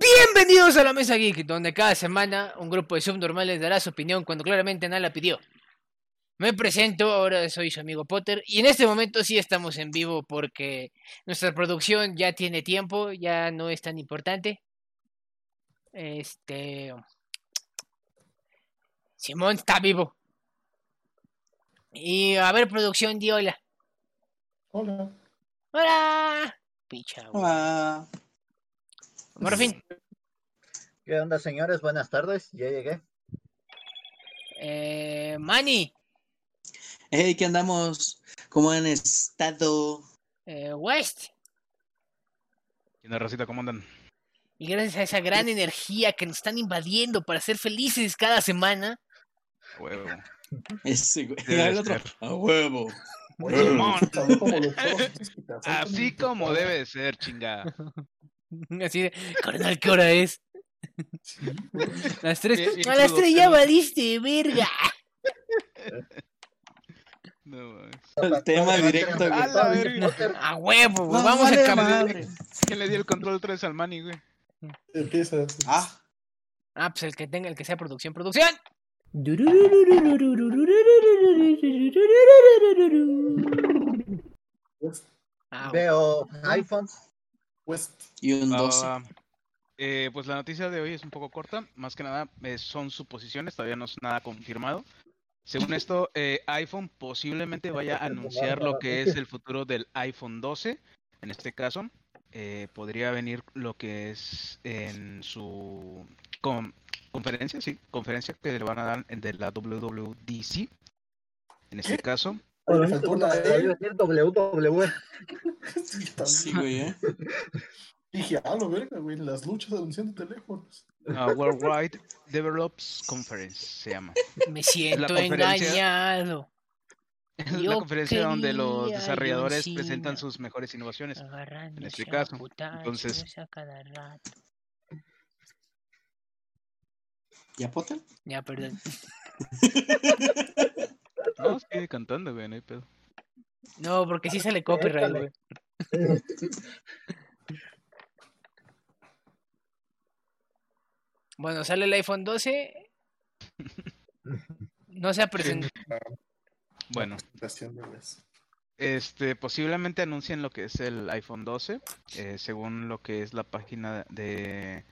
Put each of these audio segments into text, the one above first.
Bienvenidos a la Mesa Geek, donde cada semana un grupo de subnormales dará su opinión cuando claramente nadie la pidió. Me presento, ahora soy su amigo Potter, y en este momento sí estamos en vivo porque nuestra producción ya tiene tiempo, ya no es tan importante. Este. Simón está vivo. Y a ver, producción, di hola. Hola. ¡Hola! Picha. Hola. Por fin. ¿Qué onda, señores? Buenas tardes. Ya llegué. Eh, Manny. Hey, ¿qué andamos? ¿Cómo han estado? eh, West. ¿Qué onda, Racita? ¿Cómo andan? Y gracias a esa gran energía que nos están invadiendo para ser felices cada semana, Huevo. Ese güey. Debe El otro. ser. A huevo. Así como debe de ser, chinga. así de, carnal, ¿qué hora es? Las tres. A las tres ya valiste, verga. No. El tema directo, güey. A la verga. A huevo, güey, No, vamos vale a cambiar. ¿Quién le dio el control 3 al Manny, güey? Empieza. Ah, Ah, pues el que tenga, el que sea producción, producción. West. Ah, Veo iPhones. West. y un 12. Ah, eh, pues la noticia de hoy es un poco corta. Más que nada eh, son suposiciones, todavía no es nada confirmado. Según esto, eh, iPhone posiblemente vaya a anunciar lo que es el futuro del iPhone 12. En este caso, eh, podría venir lo que es en su con- conferencia, sí, conferencia que le van a dar de la WWDC. En este caso, Oye, faltó una a E. decir WWE. Sí, también. Sí, güey, ¿eh? Dije, ah, lo verga, güey, las luchas anunciando teléfonos. uh, Worldwide Develops Conference se llama. me siento engañado. Es la Yo conferencia donde los desarrolladores presentan sus mejores innovaciones. Agarrándose en este a caso. Entonces- a cada rato. ¿Ya, Potter? Ya, perdón. No, sigue cantando, güey, no hay pedo. No, porque sí sale copyright, güey. Bueno, sale el iPhone 12. No se ha presentado. Bueno, este, posiblemente anuncien lo que es el iPhone 12, eh, según lo que es la página de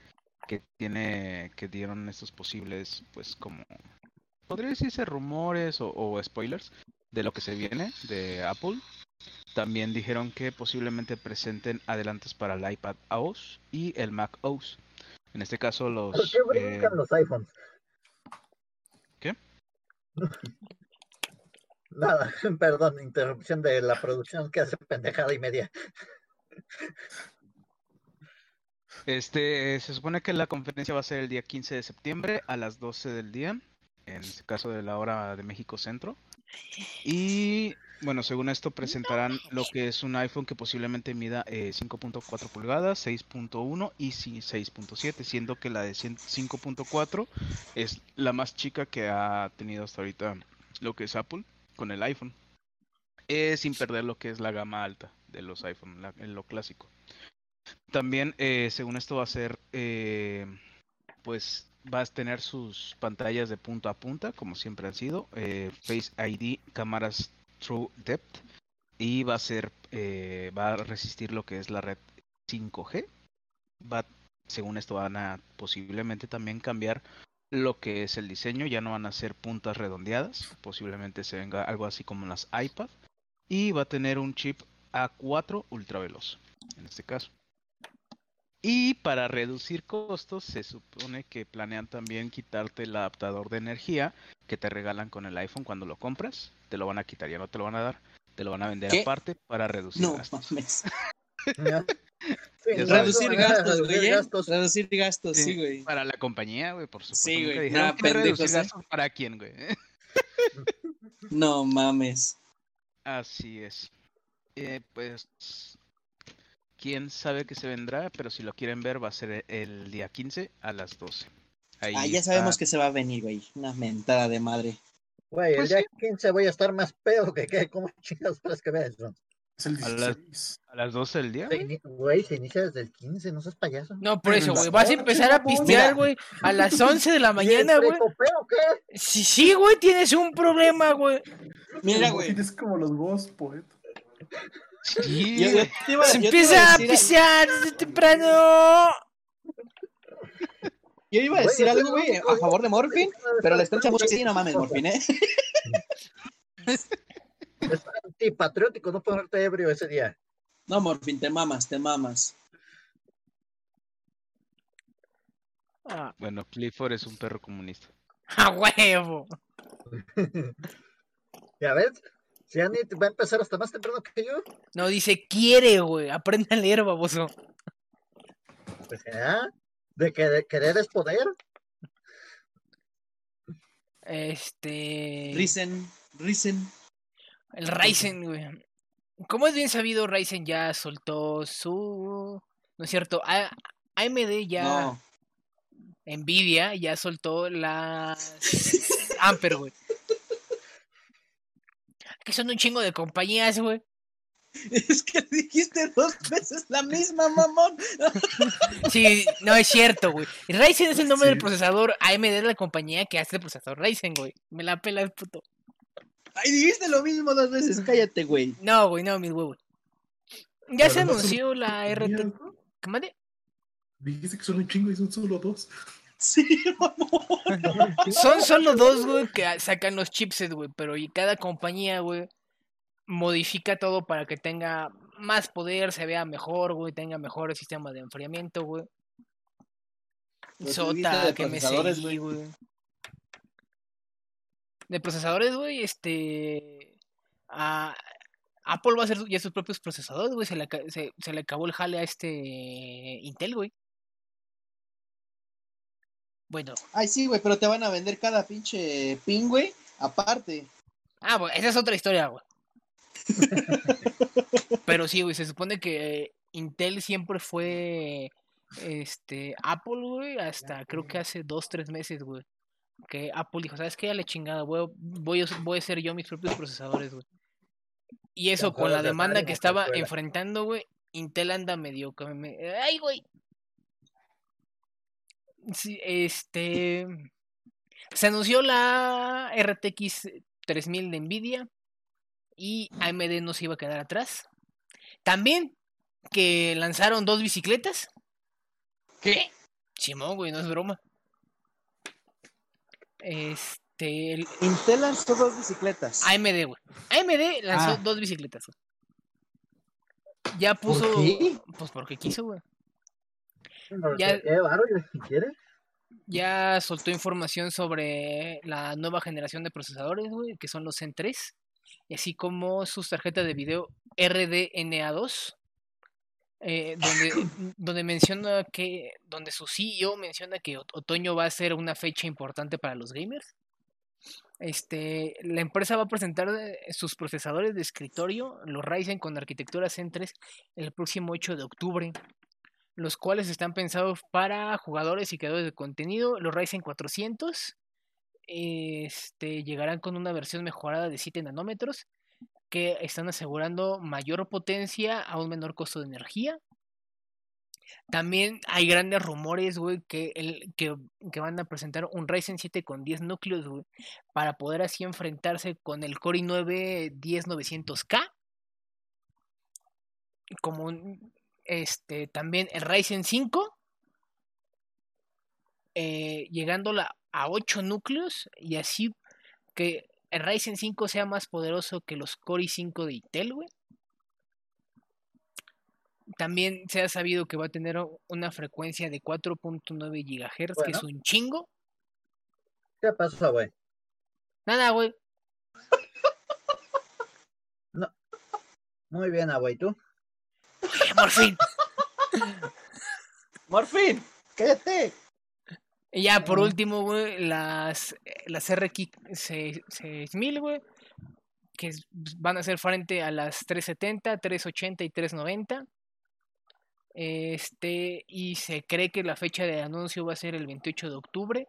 que tiene, que dieron estos posibles, pues como, podría decirse rumores o, o spoilers de lo que se viene de Apple. También dijeron que posiblemente presenten adelantos para el iPad OS y el Mac OS. En este caso los... ¿Por qué eh, brincan los iPhones? ¿Qué? Nada, perdón, interrupción de la producción que hace pendejada y media. Este, se supone que la conferencia va a ser el día 15 de septiembre a las 12 del día, en este caso de la hora de México Centro. Y bueno, según esto presentarán lo que es un iPhone que posiblemente mida eh, 5.4 pulgadas, 6.1 y sí, 6.7, siendo que la de 100 5.4 es la más chica que ha tenido hasta ahorita lo que es Apple con el iPhone. Eh, sin perder lo que es la gama alta de los iPhone, en lo clásico. También, eh, según esto, va a ser, eh, pues, va a tener sus pantallas de punta a punta, como siempre han sido, eh, Face ID, cámaras True Depth, y va a ser, eh, va a resistir lo que es la red 5G. Va, según esto, van a posiblemente también cambiar lo que es el diseño, ya no van a ser puntas redondeadas, posiblemente se venga algo así como las iPad, y va a tener un chip A4 ultra veloz, en este caso. Y para reducir costos, se supone que planean también quitarte el adaptador de energía que te regalan con el iPhone cuando lo compras. Te lo van a quitar, ya no te lo van a dar. Te lo van a vender ¿Qué? aparte para reducir No gastos. mames. Reducir gastos, reducir güey. ¿eh? gastos. Reducir gastos, Sí, sí, güey. Para la compañía, güey, por supuesto. Sí, güey. Nah, reducir pendejos, gastos para quién, güey. No mames. Así es. Eh, pues, quién sabe que se vendrá, pero si lo quieren ver va a ser el día 15 a las 12. Ahí Ah, ya está. sabemos que se va a venir, güey. Una mentada de madre. Güey, Pues el día 15 voy a estar más pedo que qué. ¿Cómo chingados crees que ves eso? Es el A las- 16. A las 12 del día. Güey. se inicia desde el 15, no seas payaso. No, por eso, güey. Vas a empezar a pistear, güey, a las 11 de la ¿Y mañana, güey. qué? Sí, sí, güey, tienes un problema, güey. Mira, güey. mojito Es como los ghost poet. Sí, Yo, yo te iba, Se empieza a pistear desde temprano. Yo iba a decir algo, güey, a favor de Morphin, pero la estrecha mucho sí, no mames, Morphin, ¿eh? Es antipatriótico no ponerte ebrio ese día. No, Morphin, te mamas, te mamas. Ah, Bueno, Clifford es un perro comunista. a huevo. ¿Ya ves? Si va a empezar hasta más temprano que yo, No, dice quiere, güey. Aprende a leer, baboso. pues ya. De que de querer es poder. Este. Risen, Risen. El Ryzen, güey. Como es bien sabido, Ryzen ya soltó su. No es cierto. A- AMD ya. No, Nvidia ya soltó las Amper, güey. Que son un chingo de compañías, güey. es que dijiste dos veces la misma, mamón. Sí, no es cierto, güey. Ryzen es el nombre del procesador. AMD es la compañía que hace el procesador Ryzen, güey. Me la pela el puto. Ay, dijiste lo mismo dos veces, cállate, güey. No, güey, no, mis huevos. Ya Pero se no son anunció la RT. ¿Qué mande? Dijiste que son un chingo y son solo dos. Sí, mamón. Son solo dos, güey, que sacan los chipsets, güey. Pero y cada compañía, güey, modifica todo para que tenga más poder, se vea mejor, güey, tenga mejor sistema de enfriamiento, güey. Sota, de que me procesadores, seguí, güey. güey. De procesadores, güey, este. a- Apple va a hacer ya sus propios procesadores, güey. Se le, se le acabó el jale a este Intel, güey. Bueno, Ay, sí, güey, pero te van a vender cada pinche pin, güey, aparte. Ah, bueno, esa es otra historia, güey. Pero sí, güey, se supone que Intel siempre fue este Apple, güey, hasta creo que hace dos, tres meses, güey. Que Apple dijo, ¿sabes qué? A la chingada, güey, voy a, voy a hacer yo mis propios procesadores, güey. Y eso con la demanda que estaba enfrentando, güey, Intel anda medio... ¡Ay, güey! Sí, este... Se anunció la RTX 3000 de Nvidia y AMD no se iba a quedar atrás. También que lanzaron dos bicicletas. ¿Qué? Simón, güey, no es broma. Este, el Intel lanzó dos bicicletas. AMD, güey. AMD lanzó Ah. dos bicicletas. güey. Ya puso, qué? pues porque quiso, güey. No, Ya- ¿Qué varo? Si quieres. Ya soltó información sobre la nueva generación de procesadores, güey, que son los Zen 3, y así como sus tarjetas de video RDNA2, eh, donde, donde menciona que, donde su CEO menciona que ot- otoño va a ser una fecha importante para los gamers. Este, la empresa va a presentar eh, sus procesadores de escritorio, los Ryzen con arquitectura Zen 3, el próximo 8 de octubre los cuales están pensados para jugadores y creadores de contenido. Los Ryzen 400 este, llegarán con una versión mejorada de 7 nanómetros que están asegurando mayor potencia a un menor costo de energía. También hay grandes rumores, güey, que, que, que van a presentar un Ryzen 7 con 10 núcleos, güey, para poder así enfrentarse con el Core i9 10900K. Como un, este, también el Ryzen 5, eh, llegándola a 8 núcleos y así que el Ryzen 5 sea más poderoso que los Core i5 de Intel, güey. También se ha sabido que va a tener una frecuencia de 4.9 GHz, que es Bueno. un chingo. ¿Qué pasó, güey? Nada, güey. Muy bien, güey, ¿tú? Por fin. Morfín, cállate. Y ya, por Ujú. último, güey, las, eh, las RX 6000, güey, que van a hacer frente a las 370, 380 y 390. Este, y se cree que la fecha de anuncio va a ser el 28 de octubre.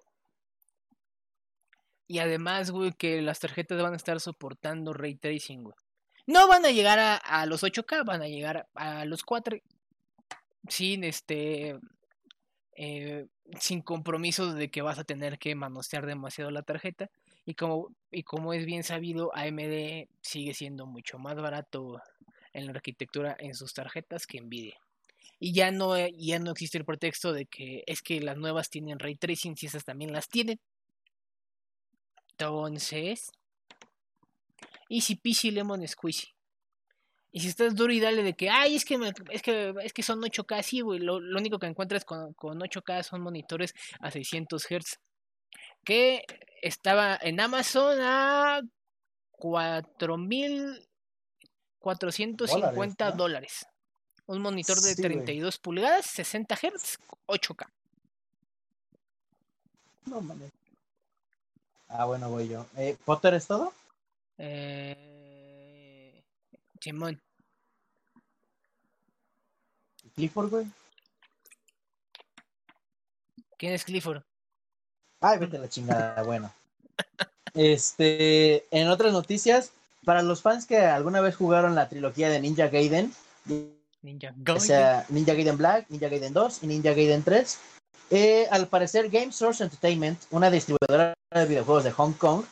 Y además, güey, que las tarjetas van a estar soportando ray tracing, güey. No van a llegar a, los 8K, van a llegar a los 4 sin este eh, sin compromisos de que vas a tener que manosear demasiado la tarjeta. Y como y como es bien sabido AMD sigue siendo mucho más barato en la arquitectura en sus tarjetas que Nvidia. Y ya no ya no existe el pretexto de que es que las nuevas tienen ray tracing si esas también las tienen. Entonces easy peasy lemon squeezy y si estás duro y dale de que, ay, es que, me- es que, es que son 8K, sí, güey. Lo, lo único que encuentras con, con 8K son monitores a 600 Hz. Que estaba en Amazon a 4.450 ¿no? dólares. Un monitor de Sí, güey. 32 pulgadas, 60 Hz, 8K. No mames. Ah, bueno, voy yo. Eh, ¿Potter es todo? Eh... Simón, ¿Clifford, güey? ¿quién es Clifford? Ay, vete a la chingada, bueno. Este, en otras noticias, para los fans que alguna vez jugaron la trilogía de Ninja Gaiden, Ninja o Gaiden. sea, Ninja Gaiden Black, Ninja Gaiden 2 y Ninja Gaiden 3, eh, al parecer Game Source Entertainment, una distribuidora de videojuegos de Hong Kong,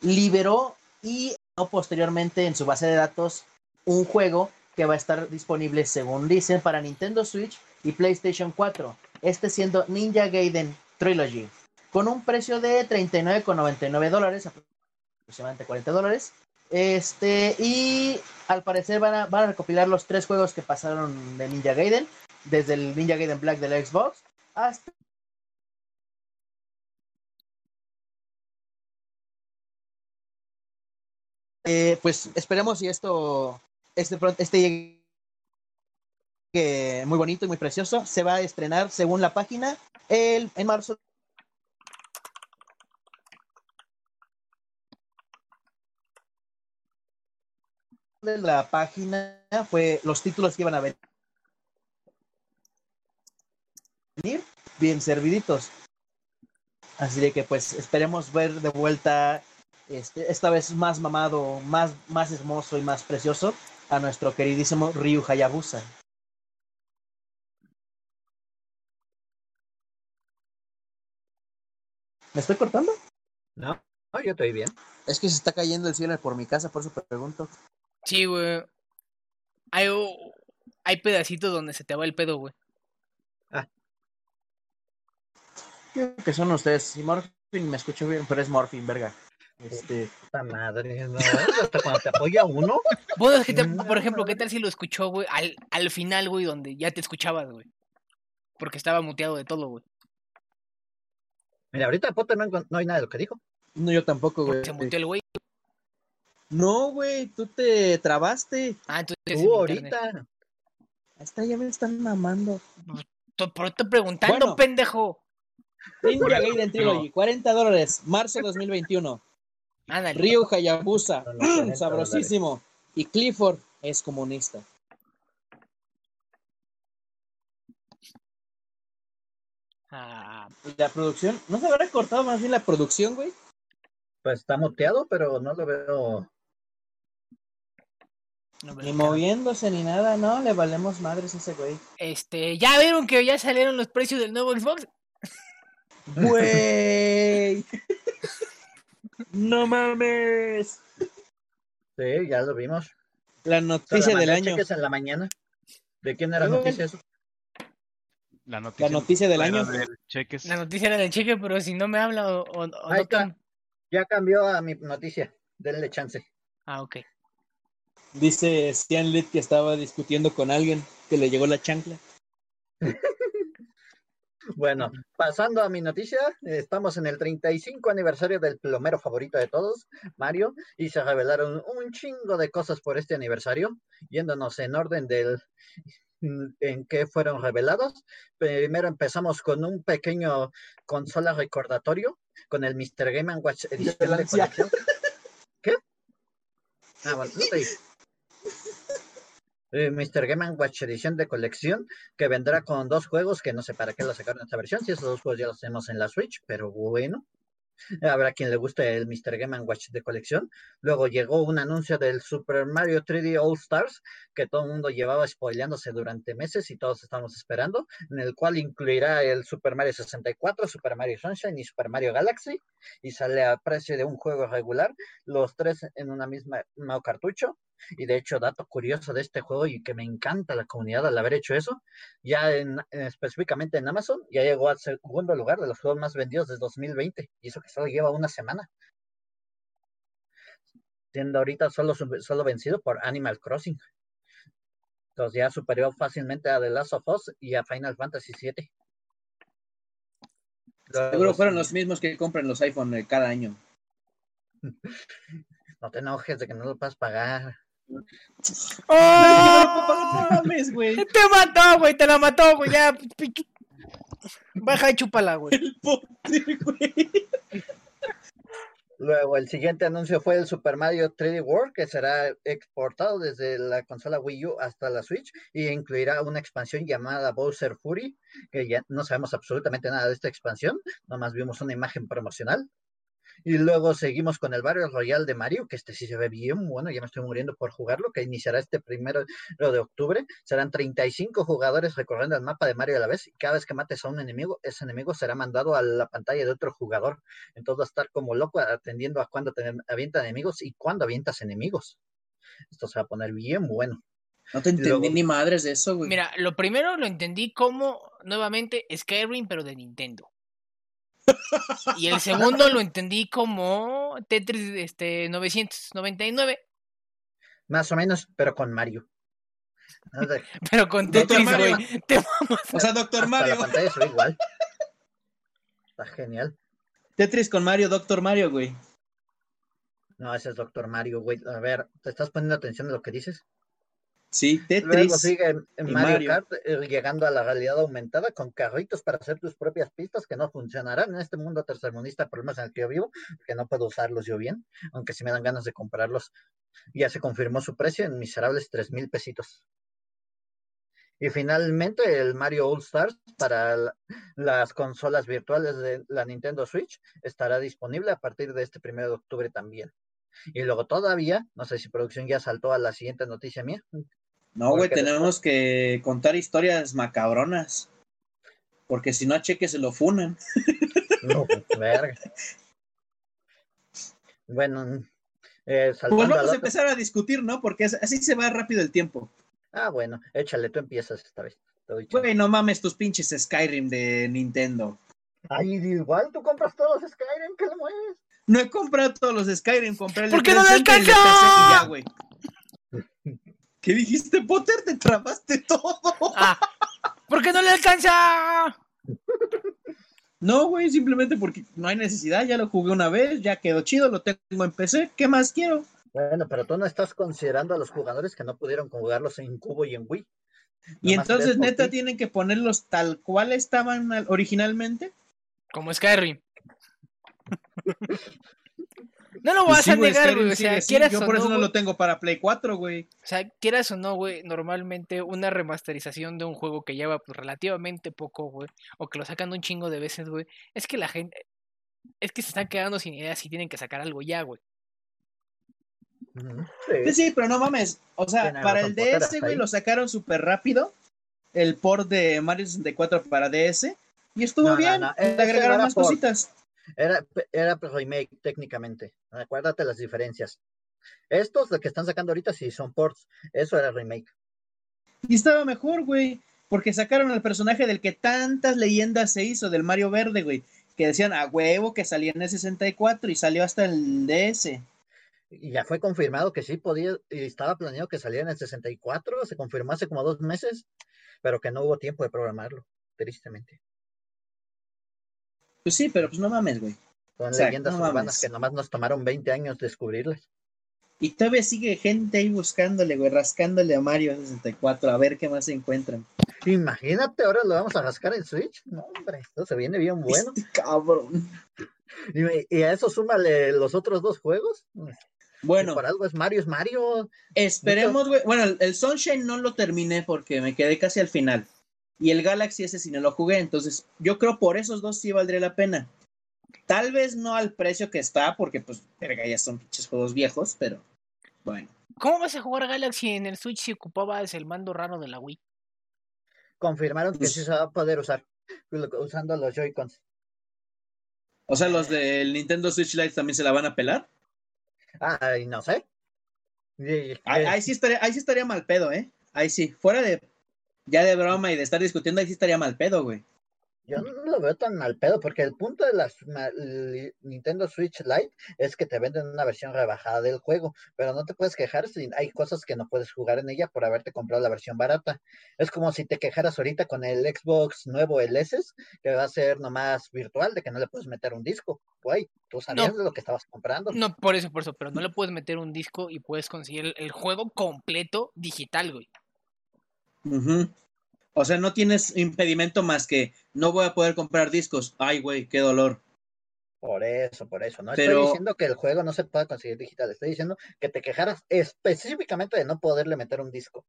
liberó y posteriormente en su base de datos un juego que va a estar disponible, según dicen, para Nintendo Switch y PlayStation 4. Este siendo Ninja Gaiden Trilogy, con un precio de 39,99 dólares, aproximadamente 40 dólares. Este, y al parecer van a, van a recopilar los tres juegos que pasaron de Ninja Gaiden, desde el Ninja Gaiden Black de la Xbox hasta Eh, pues esperemos si esto este este llegue muy bonito y muy precioso. Se va a estrenar según la página el en marzo. La página fue los títulos que iban a venir bien serviditos. Así de que pues esperemos ver de vuelta este, esta vez más mamado, más, más hermoso y más precioso a nuestro queridísimo Ryu Hayabusa. ¿Me estoy cortando? No, no, yo estoy bien. Es que se está cayendo el cielo por mi casa, por eso pregunto. Sí, güey. Hay, hay pedacitos donde se te va el pedo, güey. Creo que son ustedes. Y Morphin me escucho bien, pero es Morphin, verga. Este, Puta madre, no, hasta cuando te apoya uno. Bueno, es que, te- No, por ejemplo, ¿qué tal si lo escuchó, güey, al, al final, güey, donde ya te escuchabas, güey? Porque estaba muteado de todo, güey. Mira, ahorita Potter no, no hay nada de lo que dijo. no, yo tampoco, güey. Se muteó el güey. No, güey, tú te trabaste. Ah, Tú internet. ahorita. Está, ya me están mamando. To- Por estoy preguntando, Bueno. pendejo. Ninja Gaiden Trilogy, 40 dólares, marzo 2021. Ándale. Ryu Hayabusa, Son los 40 sabrosísimo. Y Clifford es comunista. Ah, ¿Y la producción? ¿No se habrá cortado más bien la producción, güey? Pues está muteado, pero no lo veo. no Ni moviéndose ni nada, no, le valemos madres a ese güey. Este, ¿ya vieron que ya salieron los precios del nuevo Xbox? Güey. no mames. Sí, ya lo vimos. La la noticia del año. en la mañana. ¿De quién era Luego, noticia eso? La noticia, La noticia del año. del cheques. La noticia era del cheque, pero si no me habla o, o- o Ahí no está. Ya cambió a mi noticia. Denle chance. Ah, ok. Dice Stian Lit que estaba discutiendo con alguien que le llegó la chancla. Bueno, pasando a mi noticia, estamos en el 35 aniversario del plomero favorito de todos, Mario, y se revelaron un chingo de cosas por este aniversario, yéndonos en orden del en que fueron revelados. Primero empezamos con un pequeño consola recordatorio con el Mr. Game Watch edición de colección. ¿Qué? Ah, bueno, no te dije. Eh, Mr. Game Watch edición de colección que vendrá con dos juegos que no sé para qué lo sacaron esta versión, si esos dos juegos ya los tenemos en la Switch, pero bueno. Habrá quien le guste el Mr. Game Watch de colección. Luego llegó un anuncio del Super Mario 3D All Stars que todo el mundo llevaba spoileándose durante meses y todos estamos esperando, en el cual incluirá el Super Mario 64, Super Mario Sunshine y Super Mario Galaxy y sale a precio de un juego regular, los tres en una misma mismo cartucho. Y de hecho, dato curioso de este juego y que me encanta la comunidad al haber hecho eso, ya en, específicamente en Amazon, ya llegó al segundo lugar de los juegos más vendidos de 2020. Y eso que solo lleva una semana. Siendo ahorita solo, solo vencido por Animal Crossing. Entonces ya superó fácilmente a The Last of Us y a Final Fantasy VII. Seguro fueron los mismos que compran los iPhone eh, cada año. No te enojes de que no lo puedas pagar. ¡Oh! Te mató, güey, te la mató, güey, ya. Baja y chúpala, güey. El güey. Luego, el siguiente anuncio fue el Super Mario 3D World, que será exportado desde la consola Wii U hasta la Switch y incluirá una expansión llamada Bowser Fury, que ya no sabemos absolutamente nada de esta expansión, nomás vimos una imagen promocional. Y luego seguimos con el Barrio Royal de Mario, que este sí se ve bien bueno, ya me estoy muriendo por jugarlo, que iniciará este primero de octubre. Serán 35 jugadores recorriendo el mapa de Mario a la vez y cada vez que mates a un enemigo, ese enemigo será mandado a la pantalla de otro jugador. Entonces va a estar como loco atendiendo a cuándo te avientan enemigos y cuándo avientas enemigos. Esto se va a poner bien bueno. No te entendí ni madres de eso, güey. Mira, lo primero lo entendí como, nuevamente, Skyrim, pero de Nintendo. Y el segundo lo entendí como Tetris este, 999. Más o menos, pero con Mario. Pero con Tetris, güey. O sea, Doctor Mario. La pantalla se ve igual. Está genial. Tetris con Mario, Doctor Mario, güey. No, ese es Doctor Mario, güey. A ver, ¿te estás poniendo atención a lo que dices? Sí, Tetris. Luego sigue en Mario, Kart eh, llegando a la realidad aumentada con carritos para hacer tus propias pistas que no funcionarán en este mundo tercermundista, problemas en el que yo vivo, que no puedo usarlos yo bien, aunque si me dan ganas de comprarlos. Ya se confirmó su precio en miserables tres mil pesitos. Y finalmente el Mario All Stars para las consolas virtuales de la Nintendo Switch estará disponible a partir de este primero de octubre también. Y luego todavía, no sé si producción ya saltó a la siguiente noticia mía, no, güey, tenemos que contar historias macabronas. Porque si no, a Cheque se lo funan. No, verga. Bueno, eh, pues vamos a empezar a discutir, ¿no? Porque así se va rápido el tiempo. Ah, bueno, échale, tú empiezas esta vez. Güey, no mames tus pinches Skyrim de Nintendo. Ay, igual tú compras todos Skyrim, ¿qué le mueves? No he comprado todos los Skyrim, compré el ¿Por qué no le alcanza? güey. ¿Qué dijiste, Potter? Te trabaste todo. Ah, ¿Por qué no le alcanza? No, güey, simplemente porque no hay necesidad. Ya lo jugué una vez, ya quedó chido, lo tengo en PC. ¿Qué más quiero? Bueno, pero tú no estás considerando a los jugadores que no pudieron jugarlos en Cubo y en Wii. y entonces, neta, tienen que ponerlos tal cual estaban originalmente. Como Skyrim. No lo vas a negar, güey. O sea, quieras Yo por eso no lo tengo para Play 4, güey. O sea, quieras o no, güey, normalmente una remasterización de un juego que lleva pues, relativamente poco, güey, o que lo sacan un chingo de veces, güey, es que la gente. Es que se están quedando sin ideas y tienen que sacar algo ya, güey. Sí. sí, pero no mames. O sea, para el DS, güey, lo sacaron súper rápido. El port de Mario 64 para DS. Y estuvo bien. Le agregaron más cositas. Era, era remake técnicamente. Acuérdate las diferencias. Estos, de que están sacando ahorita, sí son ports. Eso era remake. Y estaba mejor, güey. Porque sacaron al personaje del que tantas leyendas se hizo, del Mario Verde, güey. Que decían a huevo que salía en el 64 y salió hasta el DS. Y ya fue confirmado que sí podía, y estaba planeado que saliera en el 64, se confirmó hace como dos meses, pero que no hubo tiempo de programarlo, tristemente. Pues sí, pero pues no mames, güey. Son leyendas urbanas que nomás nos tomaron 20 años descubrirlas. Y todavía sigue gente ahí buscándole, güey, rascándole a Mario 64, a ver qué más se encuentran. Imagínate, ahora lo vamos a rascar en Switch. No, hombre, esto se viene bien bueno. Este cabrón. Y, a eso súmale los otros dos juegos. Bueno. por algo es Mario, es Mario. Esperemos, güey. Bueno, el Sunshine no lo terminé porque me quedé casi al final. Y el Galaxy ese sí no lo jugué, entonces yo creo por esos dos sí valdría la pena. Tal vez no al precio que está, porque pues, verga, ya son pinches juegos viejos, pero bueno. ¿Cómo vas a jugar Galaxy en el Switch si ocupabas el mando raro de la Wii? Confirmaron que Pues- sí se va a poder usar lo- usando los Joy-Cons. O sea, los del Nintendo Switch Lite también se la van a pelar. Ay, no sé. Ahí, eh, ahí sí estaría, ahí sí estaría mal pedo, ¿eh? Ahí sí. Fuera de ya de broma y de estar discutiendo, ahí sí estaría mal pedo, güey. Yo no lo veo tan mal pedo, porque el punto de la Nintendo Switch Lite es que te venden una versión rebajada del juego, pero no te puedes quejar si hay cosas que no puedes jugar en ella por haberte comprado la versión barata. Es como si te quejaras ahorita con el Xbox nuevo, el S, que va a ser nomás virtual, de que no le puedes meter un disco. Güey, tú sabías de lo que estabas comprando. No, por eso, por eso, pero no le puedes meter un disco y puedes conseguir el, el juego completo digital, güey. O sea, no tienes impedimento más que no voy a poder comprar discos. Ay, güey, qué dolor. Por eso, por eso. No Pero- estoy diciendo que el juego no se pueda conseguir digital, estoy diciendo que te quejaras específicamente de no poderle meter un disco.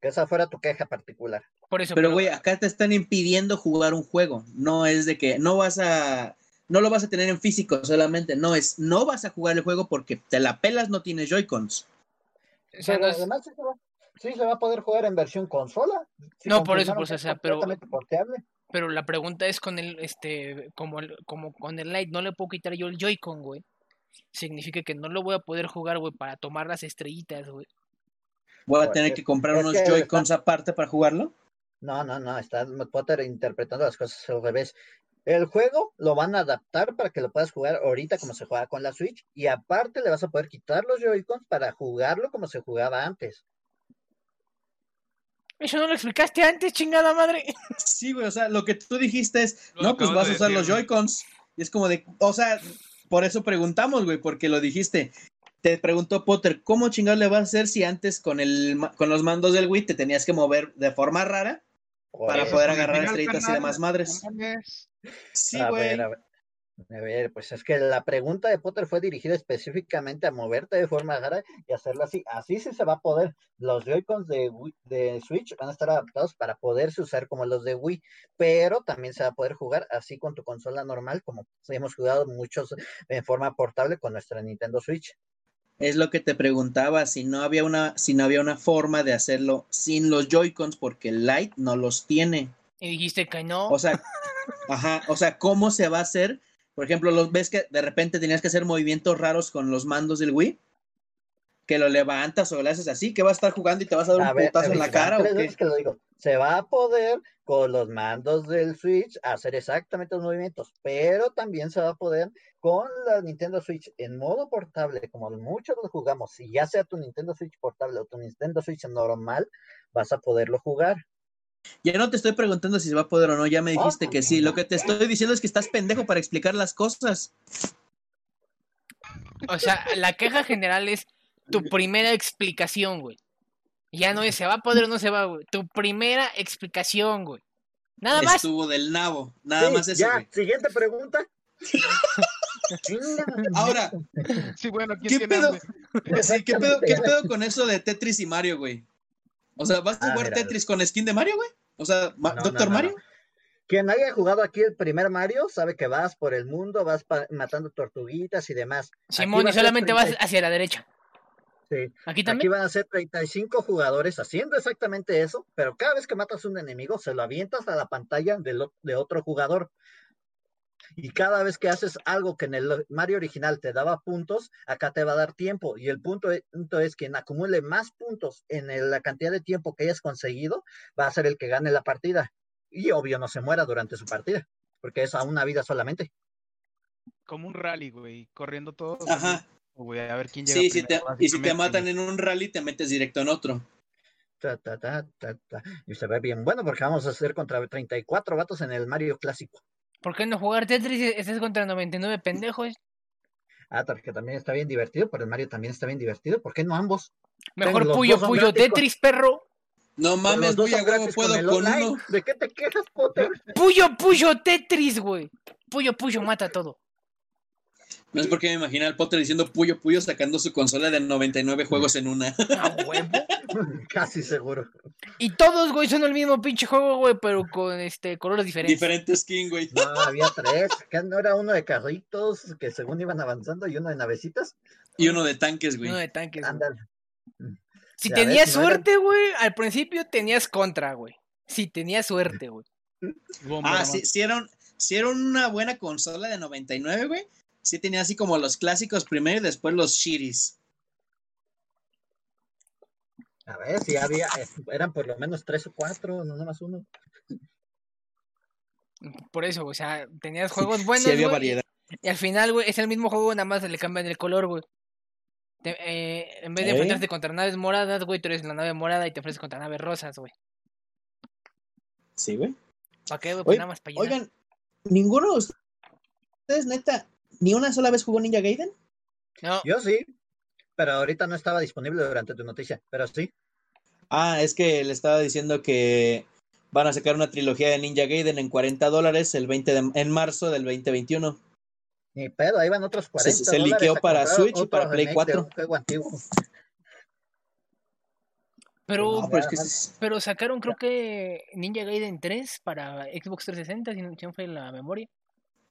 Que esa fuera tu queja particular. Por eso, Pero, güey, acá te están impidiendo jugar un juego. No es de que no vas a. No lo vas a tener en físico solamente. No es. No vas a jugar el juego porque te la pelas, no tienes Joy-Cons. o sea, Pero no es- además sí se, va, a poder jugar en versión consola. No, por eso, confirmaron por eso, que o sea, pero- porteable. pero la pregunta es con el, este, como, el- como con el Lite, no le puedo quitar yo el Joy-Con, güey. Significa que no lo voy a poder jugar, güey, para tomar las estrellitas, güey. Voy a Pues, tener es- que comprar unos que Joy-Cons aparte para jugarlo. No, no, no, está Potter interpretando las cosas al revés. El juego lo van a adaptar para que lo puedas jugar ahorita como se juega con la Switch y aparte le vas a poder quitar los Joy-Cons para jugarlo como se jugaba antes. Eso no lo explicaste antes, chingada madre. Sí, güey, o sea, lo que tú dijiste es, Lo no, pues vas a de usar decir, los. Joy-Cons. Y es como de, o sea, por eso preguntamos, güey, porque lo dijiste. Te preguntó Potter, ¿cómo chingado le vas a hacer si antes con el con los mandos del Wii te tenías que mover de forma rara para eso. poder Original, agarrar estrellitas y demás madres? Sí, a güey. A ver. Pues es que la pregunta de Potter fue dirigida específicamente a moverte de forma rara y hacerlo así. Así sí se va a poder. Los Joy-Cons de, Wii- de Switch van a estar adaptados para poderse usar como los de Wii, pero también se va a poder jugar así con tu consola normal, como hemos jugado muchos en forma portable con nuestra Nintendo Switch. Es lo que te preguntaba, si no había una, si no había una forma de hacerlo sin los Joy-Cons, porque el Lite no los tiene. Y dijiste que no. O sea, ajá, o sea, ¿cómo se va a hacer? Por ejemplo, los ves que de repente tenías que hacer movimientos raros con los mandos del Wii, que lo levantas o lo haces así, que vas a estar jugando y te vas a dar un ver, putazo en la cara o qué? que lo digo. Se va a poder con los mandos del Switch hacer exactamente los movimientos, pero también se va a poder con la Nintendo Switch en modo portable, como muchos lo jugamos, si ya sea tu Nintendo Switch portable o tu Nintendo Switch normal, vas a poderlo jugar. Ya no te estoy preguntando si se va a poder o no, ya me dijiste que sí. Lo que te estoy diciendo es que estás pendejo para explicar las cosas. O sea, la queja general es tu primera explicación, güey. Ya no es se va a poder o no se va, güey. Tu primera explicación, güey. Nada más. Estuvo del nabo, nada Sí, más eso, ya, güey. siguiente pregunta. Ahora, Sí, bueno, ¿quién ¿qué tiene pedo? Sí, ¿qué pedo, qué pedo con eso de Tetris y Mario, güey? O sea, ¿vas a Ah, jugar mira. Tetris con skin de Mario, güey? O sea, Ma- No, no, ¿Doctor no, Mario? no. Quien haya jugado aquí el primer Mario sabe que vas por el mundo, vas matando tortuguitas y demás. Aquí Simón, y solamente vas 30 hacia la derecha. Sí. Aquí Aquí también. van a ser 35 jugadores haciendo exactamente eso, pero cada vez que matas un enemigo se lo avientas a la pantalla de otro jugador. Y cada vez que haces algo que en el Mario original te daba puntos, acá te va a dar tiempo. Y el punto es, punto es quien acumule más puntos en el- la cantidad de tiempo que hayas conseguido, va a ser el que gane la partida. Y obvio no se muera durante su partida, porque es a una vida solamente. Como un rally, güey, corriendo todos. Ajá. Güey, a ver quién llega Sí, si te- primero, y si te matan en un rally, te metes directo en otro. Ta, ta, ta, ta, ta. Y se ve bien bueno porque vamos a hacer contra 34 vatos en el Mario clásico. ¿Por qué no jugar Tetris? Estás contra 99 pendejos. Ah, que también está bien divertido, pero el Mario también está bien divertido. ¿Por qué no ambos? Mejor Puyo Puyo con- Tetris, perro. No mames, voy a huevo, puedo con online. uno. ¿De qué te quejas, Potter? Puyo Puyo Tetris, güey. Puyo Puyo mata todo. No es porque me imagino al Potter diciendo Puyo Puyo sacando su consola de 99 juegos en una. A huevo. Casi seguro. Y todos, güey, son el mismo pinche juego, güey, pero con este colores diferentes. Diferente skin, güey. No, había tres. ¿Qué no era uno de carritos que según iban avanzando y uno de navecitas? Y uno de tanques, güey. Uno de tanques. güey. Ándale. Si Ya tenías ves, suerte, güey, al principio tenías contra, güey. Si tenías suerte, güey. Ah, sí, sí era, un- sí era una buena consola de 99, güey. Sí tenía así como los clásicos primero y después los shitties. A ver, si había, eh, eran por lo menos tres o cuatro, no nada más uno. Por eso, o sea, tenías juegos buenos, sí había variedad. Y al final, güey, es el mismo juego, nada más le cambian el color, güey. Eh, en vez de ¿Eh? enfrentarte contra naves moradas, güey, tú eres la nave morada y te enfrentas contra naves rosas, güey. Sí, güey. ¿Para qué, güey? Pues nada más para llenar. Oigan, ninguno de ustedes, neta, ni una sola vez jugó Ninja Gaiden. No, Yo sí, pero ahorita no estaba disponible durante tu noticia, pero sí. Ah, es que le estaba diciendo que van a sacar una trilogía de Ninja Gaiden en 40 dólares el 20 de, en marzo del 2021. Ni pedo, ahí van otros 40 se dólares liqueó para Switch y para Play remake de 4. un juego antiguo. pero, No, pero es que es- pero sacaron creo que Ninja Gaiden 3 para Xbox 360, si no, si no fue la memoria.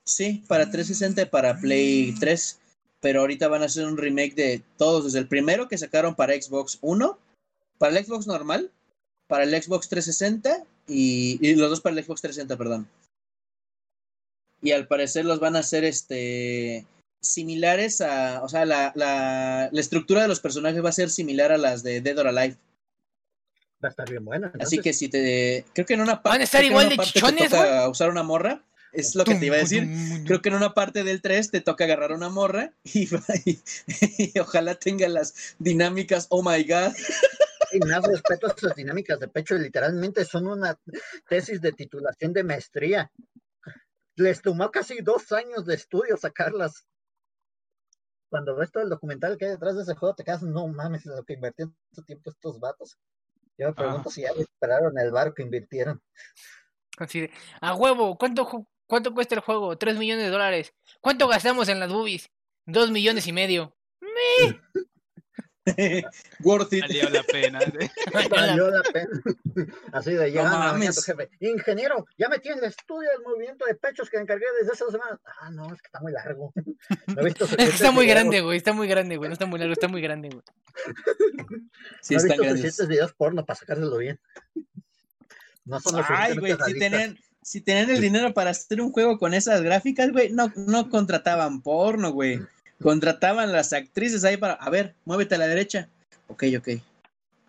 Sí, para 360 y para Play 3. Pero ahorita van a hacer un remake de todos, desde el primero que sacaron para Xbox 1, para el Xbox normal, para el Xbox 360 y, y los dos para el Xbox 360, perdón. Y al parecer los van a hacer este similares a, o sea, la, la, la estructura de los personajes va a ser similar a las de Dead or Alive. Va a estar bien bueno. Así que si te. Creo que en una parte. ¿Van a estar igual una de chichones, toca usar una morra. Es lo que te iba a decir. Creo que en una parte del 3 te toca agarrar una morra y, y- y ojalá tenga las dinámicas. Oh my god. Y más respeto a esas dinámicas de pecho, literalmente son una tesis de titulación de maestría. Les tomó casi dos años de estudio sacarlas. Cuando ves todo el documental que hay detrás de ese juego, te quedas, no mames, lo que invirtieron su tiempo estos vatos. Yo me pregunto si ya esperaron el bar que invirtieron. Así de, a huevo, ¿cuánto, ¿cuánto cuesta el juego? 3 millones de dólares. ¿Cuánto gastamos en las boobies? 2 millones y medio. Worth it. Valió la pena. Valió la pena. Así de a tu mames. jefe. Ingeniero, ya metí en el estudio el movimiento de pechos que encargué desde hace dos semanas. Ah, no, es que está muy largo. No visto Es que está muy videos. grande, güey. Está muy grande, güey. No está muy largo, está muy grande, güey. Sí, no he están visto suficientes videos porno para sacárselo bien. No son lo Ay, güey, realistas. tenían, si tenían el dinero para hacer un juego con esas gráficas, güey, no, no contrataban porno, güey. Contrataban las actrices ahí para, a ver, muévete a la derecha. Ok, ok.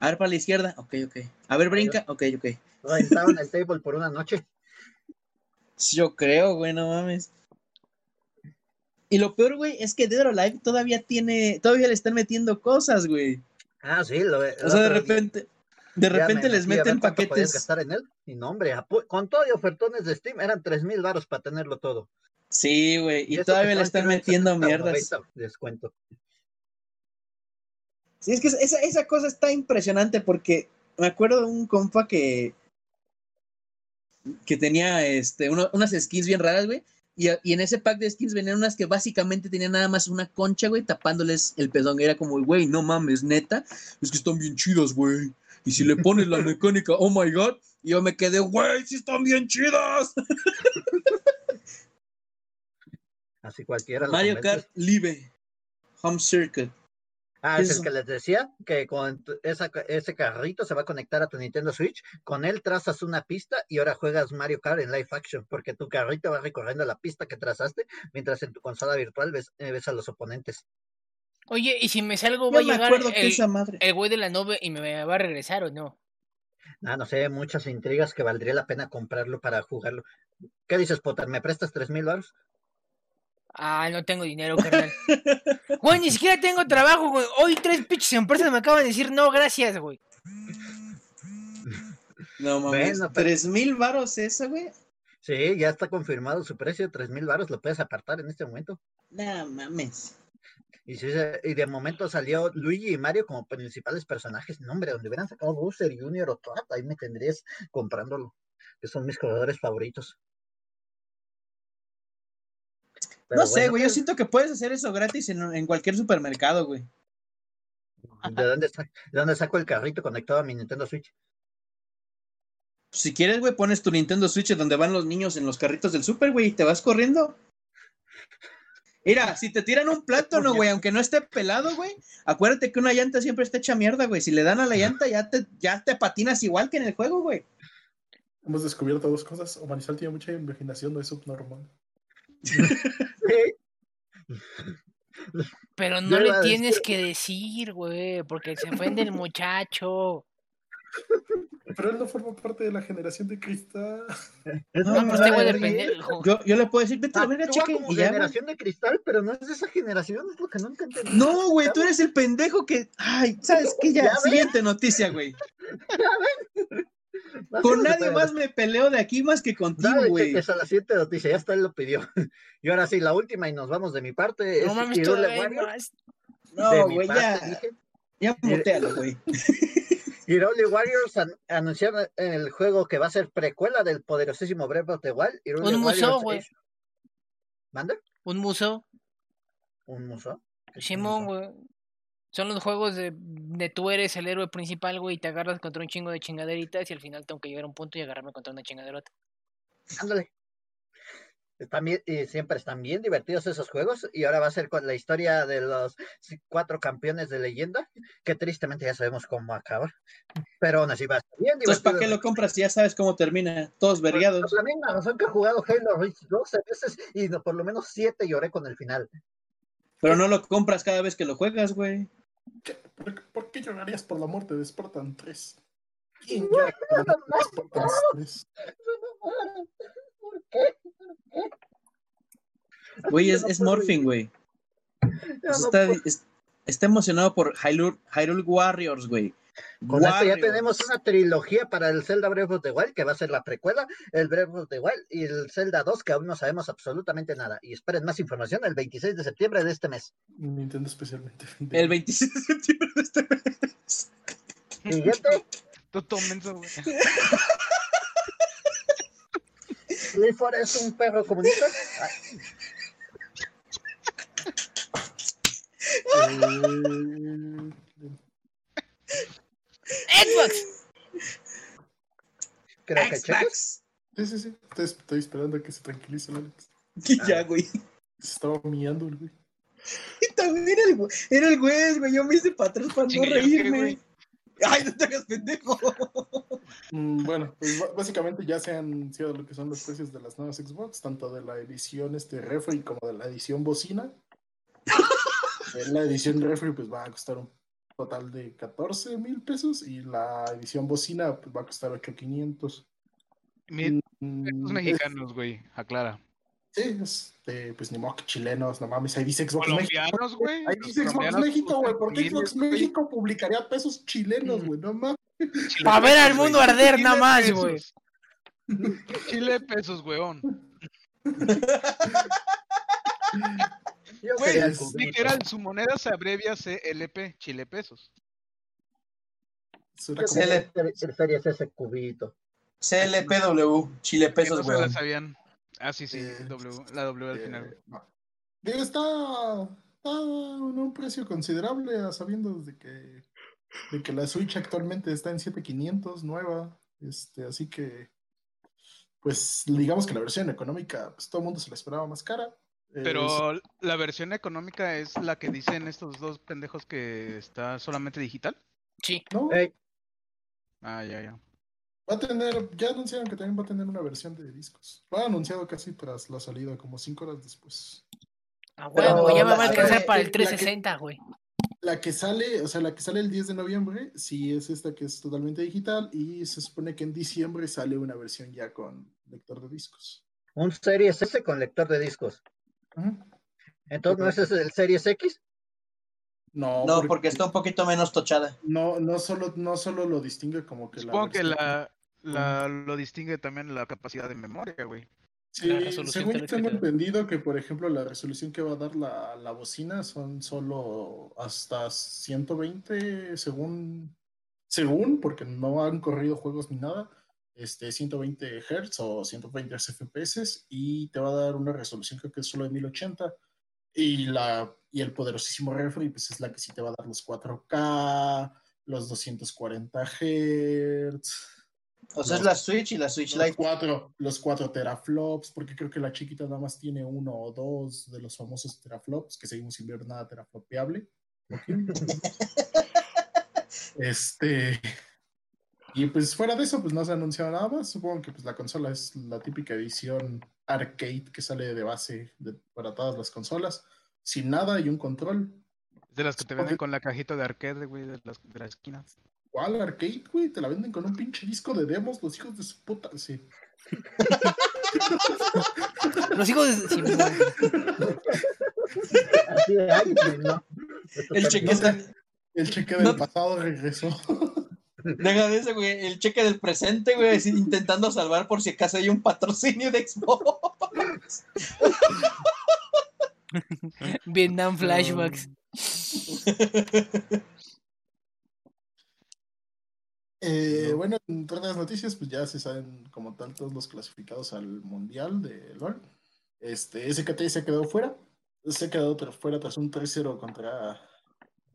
A ver, para la izquierda. Ok, ok. A ver, brinca. Ok, ok. Rentaban el table por una noche. Yo creo, güey, no mames. Y lo peor, güey, es que Dead or Alive todavía tiene, todavía le están metiendo cosas, güey. Ah, sí, lo, O sea, de repente, de repente les meten paquetes. gastar en él? Y no, hombre, con todo y ofertones de Steam eran tres mil baros para tenerlo todo. Sí, güey, y todavía le están metiendo 70 o mierdas. 90 Descuento. Sí, es que esa, esa cosa está impresionante porque me acuerdo de un compa que que tenía este uno- unas skins bien raras, güey. Y, y en ese pack de skins venían unas que básicamente tenían nada más una concha, güey, tapándoles el pedón. Era como, güey, no mames, neta. Es que están bien chidas, güey. Y si le pones la mecánica, oh my god. Y yo me quedé, güey, sí están bien chidas. Así cualquiera. Mario. Kart Live. Home Circuit. Ah, ¿Qué es es el que les decía que con esa, ese carrito se va a conectar a tu Nintendo Switch. Con él trazas una pista y ahora juegas Mario Kart en live action, porque tu carrito va recorriendo la pista que trazaste, mientras en tu consola virtual ves, eh, ves a los oponentes. Oye, ¿y si me salgo va a llegar acuerdo que el, esa madre. el güey de la nube y me va a regresar o no? Ah, no sé, muchas intrigas que valdría la pena comprarlo para jugarlo. ¿Qué dices, Potter? ¿Me prestas tres mil baros? Ah, no tengo dinero, carnal. Güey, ni siquiera tengo trabajo, güey. Hoy tres pinches empresas me acaban de decir no, gracias, güey. No mames. Bueno, pero- ¿Tres mil varos eso, güey? Sí, ya está confirmado su precio, tres mil baros, lo puedes apartar en este momento. No mames. Y, sí, se- y de momento salió Luigi y Mario como principales personajes. No, hombre, donde hubieran sacado Bowser Junior o Toad, ahí me tendrías comprándolo. Que son mis jugadores favoritos. Pero no sé, güey. Yo siento que puedes hacer eso gratis en, en cualquier supermercado, güey. ¿De dónde, ¿De dónde saco el carrito conectado a mi Nintendo Switch? Si quieres, güey, pones tu Nintendo Switch donde van los niños en los carritos del super, güey, y te vas corriendo. Mira, si te tiran un plátano, güey, aunque no esté pelado, güey, acuérdate que una llanta siempre está hecha mierda, güey. Si le dan a la llanta, ya te, ya te patinas igual que en el juego, güey. Hemos descubierto dos cosas. O Marisol tiene mucha imaginación, no es subnormal. Sí. Pero no Yo le tienes que decir, güey, porque se ofende el muchacho. Pero él no forma parte de la generación de cristal. Es No, pues este güey vale, de verga. pendejo. Yo, yo le puedo decir, vete a la verga, Actúa cheque, como y ya, generación de cristal, pero no es de esa generación, es lo que nunca entendí. No, güey, tú eres el pendejo que. Ay, ¿sabes qué? Ya, siguiente noticia, güey. No Con nadie más me peleo de aquí más que contigo, güey. cheques a la siguiente noticia, ya está, él lo pidió. Y ahora sí, la última y nos vamos de mi parte. No es mames, No, güey, ya. dije. Ya mutealo, güey. Hyrule Warriors an- anunciaron el juego que va a ser precuela del poderosísimo Breath of the Wild. Un museo, Warriors güey. es- ¿Manda? Un museo. ¿Un museo? ¿Qué es un Simón, museo? güey. Son los juegos de, de tú eres el héroe principal, güey, y te agarras contra un chingo de chingaderitas y al final tengo que llegar a un punto y agarrarme contra una chingaderota. Ándale. Están bien, y siempre están bien divertidos esos juegos. Y ahora va a ser con la historia de los cuatro campeones de leyenda, que tristemente ya sabemos cómo acaba. Pero aún así va a estar bien Entonces, ¿para qué divertido. lo compras si ya sabes cómo termina? Todos Por vergueados. la misma razón que he jugado Halo Reach 12 veces y no- por lo menos 7 lloré con el final. Pero no lo compras cada vez que lo juegas, güey. ¿Qué? ¿Por, por qué llorarías por la muerte de Spartan 3? ¿Quién llora por la muerte de Spartan 3? Güey, es, es puedo Morphing, güey. Está, es- está emocionado por Hyrule, Hyrule Warriors, güey. Con esto ya Warriors. tenemos una trilogía para el Zelda Breath of the Wild, que va a ser la precuela, el Breath of the Wild y el Zelda 2, que aún no sabemos absolutamente nada. Y esperen más información el 26 de septiembre de este mes. Nintendo especialmente. El 26 de septiembre de este mes. Siguiente, Tú tómenlo, güey. Clifford es un perro comunista. Ah, ¡Xbox! creo que. Xbox. Sí, sí, sí. Estoy, estoy esperando a que se tranquilice el Alex. Ya, güey. Se estaba miando el güey. También era el, güey- era el güey, güey. Yo me hice para atrás para no Chinga, ¿yo qué, reírme. güey? Ay, no te hagas pendejo. Mm, Bueno, pues básicamente ya se han anunciado lo que son los precios de las nuevas Xbox, tanto de la edición este refri como de la edición bocina. La edición refri pues va a costar un total de 14 mil pesos y la edición bocina pues va a costar 8,500. Mil Mm, pesos es- mexicanos, güey. Aclara. Sí, este, pues ni modo que chilenos, no mames, ahí dice Xbox México. Güey. Ahí dice Xbox México, güey, ¿por qué Xbox. México publicaría pesos chilenos, güey? No mames. Chile Pa' ver al mundo arder, Chile nada más, güey. Chile pesos, weón. Güey, literal, su moneda se abrevia CLP, Chile pesos. El Series ese cubito. CLPW, Chile pesos, no se la güey. sabían. Ah, sí, sí, Eh, W, la W al Eh, final. no. Digo, está, está en un precio considerable, a sabiendo de que, de que la Switch actualmente está en 7500 nueva. Este, así que, pues digamos que la versión económica, pues todo el mundo se la esperaba más cara. Eh, Pero la versión económica es la que dicen estos dos pendejos que está solamente digital. Sí. no, Ah, ya, ya. Va a tener, ya anunciaron que también va a tener una versión de discos. Lo han anunciado casi tras la salida, como cinco horas después. A Pero huevo, ya me la- va a alcanzar la- para el la que- 360, güey. La que sale, o sea, la que sale el 10 de noviembre, sí es esta que es totalmente digital y se supone que en diciembre sale una versión ya con lector de discos. un Series S con lector de discos. Entonces, ¿no ese es el Series X? No, No, porque está un poquito menos tochada. no, no solo, no solo lo distingue como que Supongo que la, la, lo distingue también la capacidad de memoria, güey. Sí, la resolución según tengo entendido que, por ejemplo, la resolución que va a dar la, la bocina son solo hasta 120 según, según, porque no han corrido juegos ni nada, este, 120 Hz o 120 FPS y te va a dar una resolución creo que es solo de 1080 y, la, y el poderosísimo refri pues es la que sí te va a dar los 4K, los 240 Hz. O sea, es la Switch y la Switch Los Lite. cuatro, los cuatro teraflops, porque creo que la chiquita nada más tiene uno o dos de los famosos teraflops, que seguimos sin ver nada teraflopeable. este. Y pues fuera de eso, pues no se ha anunciado nada más. Supongo que pues la consola es la típica edición arcade que sale de base de- para todas las consolas, sin nada y un control. Es de las que te venden que- con la cajita de arcade, güey, de, las, de la esquina. ¿Cuál arcade, güey? Te la venden con un pinche disco de demos, los hijos de su puta. Sí. Los hijos de... sí, Así de, güey, no. El cheque no sé. está- El cheque del No- pasado regresó. Deja de eso, güey. El cheque del presente, güey, intentando salvar por si acaso hay un patrocinio de Xbox. Vietnam flashbacks. Eh, bueno, en todas las noticias, pues ya se saben como tal todos los clasificados al Mundial de LOL. Este, SKT se ha quedado fuera. Se ha quedado fuera tras un 3-0 contra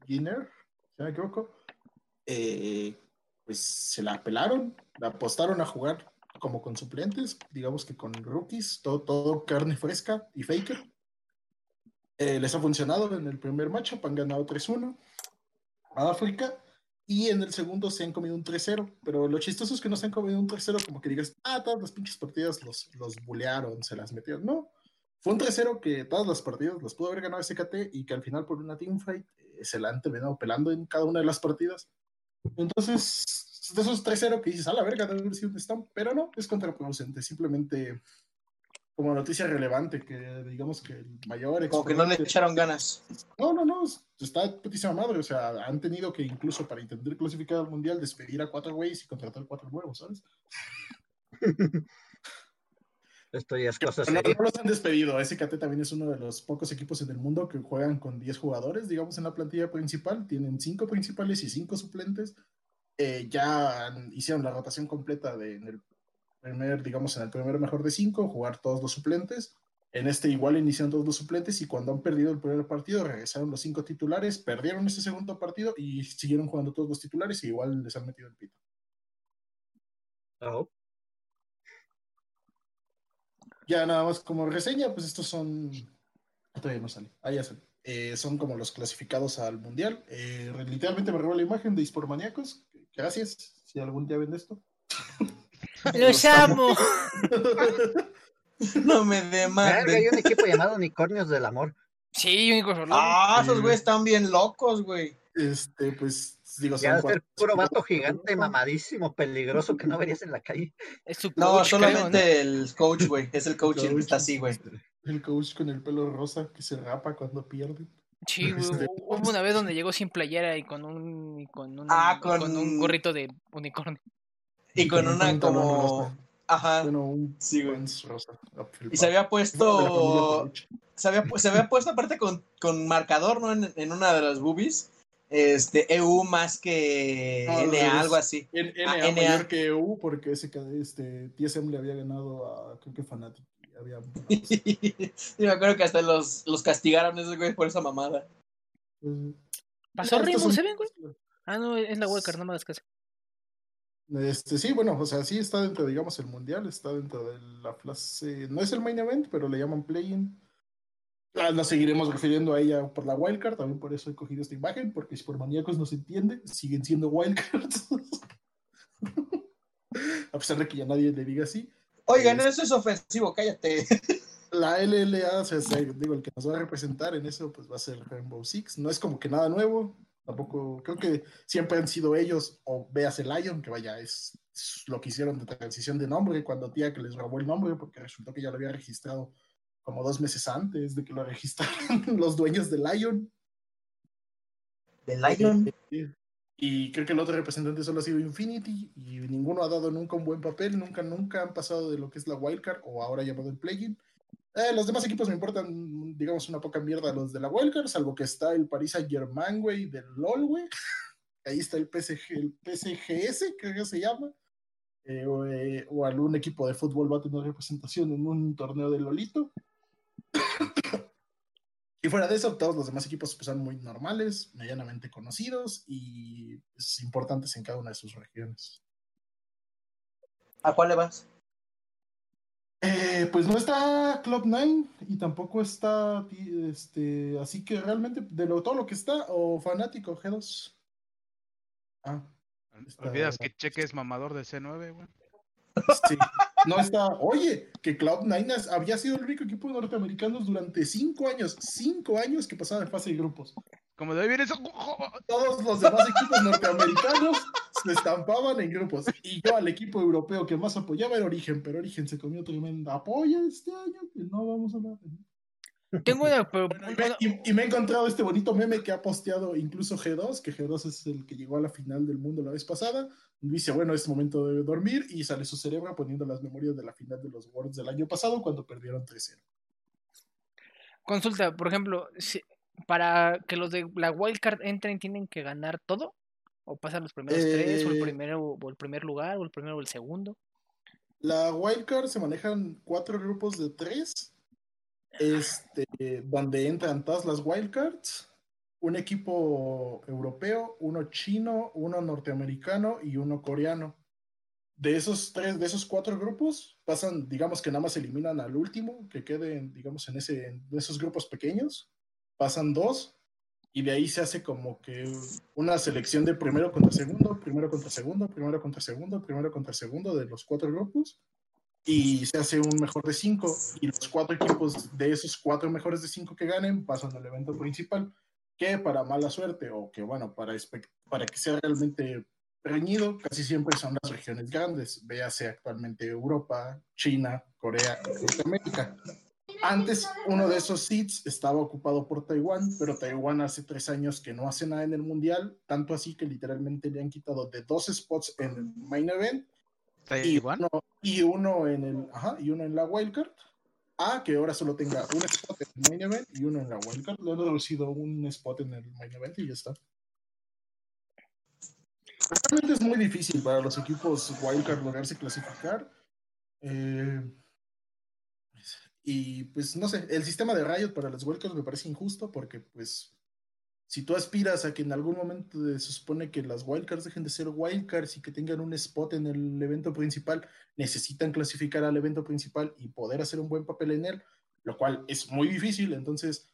Ginner, si me equivoco. Eh, pues se la pelaron, la apostaron a jugar como con suplentes, digamos que con rookies, todo, todo carne fresca y faker. Eh, les ha funcionado en el primer matchup, han ganado 3-1 a África. Y en el segundo se han comido un 3-0. Pero lo chistoso es que no se han comido un 3-0 como que digas, ah, todas las pinches partidas los, los bulearon, se las metieron. No. Fue un 3-0 que todas las partidas las pudo haber ganado SKT y que al final por una teamfight eh, se la han terminado pelando en cada una de las partidas. Entonces, de esos 3-0 que dices, a la verga, debe haber sido un stamp, pero no, es contraproducente. Simplemente como noticia relevante que digamos que el mayor Como que no le echaron ganas. no, no, no, está putísima madre. O sea, han tenido que incluso para intentar clasificar al mundial despedir a cuatro güeyes y contratar cuatro nuevos, ¿sabes? Esto ya es cosa No, no los han despedido. SKT también es uno de los pocos equipos en el mundo que juegan con 10 jugadores, digamos, en la plantilla principal. Tienen cinco principales y cinco suplentes. Eh, ya han- hicieron la rotación completa de en el primer, digamos, en el primer mejor de cinco, jugar todos los suplentes. En este igual iniciaron todos los suplentes y cuando han perdido el primer partido regresaron los cinco titulares, perdieron ese segundo partido y siguieron jugando todos los titulares y igual les han metido el pito. Oh, Ya nada más como reseña, pues estos son. Todavía no sale. Ah, ya sale. Eh, son como los clasificados al mundial. Eh, literalmente me robó la imagen de Ispormaníacos. Gracias. Si algún día ven esto. Los amo. No me verga, hay un equipo llamado Unicornios del Amor. Sí, único solo. Ah, esos güeyes están bien locos, güey. Este, pues digo, Ya son ser cuatro- puro vato gigante, mamadísimo, peligroso que no verías en la calle. Es su No, coach, creo, solamente el coach, güey. Es el coach el Coach, está así, güey. El coach con el pelo rosa que se rapa cuando pierde. Sí, güey, Este- Hubo una vez donde llegó sin playera y con un, y con un, Ah, con- un gorrito de unicornio. Y con un una pantalón como. rosa. Ajá. Bueno, un Sí, güey. rosa. Y se había puesto. Se había, se había puesto aparte con, con marcador, ¿no? En, en una de las boobies. Este, EU más que No, NA, es- algo así. En, Ah, NA NA. mayor que EU porque ese, este, TSM le había ganado a, creo que Fnatic. y Había, y me acuerdo que hasta los, los castigaron esos güeyes por esa mamada. pues, ¿Pasó Rainbow son- Seven, güey? Ah, no, es la wildcard, no me das caso. Este, sí, bueno, o sea, sí está dentro, digamos, el mundial, está dentro de la fase, no es el main event, pero le llaman play-in. Ah, La seguiremos refiriendo a ella por la wildcard, también por eso he cogido esta imagen, porque si por maníacos no se entiende, siguen siendo wildcards. a pesar de que ya nadie le diga así. Oigan, eso es ofensivo, cállate. La LLA, o sea, se- digo, el que nos va a representar en eso, pues va a ser Rainbow Six. No es como que nada nuevo, tampoco, creo que siempre han sido ellos, o veas el Lion, que vaya, es, es lo que hicieron de transición de nombre, cuando tía que les robó el nombre, porque resultó que ya lo había registrado como dos meses antes de que lo registraran los dueños de Lion. The Lion. Y creo que el otro representante solo ha sido Infinity, y ninguno ha dado nunca un buen papel, nunca, nunca han pasado de lo que es la wildcard, o ahora llamado el plugin. Eh, los demás equipos me importan, digamos, una poca mierda los de la wildcard, salvo que está el Paris Saint Germain, güey, del LOL, güey. Ahí está el PSG, el PSGS, creo que se llama. eh, o, eh, o algún equipo de fútbol va a tener representación en un torneo de Lolito. y fuera de eso, todos los demás equipos pues, son muy normales, medianamente conocidos y pues, importantes en cada una de sus regiones. ¿A cuál le vas? Eh, pues no está Club 9 y tampoco está este, así que realmente de lo, todo lo que está, o fanático G2. Ah, Está- Olvidas que Cheque es mamador de C9, güey. sí. No está. Oye, que Cloud9 as- había sido el único equipo de norteamericanos durante cinco años. Cinco años que pasaba en fase de grupos. Como de ahí viene eso. Todos los demás equipos norteamericanos se estampaban en grupos. Y yo al equipo europeo que más apoyaba era Origen, pero Origen se comió tremenda apoya este año, que no vamos a hablar. Tengo una. pero- Bueno, y, me, y- y me he encontrado este bonito meme que ha posteado incluso G2, que G2 es el que llegó a la final del mundo la vez pasada. Y dice, bueno, es momento de dormir y sale su cerebro poniendo las memorias de la final de los Worlds del año pasado cuando perdieron 3-0. Consulta, por ejemplo, si- para que los de la wildcard entren, ¿tienen que ganar todo? ¿O pasan los primeros tres? ¿O el Eh. primero o el primer lugar? ¿O el primero o el segundo? La wildcard se manejan cuatro grupos de tres, este, donde entran todas las wildcards, un equipo europeo, uno chino, uno norteamericano y uno coreano. De esos tres, de esos cuatro grupos, pasan, digamos que nada más eliminan al último, que quede, digamos, en ese, en esos grupos pequeños, pasan dos, y de ahí se hace como que una selección de primero contra segundo, primero contra segundo, primero contra segundo, primero contra segundo de los cuatro grupos y se hace un mejor de cinco y los cuatro equipos de esos cuatro mejores de cinco que ganen pasan al evento principal que para mala suerte o que bueno para, para que sea realmente reñido casi siempre son las regiones grandes véase actualmente Europa, China, Corea y Norteamérica antes uno de esos seats estaba ocupado por Taiwán, pero Taiwán hace tres años que no hace nada en el mundial, tanto así que literalmente le han quitado de dos spots en el main event y Taiwán. uno, y uno en el ajá, y uno en la wildcard. Ah, que ahora solo tenga un spot en el main event y uno en la wildcard. Le han reducido un spot en el main event y ya está. Realmente es muy difícil para los equipos wildcard lograrse clasificar. Eh, y pues no sé, el sistema de Riot para las wildcards me parece injusto porque pues si tú aspiras a que en algún momento se supone que las wildcards dejen de ser wildcards y que tengan un spot en el evento principal, necesitan clasificar al evento principal y poder hacer un buen papel en él, lo cual es muy difícil, entonces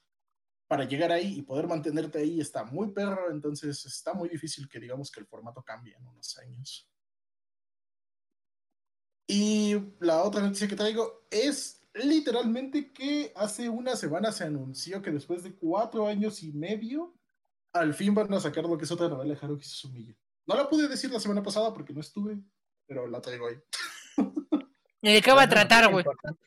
para llegar ahí y poder mantenerte ahí está muy perro, entonces está muy difícil que digamos que el formato cambie en unos años. Y la otra noticia que traigo es literalmente que hace una semana se anunció que después de cuatro años y medio, al fin van a sacar lo que es otra novela de Haruki Suzumiya. No la pude decir la semana pasada porque no estuve, pero la traigo ahí. ¿Y de qué va a Una tratar, güey? importante.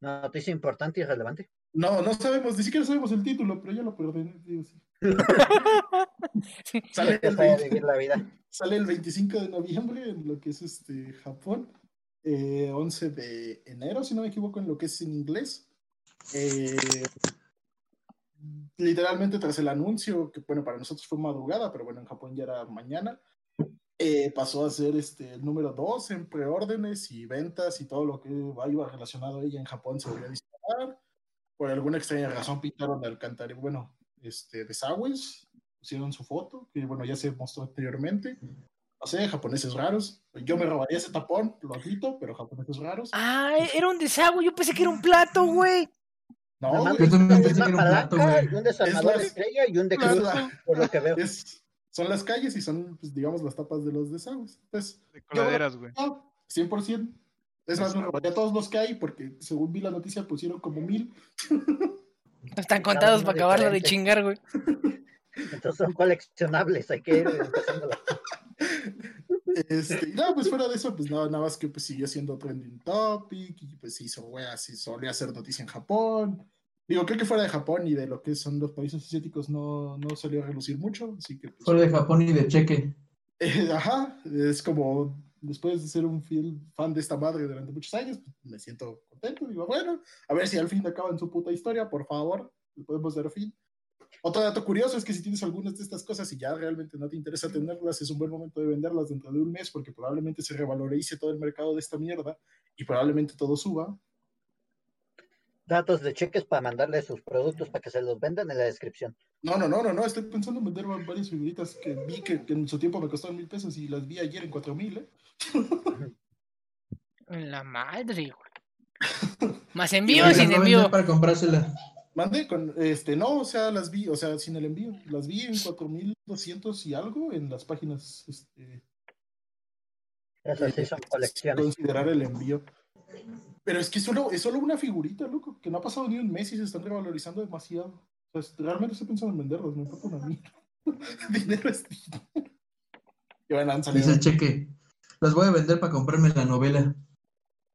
Noticia importante y relevante. No, no sabemos, ni siquiera sabemos el título, pero ya lo perdí. digo, sí. Sale, el sabe 20 vivir la vida. sale el 25 de noviembre en lo que es este Japón, eh, 11 de enero, si no me equivoco, en lo que es en inglés. Eh, literalmente tras el anuncio, que bueno, para nosotros fue madrugada, pero bueno, en Japón ya era mañana, eh, pasó a ser este, el número 2 en preórdenes y ventas y todo lo que iba relacionado a ella en Japón se volvió a disparar. Por alguna extraña razón pintaron al cantar, bueno, este, desagües, pusieron su foto, que bueno, ya se mostró anteriormente. No sé, japoneses raros. Yo me robaría ese tapón, lo admito, pero japoneses raros. Ah, era un desagüe. Yo pensé que era un plato, güey. No, más güey, Yo también una pensé que era un plato, güey. y un desarmador Es la- estrella y un de cruz, la- por lo que veo. es- son las calles y son, pues, digamos, las tapas de los desagües. Pues, De coladeras, güey. no, 100%. Es más, me robaría todos los que hay porque según vi la noticia pusieron como mil. Están contados para acabarlo de chingar, güey. Entonces son coleccionables, hay que ir empezándolas. Este, y no, pues fuera de eso, pues nada, nada más que pues siguió siendo trending topic y pues hizo weas y solía hacer noticia en Japón. Digo, creo que fuera de Japón y de lo que son los países asiáticos no, no salió a relucir mucho, así que pues, Fuera de Japón y de cheque. eh, ajá, es como después de ser un fiel fan de esta madre durante muchos años, pues, me siento contento, digo, bueno, a ver si al fin acaban su puta historia, por favor, le podemos dar fin. Otro dato curioso es que si tienes algunas de estas cosas y ya realmente no te interesa tenerlas, es un buen momento de venderlas dentro de un mes porque probablemente se revalorice todo el mercado de esta mierda y probablemente todo suba. Datos de cheques para mandarle sus productos para que se los vendan en la descripción. No, no, no, no, no, estoy pensando en vender va- varias figuritas que vi que, que en su tiempo me costaron mil pesos y las vi ayer en cuatro mil, ¿eh? La madre, güey. Más envío sin ¿no envío. para comprársela. Mandé con, este, no, o sea, las vi, o sea, sin el envío, las vi en cuatro mil doscientos y algo en las páginas, este, Esas sí son sin colecciones. considerar el envío. Pero es que solo, es solo una figurita, loco, que no ha pasado ni un mes y se están revalorizando demasiado. O sea, realmente estoy pensando en venderlas, me importa una mierda. dinero es dinero. Y bueno, han salido. Dice cheque. Las voy a vender para comprarme la novela.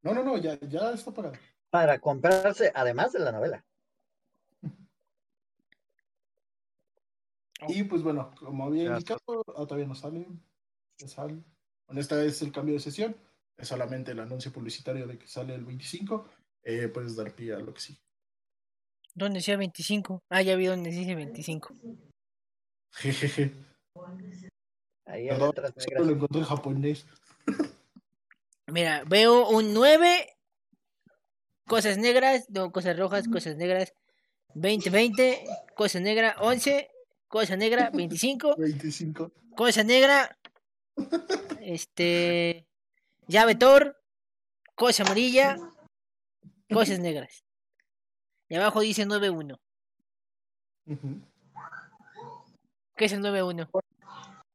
No, no, no, ya, ya está pagado. Para comprarse, además de la novela. Y pues bueno, como había Ya indicado, ah, todavía no sale. Ya sale. Bueno, esta es el cambio de sesión. Es solamente el anuncio publicitario de que sale el 25. Eh, puedes dar pie a lo que sí. ¿Dónde decía 25? Ah, ya vi donde dice 25. Jejeje. Ahí Perdón, letras solo negras. lo encontré en japonés. Mira, veo un 9. Cosas negras, no, cosas rojas, cosas negras. 20, 20, cosa negra, 11, cosa negra, 25, 25. cosa negra, este, llave Thor, cosa amarilla, cosas negras. Y abajo dice 9-1. Ujú. ¿Qué es el 9-1?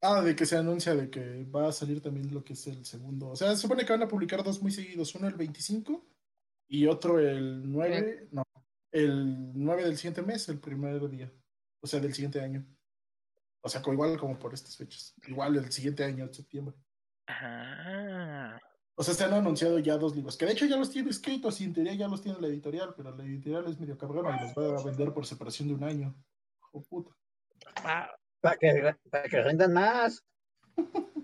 Ah, de que se anuncia de que va a salir también lo que es el segundo. O sea, se supone que van a publicar dos muy seguidos, uno el 25 y otro el 9, no, el 9 del siguiente mes, el primer día, o sea, del siguiente año. O sea, igual como por estas fechas, igual el siguiente año, en septiembre. Ah, O sea, se han anunciado ya dos libros, que de hecho ya los tiene escritos y en teoría ya los tiene la editorial, pero la editorial es medio cabrona y los va a vender por separación de un año. Hijo puta. ah, Para que, para que rendan más.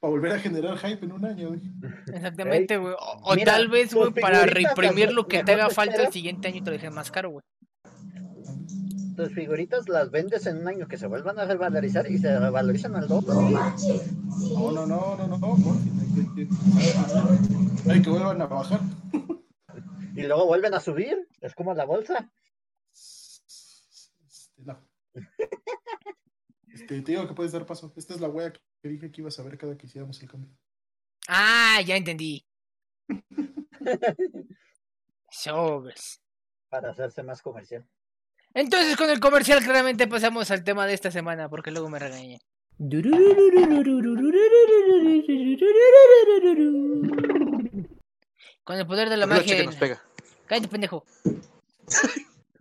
Para volver a generar hype en un año. dije. exactamente, güey. O, o Mira, tal vez, güey, para las lo que te haga falta el siguiente año y te lo dejen más caro, güey. Tus figuritas las vendes en un año que se vuelvan a revalorizar y se revalorizan al doble. No, no, no, no, no, hay que, vuelvan a bajar. Y luego vuelven a subir. Es como la bolsa. Este, no. Este, te digo que puedes dar paso. Esta es la wea que dije que ibas a ver cada que hiciéramos el cambio. Ah, ya entendí. Sobres. Para hacerse más comercial. Entonces con el comercial claramente pasamos al tema de esta semana porque luego me regañan. Con el poder de la magia. que nos pega. Cállate, pendejo.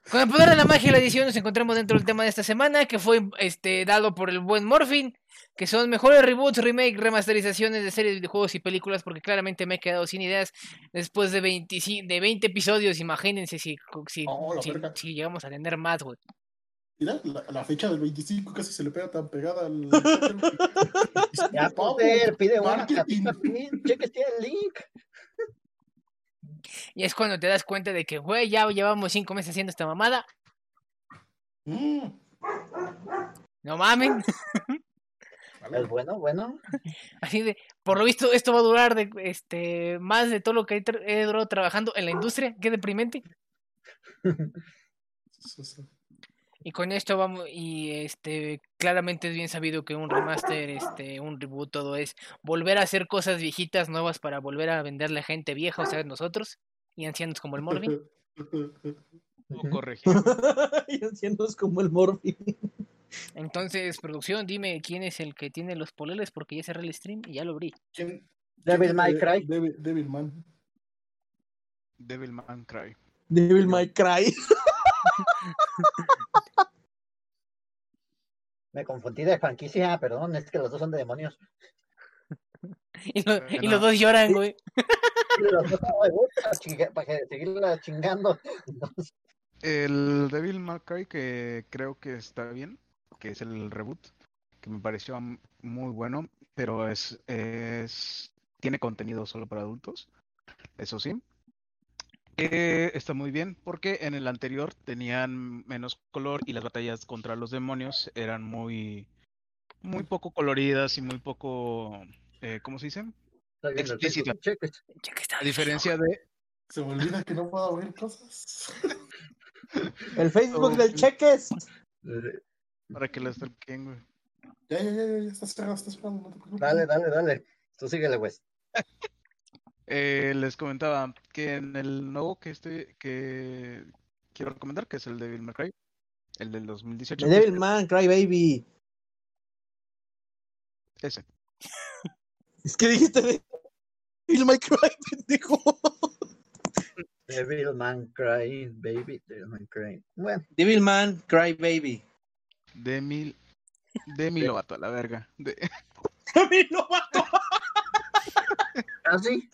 Con el poder de la magia y la edición nos encontramos dentro del tema de esta semana, que fue este dado por el buen Morphin, que son mejores reboots, remake, remasterizaciones de series, videojuegos y películas, porque claramente me he quedado sin ideas después de 25, de 20 episodios, imagínense si, si, Oh, si- llegamos a tener más, güey. Mira, la, la fecha del 25 casi se le pega tan pegada al. Ya, Potter, pide una capita tiene el link. Y es cuando te das cuenta de que, güey, ya llevamos 5 meses haciendo esta mamada. Mm, No mamen. Es bueno, bueno. Así de, por lo visto, esto va a durar de, este, más de todo lo que he, tra- he durado trabajando en la industria. Qué deprimente. Y con esto vamos, y este, claramente es bien sabido que un remaster, este, un reboot, todo es volver a hacer cosas viejitas nuevas para volver a venderle a gente vieja, o sea, nosotros, y ancianos como el Morvin. O corregir. y ancianos como el Morphy. Entonces, producción, dime quién es el que tiene los poleles, porque ya cerré el stream y ya lo abrí. ¿Quién- Devil May Cry. Devil, Devil Man. Devil Man Cry. Devil May Cry. Me confundí de franquicia, perdón, es que los dos son de demonios. Y, lo- y los dos lloran, güey. Y los dos son reboots para, seguirla chingando. Entonces, El Devil May Cry que creo que está bien, que es el reboot, que me pareció muy bueno, pero es, es tiene contenido solo para adultos, eso sí. que está muy bien porque en el anterior tenían menos color y las batallas contra los demonios eran muy muy poco coloridas y muy poco eh, ¿cómo se dice? Está bien, el Explícita. Facebook, cheques. Ya que está A diferencia de Se me olvida que no puedo abrir cosas. El Facebook Oh, del sí. Cheques. Para que las stalkeen, güey. Ya, ya, ya, ya, ya, está cerrado, está cerrado, no te preocupes. Dale, dale, dale. Tú síguele, Wes. Eh, les comentaba que en el nuevo que estoy que quiero recomendar, que es el de Devil May Cry, el del 2018. The Devilman, Cry Baby. Ese. Es que dijiste de Devil May Cry, pendejo. Devilman Cry, baby. Devilman Cry. Bueno, Devilman Cry Baby. Demi Demi Lovato, a la verga. De- así.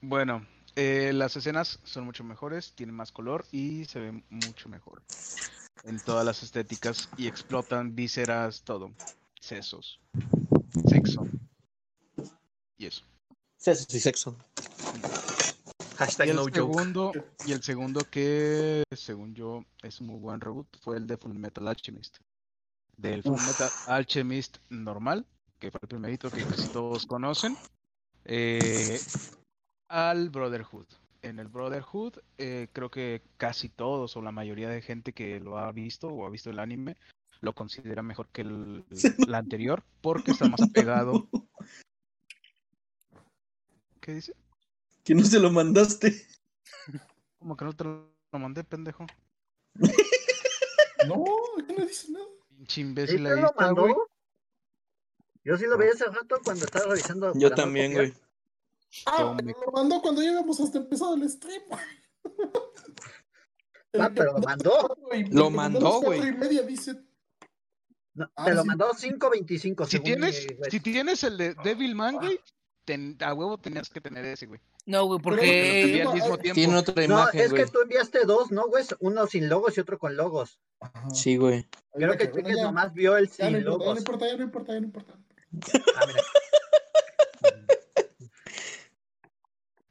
Bueno, eh, las escenas son mucho mejores, tienen más color y se ven mucho mejor. En todas las estéticas y explotan vísceras, todo. Sesos. Sexo. Y eso. Sexo y sexo. Y Hashtag el no joke. segundo, y el segundo que, según yo, es un muy buen reboot, fue el de Full Metal Alchemist. Del Full Metal Alchemist normal, que fue el primerito que casi todos conocen, eh, al Brotherhood. En el Brotherhood, eh, creo que casi todos o la mayoría de gente que lo ha visto o ha visto el anime lo considera mejor que el, el anterior porque está más apegado. ¿Qué dice? Que no se lo mandaste. Como que no te lo mandé, pendejo. No, aquí no dice nada. Pinche ¿Sí imbécil ahí lo está, mandó? güey. Yo sí lo vi hace rato cuando estaba revisando. Yo también, güey. Ah, Tome. lo mandó cuando llegamos hasta empezado el stream. Ah, pero lo mandó. Lo mandó, güey. y media dice. No, Ah, te lo sí. mandó 5.25. Si tienes, si tienes el de Devilman, güey, ten- a huevo tenías que tener ese, güey. No, güey, porque al mismo tiempo. Tiene otra No, imagen, es güey. que tú enviaste dos, ¿no, Wes? Uno sin logos y otro con logos. Ajá. Sí, güey. Creo que Bueno, Cheques ya- nomás vio el no sin ya no logos. importa, ya no importa, ya no importa. Ah, mira.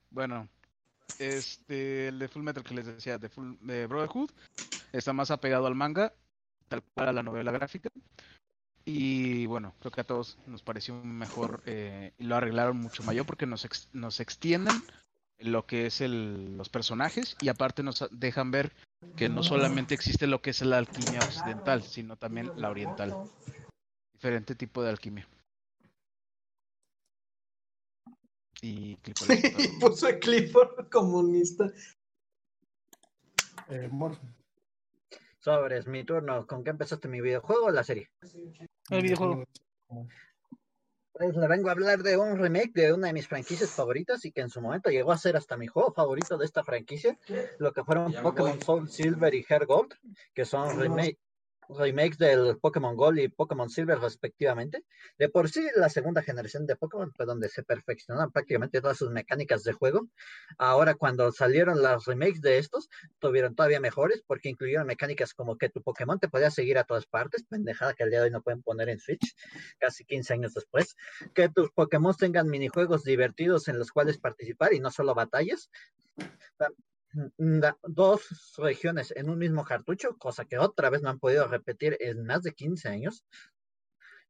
Bueno, este, el de Full Metal que les decía, de Full de Brotherhood, está más apegado al manga, tal cual a la novela gráfica. Y bueno, creo que a todos nos pareció mejor eh, y lo arreglaron mucho mayor porque nos, ex- nos extienden lo que es el, los personajes y aparte nos dejan ver que no solamente existe lo que es la alquimia occidental, sino también la oriental. Diferente tipo de alquimia. Y contará. Puso a Clifford comunista. Eh, Morph. Sobres, mi turno. ¿Con qué empezaste mi videojuego o la serie? el videojuego. Pues le vengo a hablar de un remake de una de mis franquicias favoritas y que en su momento llegó a ser hasta mi juego favorito de esta franquicia, lo que fueron Pokémon Soul Silver y Heart Gold, que son remake- remakes del Pokémon Gold y Pokémon Silver respectivamente. De por sí, la segunda generación de Pokémon fue donde se perfeccionaron prácticamente todas sus mecánicas de juego. Ahora, cuando salieron las remakes de estos, tuvieron todavía mejores porque incluyeron mecánicas como que tu Pokémon te podía seguir a todas partes, pendejada que al día de hoy no pueden poner en Switch, casi 15 años después que tus Pokémon tengan minijuegos divertidos en los cuales participar y no solo batallas. Da- Dos regiones en un mismo cartucho, cosa que otra vez no han podido repetir en más de 15 años.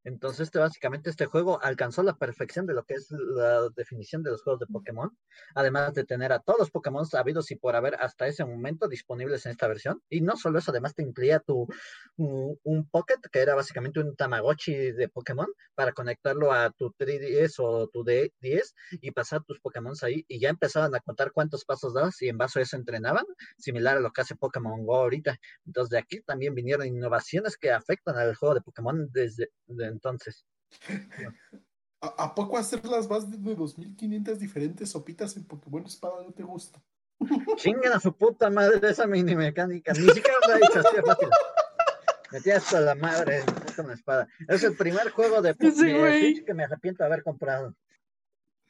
Entonces, este, básicamente, este juego alcanzó la perfección de lo que es la definición de los juegos de Pokémon, además de tener a todos los Pokémon sabidos y por haber hasta ese momento disponibles en esta versión. Y no solo eso, además te incluía tu, un, un Pocket, que era básicamente un Tamagotchi de Pokémon, para conectarlo a tu 3DS o tu D10 y pasar tus Pokémon ahí. Y ya empezaban a contar cuántos pasos dabas y en base a eso entrenaban, similar a lo que hace Pokémon Go ahorita. Entonces, de aquí también vinieron innovaciones que afectan al juego de Pokémon desde de entonces. ¿A, a poco hacer las más de 2500 diferentes sopitas en Pokémon Espada no te gusta? Chinguen a su puta madre esa mini mecánica. Ni siquiera la he hecho así fácil. Metí hasta la madre con la espada. Es el primer juego de. Switch que me arrepiento de haber comprado.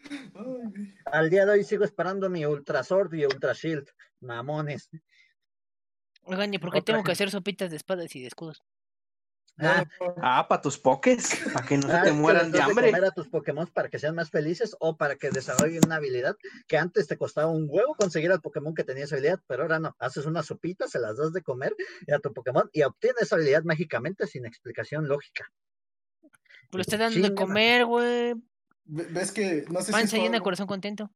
Ay. Al día de hoy sigo esperando mi Ultra Sword y Ultra Shield. Mamones. Oigan, ¿y por qué Otra tengo que hacer sopitas de espadas y de escudos? Ah, Ah, para tus pokés, para que no se Ah, te mueran de hambre. comer a tus Pokémon para que sean más felices o para que desarrollen una habilidad que antes te costaba un huevo conseguir al Pokémon que tenía esa habilidad, pero ahora no. Haces una sopita, se las das de comer a tu Pokémon y obtienes esa habilidad mágicamente sin explicación lógica. Pero está dando de comer, güey. Ve- ¿Ves que no sé si Panza es llena, corazón contento.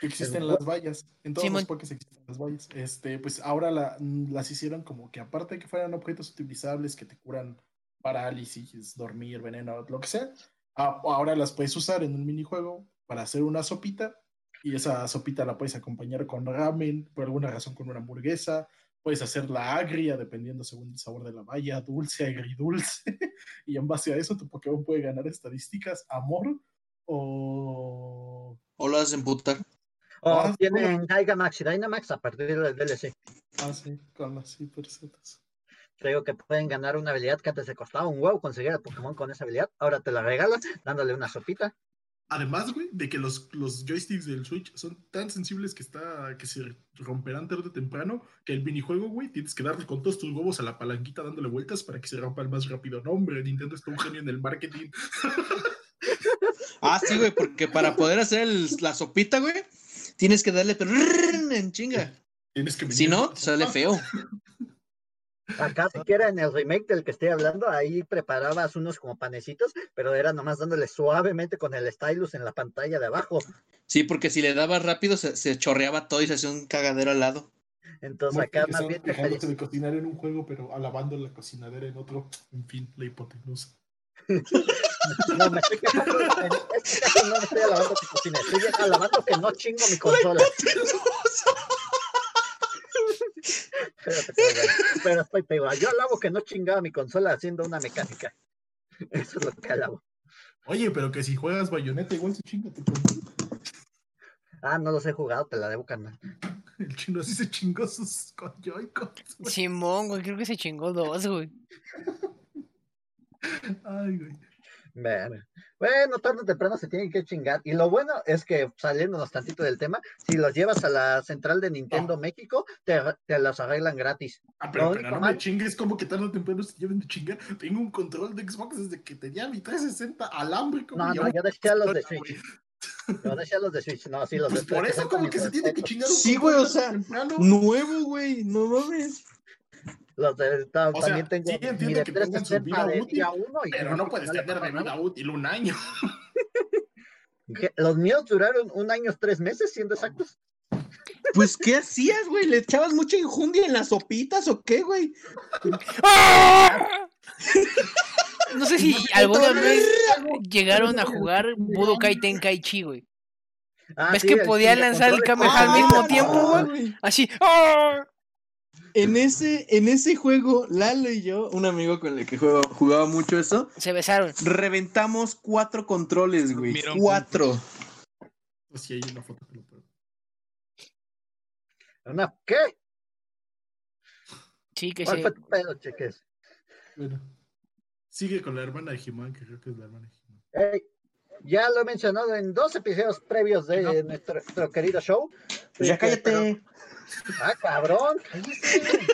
que existen las vallas? En todos Simón. los Pokés existen las vallas. Este, pues ahora la- las hicieron como que aparte de que fueran objetos utilizables que te curan parálisis, dormir, veneno, lo que sea, a- ahora las puedes usar en un minijuego para hacer una sopita y esa sopita la puedes acompañar con ramen, por alguna razón con una hamburguesa, puedes hacerla agria dependiendo según el sabor de la valla, dulce, agridulce, y en base a eso tu Pokémon puede ganar estadísticas, amor o... O lo haces emputar. O Ah, tienen Gigamax y Dynamax a partir del DLC. Ah, sí, con las hipercetas. Te digo que pueden ganar una habilidad que antes te costaba un huevo conseguir al Pokémon con esa habilidad. Ahora te la regalan dándole una sopita. Además, güey, de que los, los joysticks del Switch son tan sensibles que está que se romperán tarde o temprano, que el minijuego, güey, tienes que darle con todos tus huevos a la palanquita dándole vueltas para que se rompa el más rápido. No, hombre, Nintendo está un genio en el marketing. Ah, sí, güey, porque para poder hacer el- la sopita, güey, tienes que darle pero en chinga. Tienes que Si no, sale feo. Acá siquiera en el remake del que estoy hablando, ahí preparabas unos como panecitos, pero era nomás dándole suavemente con el stylus en la pantalla de abajo. Sí, porque si le dabas rápido se, se chorreaba todo y se hacía un cagadero al lado. Entonces Como acá más bien te de cocinar en un juego, pero alabando la cocinadera en otro. En fin, la hipotenusa. No, me estoy quejando. En este caso no me estoy alabando que cocine, estoy alabando que no chingo mi consola. Espérate, Pero estoy peor. Yo alabo que no chingaba mi consola haciendo una mecánica. Eso es lo que alabo. Oye, pero que si juegas bayoneta, igual se chinga tu. Ah, no los he jugado, te la debo, carnal. El chino así se chingó sus con Joy-Cons. Simón, güey, creo que se chingó dos, güey. Ay, güey. Bueno, bueno, tarde o temprano se tienen que chingar. Y lo bueno es que, saliéndonos tantito del tema, si los llevas a la central de Nintendo México, te, te los arreglan gratis. Ah, pero, pero no mal- me chingues como que tarde o temprano se lleven de chingar. Tengo un control de Xbox desde que tenía mi 360 alámbrico. No, no, yo decía los de Switch. Yo decía los de Switch, no, sí, los de Pues por eso 360 como que se tiene que chingar un Sí, güey, o sea, temprano. Nuevo, güey, no mames. Los de, ta- O sea, también tengo sí entiendo que tengan su 360 vida útil, día uno y Pero no puedes tener de vida útil un año. Los míos duraron un año, tres meses, siendo exactos. Pues, ¿qué hacías, güey? ¿Le echabas mucha injundia en las sopitas o qué, güey? ¡Ah! No sé si alguna vez llegaron a jugar Budokai Tenkaichi, güey. Ah, ¿Ves sí, que podía lanzar el. Kamehameha al mismo Ah, tiempo, güey? Así. ¡ah! En ese, en ese juego, Lalo y yo, un amigo con el que juego- jugaba mucho eso, Se besaron. reventamos cuatro controles, güey. Cuatro. Pues sí, hay una foto que lo puedo. Una, ¿Qué? Sí, que ¿Cuál sí. fue tu pedo, cheques? Bueno. Sigue con la hermana de Jimán, que creo que es la hermana de Jimán. Ey, ya lo he mencionado en dos episodios previos de No. nuestro, nuestro querido show. Pues ya pero- cállate. Ah, cabrón. cállate.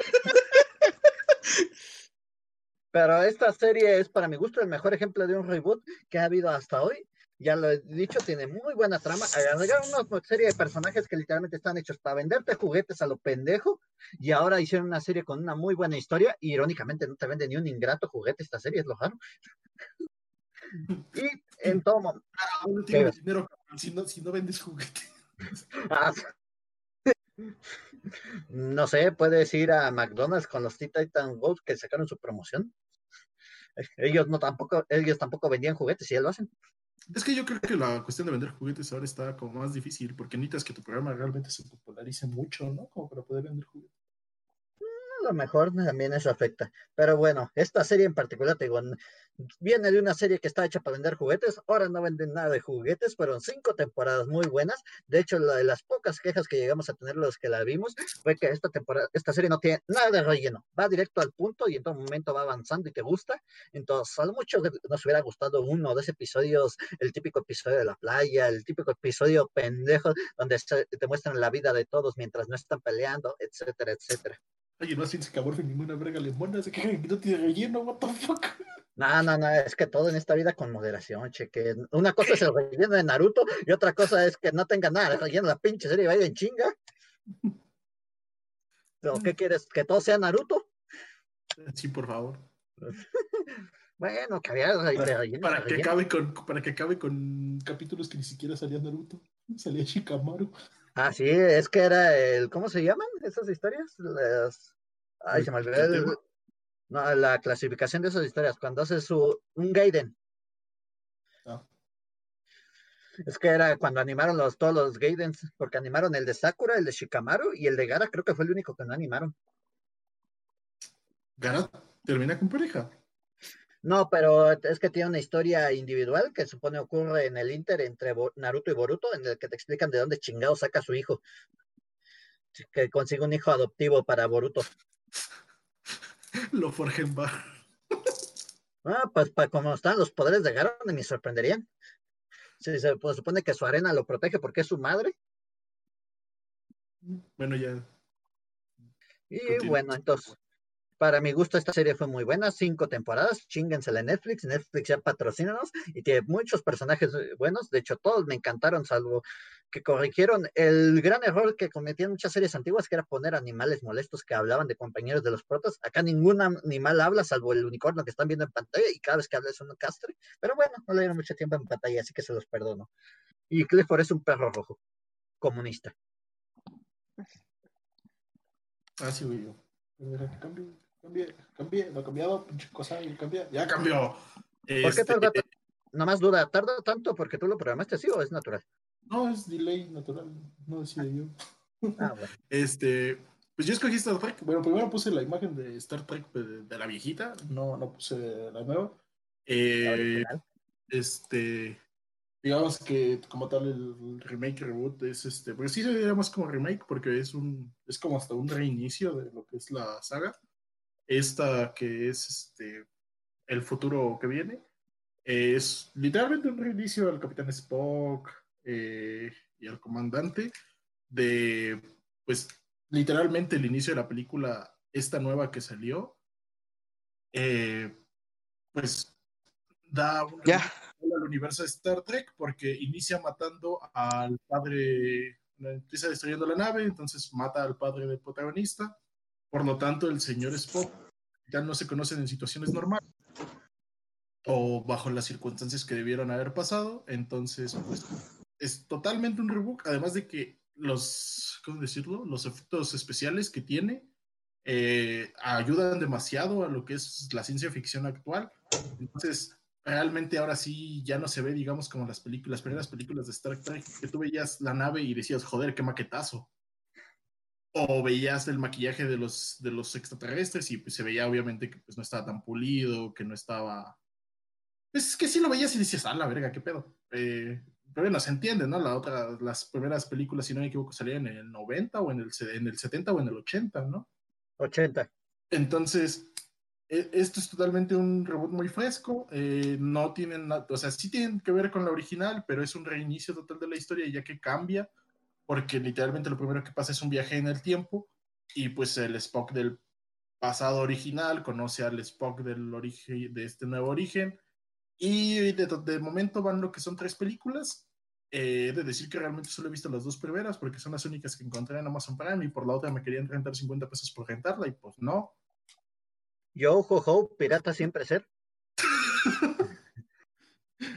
Pero esta serie es, para mi gusto, el mejor ejemplo de un reboot que ha habido hasta hoy. Ya lo he dicho, tiene muy buena trama. Agregaron una serie de personajes que literalmente están hechos para venderte juguetes a lo pendejo. Y ahora hicieron una serie con una muy buena historia. Y irónicamente no te vende ni un ingrato juguete esta serie, es lo raro. y en todo momento. Dinero si no, si no vendes juguete. Ah, No sé, puedes ir a McDonald's con los Teen Titan Go que sacaron su promoción. Ellos no tampoco, ellos tampoco vendían juguetes y ya lo hacen. Es que yo creo que la cuestión de vender juguetes ahora está como más difícil, porque necesitas que tu programa realmente se popularice mucho, ¿no? Como para poder vender juguetes. Lo mejor también eso afecta. Pero bueno, esta serie en particular, te digo, viene de una serie que está hecha para vender juguetes. Ahora no venden nada de juguetes, fueron cinco temporadas muy buenas. De hecho, la de las pocas quejas que llegamos a tener los que la vimos fue que esta temporada, esta serie no tiene nada de relleno. Va directo al punto y en todo momento va avanzando y te gusta. Entonces, a lo mucho nos hubiera gustado uno o dos episodios, el típico episodio de la playa, el típico episodio pendejo donde te muestran la vida de todos mientras no están peleando, etcétera, etcétera. Oye, no cabor ni ninguna verga limona, se que no tiene relleno, what the fuck. No, no, no, es que todo en esta vida con moderación, cheque. Una cosa es el relleno de Naruto y otra cosa es que no tenga nada relleno la pinche serie vaya en chinga. ¿Pero qué quieres? ¿Que todo sea Naruto? Sí, por favor. Bueno, que había Para, relleno, para que relleno. acabe con, para que acabe con capítulos que ni siquiera salía Naruto. Salía Shikamaru. Ah, sí, es que era el, ¿cómo se llaman esas historias? Las, ay, se me olvidó la clasificación de esas historias, cuando haces su, un Gaiden. Ah. Es que era cuando animaron los, todos los Gaidens, porque animaron el de Sakura, el de Shikamaru y el de Gara, creo que fue el único que no animaron. Gara termina con pareja. No, pero es que tiene una historia individual que supone ocurre en el Inter entre Naruto y Boruto, en el que te explican de dónde chingado saca su hijo. Que consigue un hijo adoptivo para Boruto. Lo forja en bar. Ah, pues para como están los poderes de Gara, ni me sorprenderían. Sí, se pues, supone que su arena lo protege porque es su madre. Bueno, ya. Y Continúa. bueno, entonces, para mi gusto, esta serie fue muy buena. Cinco temporadas, chíngensela en Netflix. Netflix ya patrocínanos y tiene muchos personajes eh, buenos. De hecho, todos me encantaron, salvo que corrigieron el gran error que cometían muchas series antiguas, que era poner animales molestos que hablaban de compañeros de los protas. Acá ningún animal habla, salvo el unicornio que están viendo en pantalla, y cada vez que habla es un castre. Pero bueno, no le dieron mucho tiempo en pantalla, así que se los perdono. Y Clifford es un perro rojo, comunista. Ah, sí, güey. yo. Cambie. No ha cambiado, cosa, ya cambia. Ya cambió. ¿Por qué Este, tarda tanto? Nomás duda, ¿tarda tanto porque tú lo programaste así o es natural? No, es delay natural. No decide yo. Ah, bueno. Este, pues yo escogí Star Trek. Bueno, primero puse la imagen de Star Trek de, de la viejita, no, no puse la nueva. Eh, este, digamos que como tal el remake reboot es este, porque sí se vería más como remake porque es un, es como hasta un reinicio de lo que es la saga. Esta que es este, el futuro que viene. eh, es literalmente un reinicio al Capitán Spock eh, y al comandante de, pues, literalmente el inicio de la película, esta nueva que salió, eh, pues, da un Ya. al universo de Star Trek porque inicia matando al padre, empieza destruyendo la nave, entonces mata al padre del protagonista, por lo tanto el señor Spock ya no se conocen en situaciones normales o bajo las circunstancias que debieron haber pasado, entonces pues es totalmente un reboot, además de que los, ¿cómo decirlo? Los efectos especiales que tiene eh, ayudan demasiado a lo que es la ciencia ficción actual. Entonces, realmente ahora sí ya no se ve, digamos, como las películas, las primeras películas de Star Trek, que tú veías la nave y decías, joder, qué maquetazo. O veías el maquillaje de los, de los extraterrestres y pues, se veía obviamente que pues, no estaba tan pulido, que no estaba... Pues es que sí lo veías y decías, ah, la verga, qué pedo. Eh, pero bueno, se entiende, ¿no? La otra, las primeras películas, si no me equivoco, salían en el 90 o en el, en el 70 o en el 80, ¿no? 80. Entonces, e- esto es totalmente un reboot muy fresco. eh, no tienen nada, o sea, sí tienen que ver con la original, pero es un reinicio total de la historia, ya que cambia, porque literalmente lo primero que pasa es un viaje en el tiempo, y pues el Spock del pasado original conoce al Spock del origen, de este nuevo origen, y de, de momento van lo que son tres películas. Eh, he de decir que realmente solo he visto las dos primeras porque son las únicas que encontré en Amazon Prime y por la otra me querían rentar 50 pesos por rentarla y pues no. Yo, ho, ho, pirata siempre ser.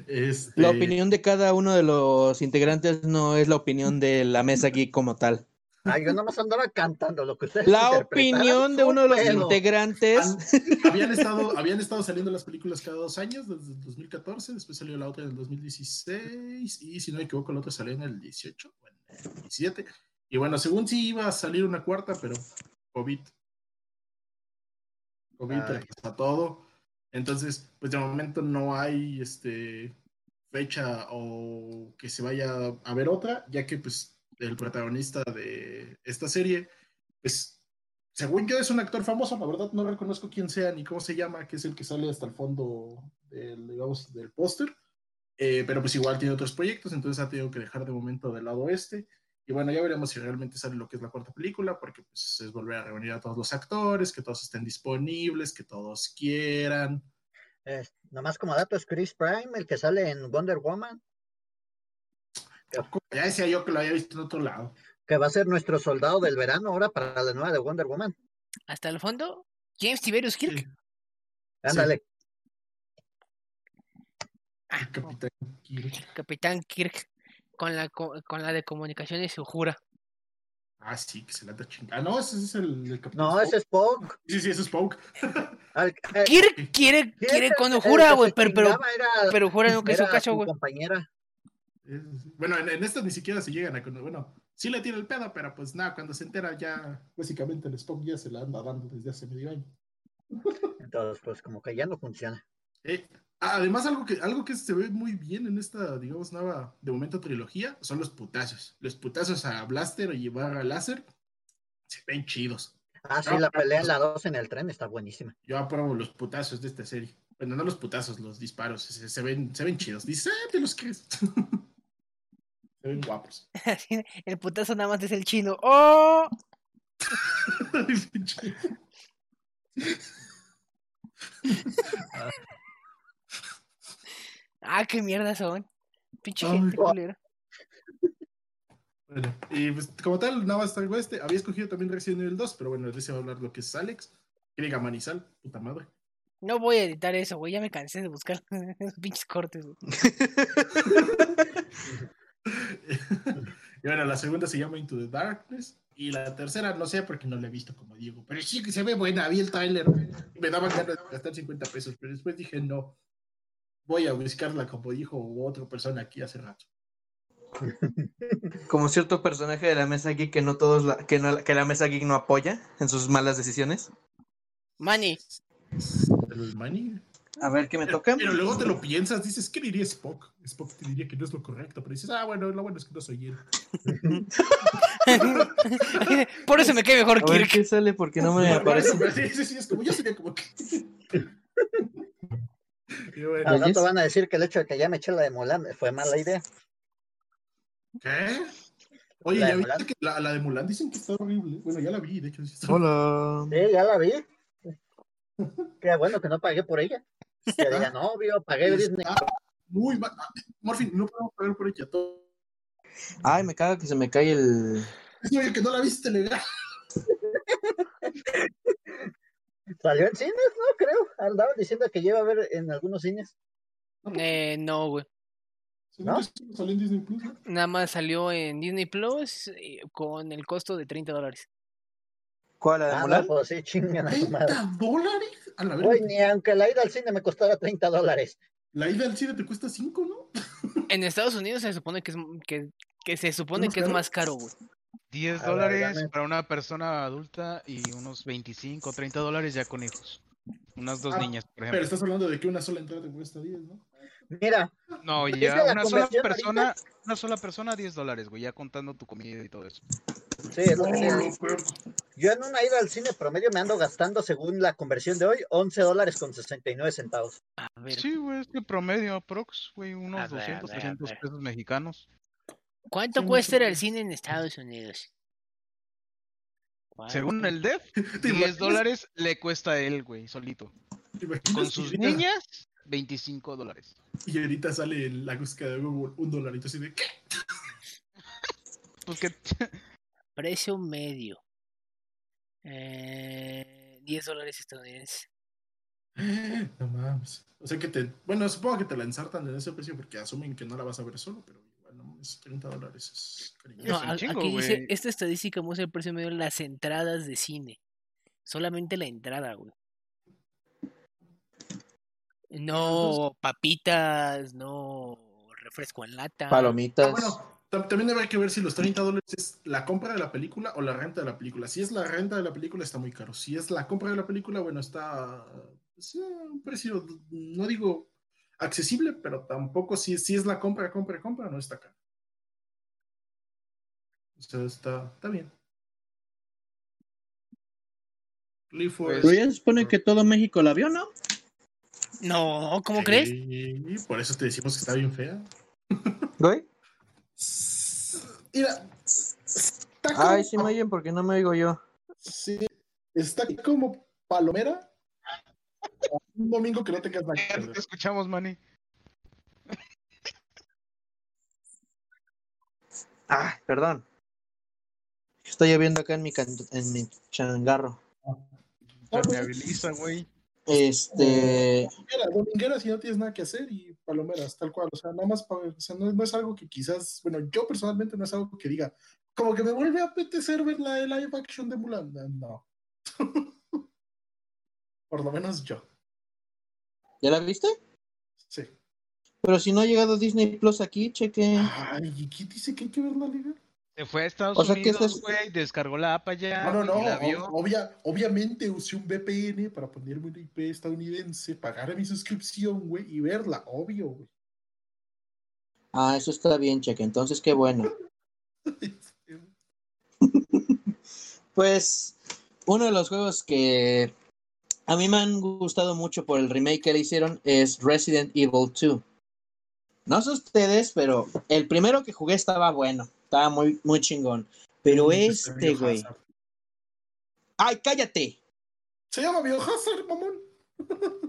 Este, La opinión de cada uno de los integrantes no es la opinión de la mesa aquí como tal. Ah, yo nomás andaba cantando lo que ustedes La opinión de uno de los integrantes. habían, estado, habían estado saliendo las películas cada dos años, desde el 2014, después salió la otra en el 2016 y si no me equivoco la otra salió en el 18 o en el 17. Y bueno, según sí iba a salir una cuarta, pero COVID. COVID Ay. retrasa todo. Entonces, pues de momento no hay este fecha o que se vaya a ver otra, ya que pues el protagonista de esta serie, pues según yo es un actor famoso, la verdad no reconozco quién sea ni cómo se llama, que es el que sale hasta el fondo del, digamos, del póster, Eh, pero pues igual tiene otros proyectos, entonces ha tenido que dejar de momento del lado este. Y bueno, ya veremos si realmente sale lo que es la cuarta película, porque pues, es volver a reunir a todos los actores, que todos estén disponibles, que todos quieran. Eh, nomás como dato es Chris Prime, el que sale en Wonder Woman, Ya decía yo que lo había visto en otro lado. que va a ser nuestro soldado del verano ahora para la nueva de Wonder Woman. Hasta el fondo, James Tiberius Kirk. Sí, Ándale, el Capitán Kirk. Capitán Kirk, con la, co- con la de comunicaciones se jura. Ah, sí, que se la anda chingando. Ah, no, ese es el, el Capitán no, ese es Spock. Sí, sí, ese es. Al- eh, quiere, quiere el- cuando jura, güey, pero, pero, era- pero jura no que caso, su güey. compañera. Es- Bueno, en, en estas ni siquiera se llegan a conocer. Bueno, sí le tira el pedo, pero pues nada, cuando se entera ya, básicamente el Spock ya se la anda dando desde hace medio año. Entonces, pues como que ya no funciona. Eh, además, algo que, algo que se ve muy bien en esta, digamos, nueva, de momento, trilogía, son los putazos. Los putazos a Blaster y barra láser se ven chidos. Ah, sí, No, la pelea en la 2 en el tren está buenísima. Yo apruebo los putazos de esta serie. Bueno, no los putazos, los disparos. Se, se ven, se ven chidos. Dices, ah, te los crees. se ven guapos. el putazo nada más es el chino. ¡Oh! Ah, qué mierda son. Pinche Ay. gente culera. Bueno, y pues como tal, nada más traigo este. Había escogido también Resident Evil 2, pero bueno, de ese va a hablar lo que es Alex. Que diga Manizal, puta madre. No voy a editar eso, güey. Ya me cansé de buscar esos pinches cortes, güey. y bueno, la segunda se llama Into the Darkness. Y la tercera, no sé porque no la he visto como digo. Pero sí que se ve buena. Vi el tráiler. y Me daban ganas de gastar 50 pesos. Pero después dije, no. Voy a buscarla como dijo otra persona aquí hace rato. Como cierto personaje de la mesa geek que no todos la, que, no, que la mesa geek no apoya en sus malas decisiones. Manny, El money. A ver qué me toca. Pero luego te lo piensas, dices, ¿qué diría Spock? Spock te diría que no es lo correcto, pero dices, ah, bueno, lo bueno es que no soy él. por eso me cae mejor A ver Kirk. qué sale porque no me aparece. Sí, sí, sí, es como yo sería como que. Y bueno, Al rato van a decir que el hecho de que ya me eché la de Mulan fue mala idea. ¿Qué? Oye, ¿La de ya Mulan? viste que la, la de Mulan dicen que está horrible. Bueno, ya la vi, de hecho. sí está- Hola. Sí, ya la vi. Qué bueno que no pagué por ella. Que diga, no, obvio, pagué Disney. Muy mal. Ah, Morfin, no podemos pagar por ella. Todo. Ay, me caga que se me cae el. Es que no la viste legal. Salió en cines, no creo. Andaban diciendo que lleva a ver en algunos cines. Eh, no, güey. ¿No? salió en Disney Plus, ¿no? Nada más salió en Disney Plus eh, con el costo de 30 dólares. ¿Cuál? ¿La de Ah, Mulan? no, pues sí, chingan a su madre. ¿30 dólares? A la Güey, ni aunque la ida al cine me costara 30 dólares. La ida al cine te cuesta 5, ¿no? En Estados Unidos se supone que es que, que se supone que es más caro, güey. 10 A ver, dólares para una persona adulta y unos 25 o 30 dólares ya con hijos. Unas dos Ah, niñas, por Pero ejemplo. estás hablando de que una sola entrada te cuesta 10, ¿no? Mira, No, ya una sola persona, una sola persona 10 dólares, güey, ya contando tu comida y todo eso. sí, es lo que pero- yo en una ida al cine promedio me ando gastando, según la conversión de hoy, 11 dólares con 69 centavos. A ver, Sí, güey, es que promedio aprox, güey, unos ver, a 200, ver, a 300 ver. pesos mexicanos. ¿Cuánto sí, cuesta sí, ir al sí. cine en Estados Unidos? Según el DEF, ¿Te 10 imaginas- dólares le cuesta a él, güey, solito. Con sus ahorita- niñas, 25 dólares. Y ahorita sale la búsqueda de Google un dolarito así de ¿qué? Pues que Precio medio. Eh, 10 dólares estadounidenses. No mames. O sea que te. Bueno, supongo que te la ensartan en ese precio porque asumen que no la vas a ver solo, pero mames, 30 dólares es cariño. No, un chingo, aquí dice, esta estadística muestra el precio medio de las entradas de cine. Solamente la entrada, güey. No papitas, no refresco en lata. Palomitas. Ah, bueno, tam- también habrá que ver si los 30 dólares es la compra de la película o la renta de la película. Si es la renta de la película, está muy caro. Si es la compra de la película, bueno, está. pues, eh, un precio, no digo accesible, pero tampoco si, si es la compra, compra, compra, no está caro. O sea, está, está bien. Lee Forest- Pero ya supone que todo México la vio, ¿no? No, ¿cómo crees? Sí, por eso te decimos que está bien fea. Güey. Mira, Está como, Ay, sí me oyen porque no me oigo yo. sí, está como palomera. Un domingo que no tengas nada que te escuchamos, Manny. Ah, perdón. Está lloviendo acá en mi, can- en mi changarro. Permeabiliza, güey. Este. Dominguera, dominguera si no tienes nada que hacer y palomeras, tal cual. O sea, nada más, pa- o sea, no, no es algo que quizás, bueno, yo personalmente no es algo que diga, como que me vuelve a apetecer ver la live action de Mulan. No. Por lo menos yo. ¿Ya la viste? Sí. Pero si no ha llegado Disney Plus aquí, cheque. Ay, ¿y quién dice que hay que ver la liga? Se fue a Estados O sea, que Unidos, güey, descargó la app allá. No, no, no. la vio. obvia- obviamente usé un VPN para ponerme una IP estadounidense, pagar mi suscripción, güey, y verla, obvio, güey. Ah, eso está bien, cheque. Entonces, qué bueno. Pues uno de los juegos que a mí me han gustado mucho por el remake que le hicieron es Resident Evil 2. No sé ustedes, pero el primero que jugué estaba bueno, estaba muy, muy chingón. Pero este, güey. ¡Ay, cállate! Se llama Biohazard, mamón.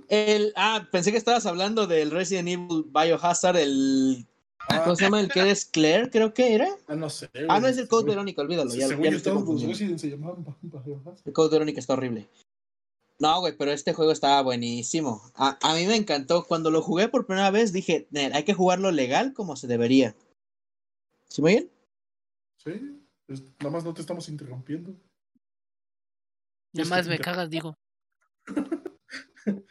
El, ah, pensé que estabas hablando del Resident Evil Biohazard, el. ¿Cómo se llama? El que es Claire, creo que era. Ah, no sé. Ah, no es el Code Verónica, olvídalo. Ya, Según ya yo, confundiendo. Resident se llamaban Biohazard. El Code Verónica está horrible. No, güey, pero este juego estaba buenísimo. A, a mí me encantó. Cuando lo jugué por primera vez dije, "Nel, hay que jugarlo legal como se debería. ¿Sí me oyen? Sí, es- nada más no te estamos interrumpiendo. Nada más me cagas, digo.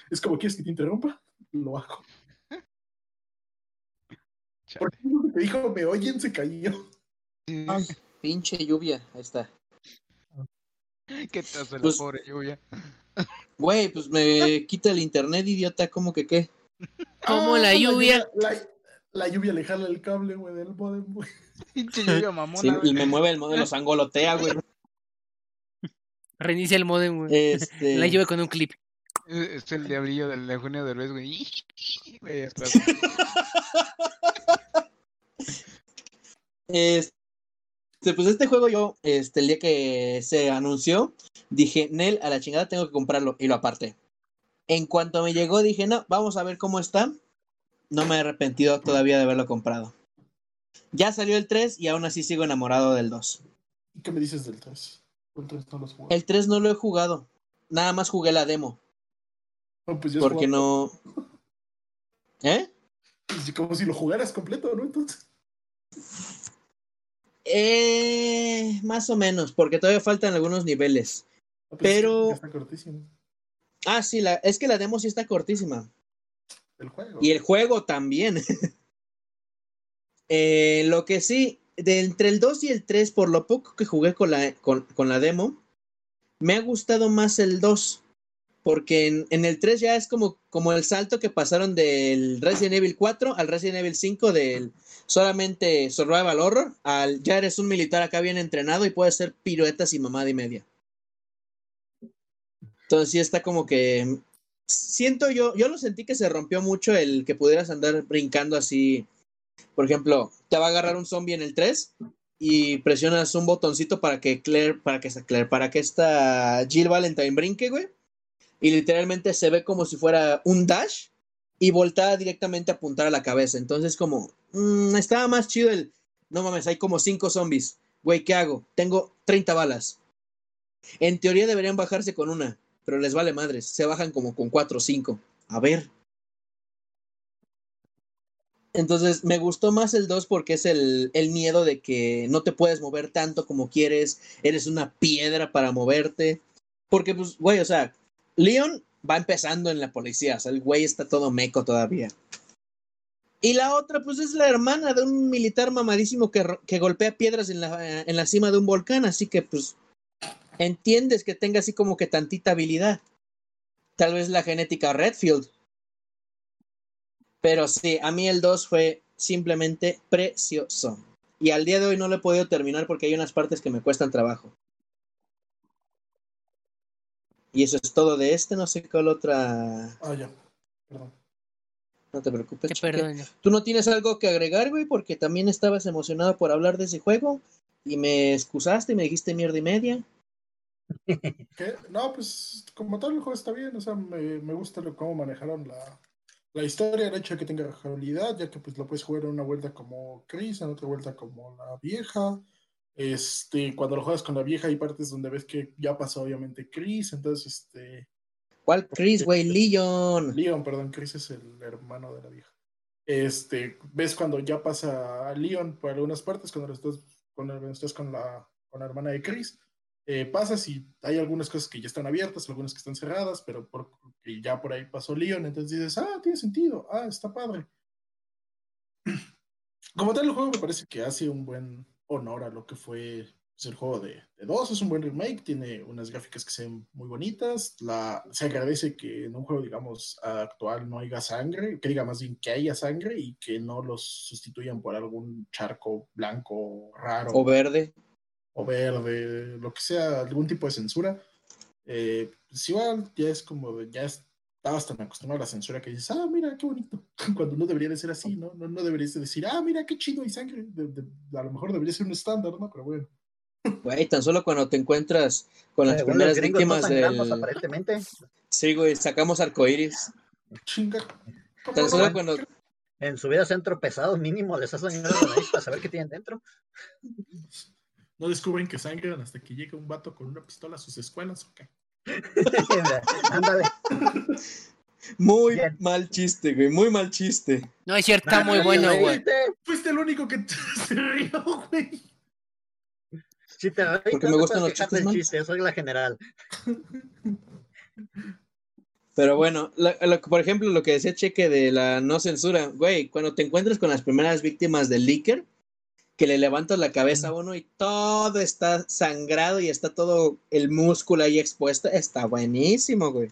Es como quieres que te interrumpa, lo hago. Porque te dijo, me oyen, se cayó. Ay, pinche lluvia. Ahí está. ¿Qué te hace la Pues- pobre lluvia? Güey, pues me quita el internet, idiota. ¿Cómo que qué? Como Ah, la lluvia. La, la lluvia le jala el cable, güey, del modem, güey. Pinche lluvia mamona. Sí, y me mueve el modelo, los angolotea, güey. Reinicia el modem, güey. Este. La lluvia con un clip. Es es el diablillo del Eugenio Derbez, güey. Este, pues este juego yo, este, el día que se anunció, dije, Nel, a la chingada tengo que comprarlo y lo aparté. En cuanto me llegó, dije, no, vamos a ver cómo está. No me he arrepentido todavía de haberlo comprado. Ya salió el 3 y aún así sigo enamorado del 2. ¿Y qué me dices del 3? El 3 no jugué. El 3 no lo he jugado. Nada más jugué la demo. No, pues Porque no... ¿Eh? Pues como si lo jugaras completo, ¿no? Entonces. Eh, más o menos, porque todavía faltan algunos niveles. Ah, pues, Pero- ya Está cortísimo. Ah, sí, la, es que la demo sí está cortísima. El juego. Y el juego también. Eh, lo que sí, de entre el 2 y el 3, por lo poco que jugué con la, con, con la demo, me ha gustado más el 2. Porque en, en el 3 ya es como, como el salto que pasaron del Resident Evil 4 al Resident Evil 5 del solamente Survival Horror al ya eres un militar acá bien entrenado y puedes hacer piruetas y mamada y media. Entonces sí está como que siento yo, yo lo sentí que se rompió mucho el que pudieras andar brincando así. Por ejemplo, te va a agarrar un zombie en el 3 y presionas un botoncito para que Claire, para que esta Claire, para que esta Jill Valentine brinque, güey. Y literalmente se ve como si fuera un dash y voltea directamente a apuntar a la cabeza. Entonces, como, mm, estaba más chido el, no mames, hay como cinco zombies. Güey, ¿qué hago? Tengo 30 balas. En teoría deberían bajarse con una, pero les vale madres. Se bajan como con cuatro o cinco. A ver. Entonces, me gustó más el 2 porque es el, el miedo de que no te puedes mover tanto como quieres. Eres una piedra para moverte. Porque, pues, güey, o sea, Leon va empezando en la policía. O sea, el güey está todo meco todavía. Y la otra, pues, es la hermana de un militar mamadísimo que, que golpea piedras en la, en la cima de un volcán. Así que, pues, entiendes que tenga así como que tantita habilidad. Tal vez la genética Redfield. Pero sí, a mí el 2 fue simplemente precioso. Y al día de hoy no lo he podido terminar porque hay unas partes que me cuestan trabajo. Y eso es todo de este, no sé cuál otra. Ah, ya. Perdón. No te preocupes. Perdón. ¿Tú no tienes algo que agregar, güey? Porque también estabas emocionado por hablar de ese juego. y me excusaste y me dijiste mierda y media. ¿Qué? No, pues como tal el juego está bien, o sea, me, me gusta lo, cómo manejaron la, la historia, el hecho de que tenga jugabilidad, ya que pues lo puedes jugar en una vuelta como Chris, en otra vuelta como la vieja. Este, cuando lo juegas con la vieja hay partes donde ves que ya pasó obviamente Chris, entonces este, ¿Cuál Chris, güey? Leon. Leon, perdón, Chris es el hermano de la vieja. Este, ves cuando ya pasa a Leon por algunas partes, cuando estás, cuando estás con la, con la hermana de Chris, eh, pasas y hay algunas cosas que ya están abiertas, algunas que están cerradas, pero ya por ahí pasó Leon, entonces dices, ah, tiene sentido, ah, está padre. Como tal, el juego me parece que hace un buen honor a lo que fue pues, el juego de, de dos, es un buen remake, tiene unas gráficas que se ven muy bonitas, la, se agradece que en un juego, digamos, actual no haya sangre, que diga más bien que haya sangre y que no los sustituyan por algún charco blanco raro O verde. O verde, lo que sea, algún tipo de censura. Eh, pues igual ya es como, de- ya estabas tan acostumbrado a la censura que dices, ah, mira, qué bonito, cuando no debería de ser así, ¿no? No, no deberías de decir, ah, mira, qué chido hay sangre, De- de- a lo mejor debería ser un estándar, ¿no? Pero bueno. Güey, tan solo cuando te encuentras con las Según primeras víctimas sangramos, del. aparentemente. Sí, güey, sacamos arcoíris. Chinga. Tan solo cuando. En su vida se han tropezado, mínimo les hacen la nariz para saber qué tienen dentro. No descubren que sangran hasta que llega un vato con una pistola a sus escuelas, ¿o qué? Ándale. Muy Bien. mal chiste, güey, muy mal chiste. No es cierto, está muy bueno, güey. Fuiste el único que se rió, güey. Si te Porque me gustan los chistes malos. chiste, es regla general. Pero bueno, lo- lo que- por ejemplo, lo que decía Cheque de la no censura, güey, cuando te encuentras con las primeras víctimas del leaker, que le levantas la cabeza a uno y todo está sangrado y está todo el músculo ahí expuesto, está buenísimo, güey.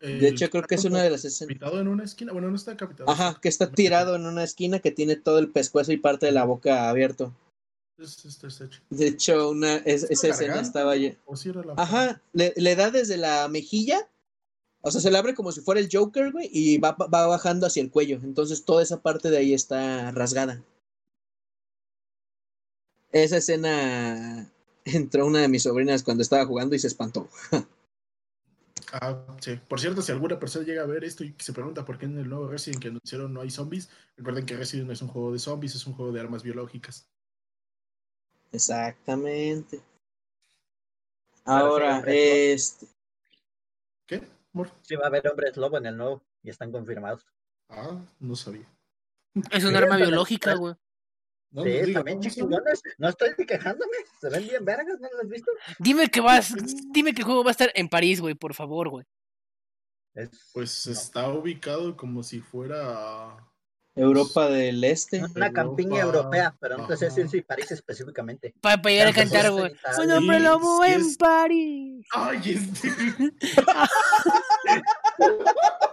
De hecho, creo que es una de las escenas. Capitado en una esquina. Bueno, no está capitado. Ajá, que está tirado en una esquina que tiene todo el pescuezo y parte de la boca abierto. Es- es- es hecho. De hecho, una, es- ¿Es esa escena garganta? estaba... lle- ¿O si era la Ajá, le, le da desde la mejilla, o sea, se le abre como si fuera el Joker, güey, y va, va bajando hacia el cuello. Entonces toda esa parte de ahí está rasgada. Esa escena entró una de mis sobrinas cuando estaba jugando y se espantó. Ah, sí. Por cierto, si alguna persona llega a ver esto y se pregunta por qué en el nuevo Resident que anunciaron no hay zombies, recuerden que Resident no es un juego de zombies, es un juego de armas biológicas. Exactamente. Ahora, este, ¿Qué? Amor? Sí va a haber hombres lobo en el nuevo y están confirmados. Ah, no sabía. Es un arma biológica, güey. No, sí, diga, también chingones. No estoy ni quejándome. Se ven bien vergas, ¿no lo has visto? Dime que vas, dime que el juego va a estar en París, güey, por favor, güey. Es Pues No. está ubicado como si fuera. Europa del Este. una campiña Europa, europea, pero no te sé si París específicamente. Para llegar a cantar, pues, güey. Un hombre lobo en es- París. ¡Ay, este!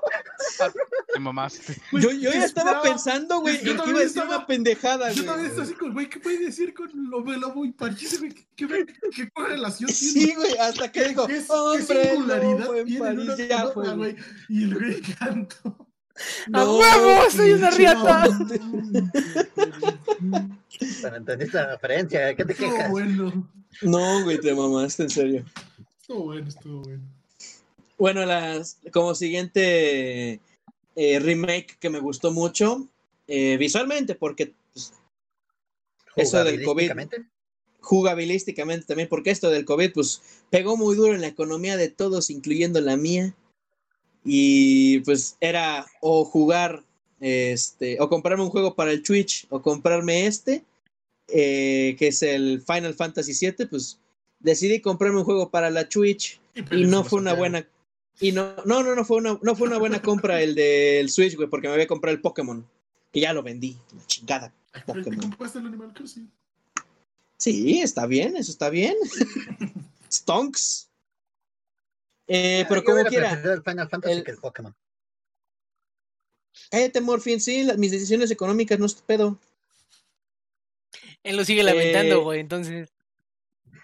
Te mamaste. Yo, yo ya estaba esperaba. pensando, güey, Yo en que iba a decir estaba- una pendejada, Yo también estoy así con, güey, ¿qué puede decir con Lobo Lobo y París, güey? ¿Qué, qué, qué correlación tiene? Sí, güey, hasta que dijo, ¿Qué, qué hombre, singularidad lobo en tiene París, una ya fue, otra, güey. Y el güey cantó. ¡A huevo! ¡Soy una riata! Pero entendiste la referencia, ¿qué te quejas? bueno. No, güey, te mamaste, en serio. Estuvo bueno, estuvo bueno. Bueno, las, como siguiente eh, remake que me gustó mucho, eh, visualmente, porque pues, eso del COVID, Jugabilísticamente, también, porque esto del COVID, pues pegó muy duro en la economía de todos, incluyendo la mía. Y pues era o jugar, este, o comprarme un juego para el Twitch, o comprarme este, eh, que es el Final Fantasy VII, pues decidí comprarme un juego para la Twitch y no fue una buena y no no no no fue una no fue una buena compra el del Switch güey porque me había comprado el Pokémon que ya lo vendí la chingada Ay, pero ¿te Pokémon. compraste el Animal Crossing? sí está bien eso está bien Stonks eh, pero yo como quiera el Final Fantasy el- que el Pokémon. cállate Morphin sí las- mis decisiones económicas no es tu pedo Él lo sigue lamentando, Eh, güey, entonces.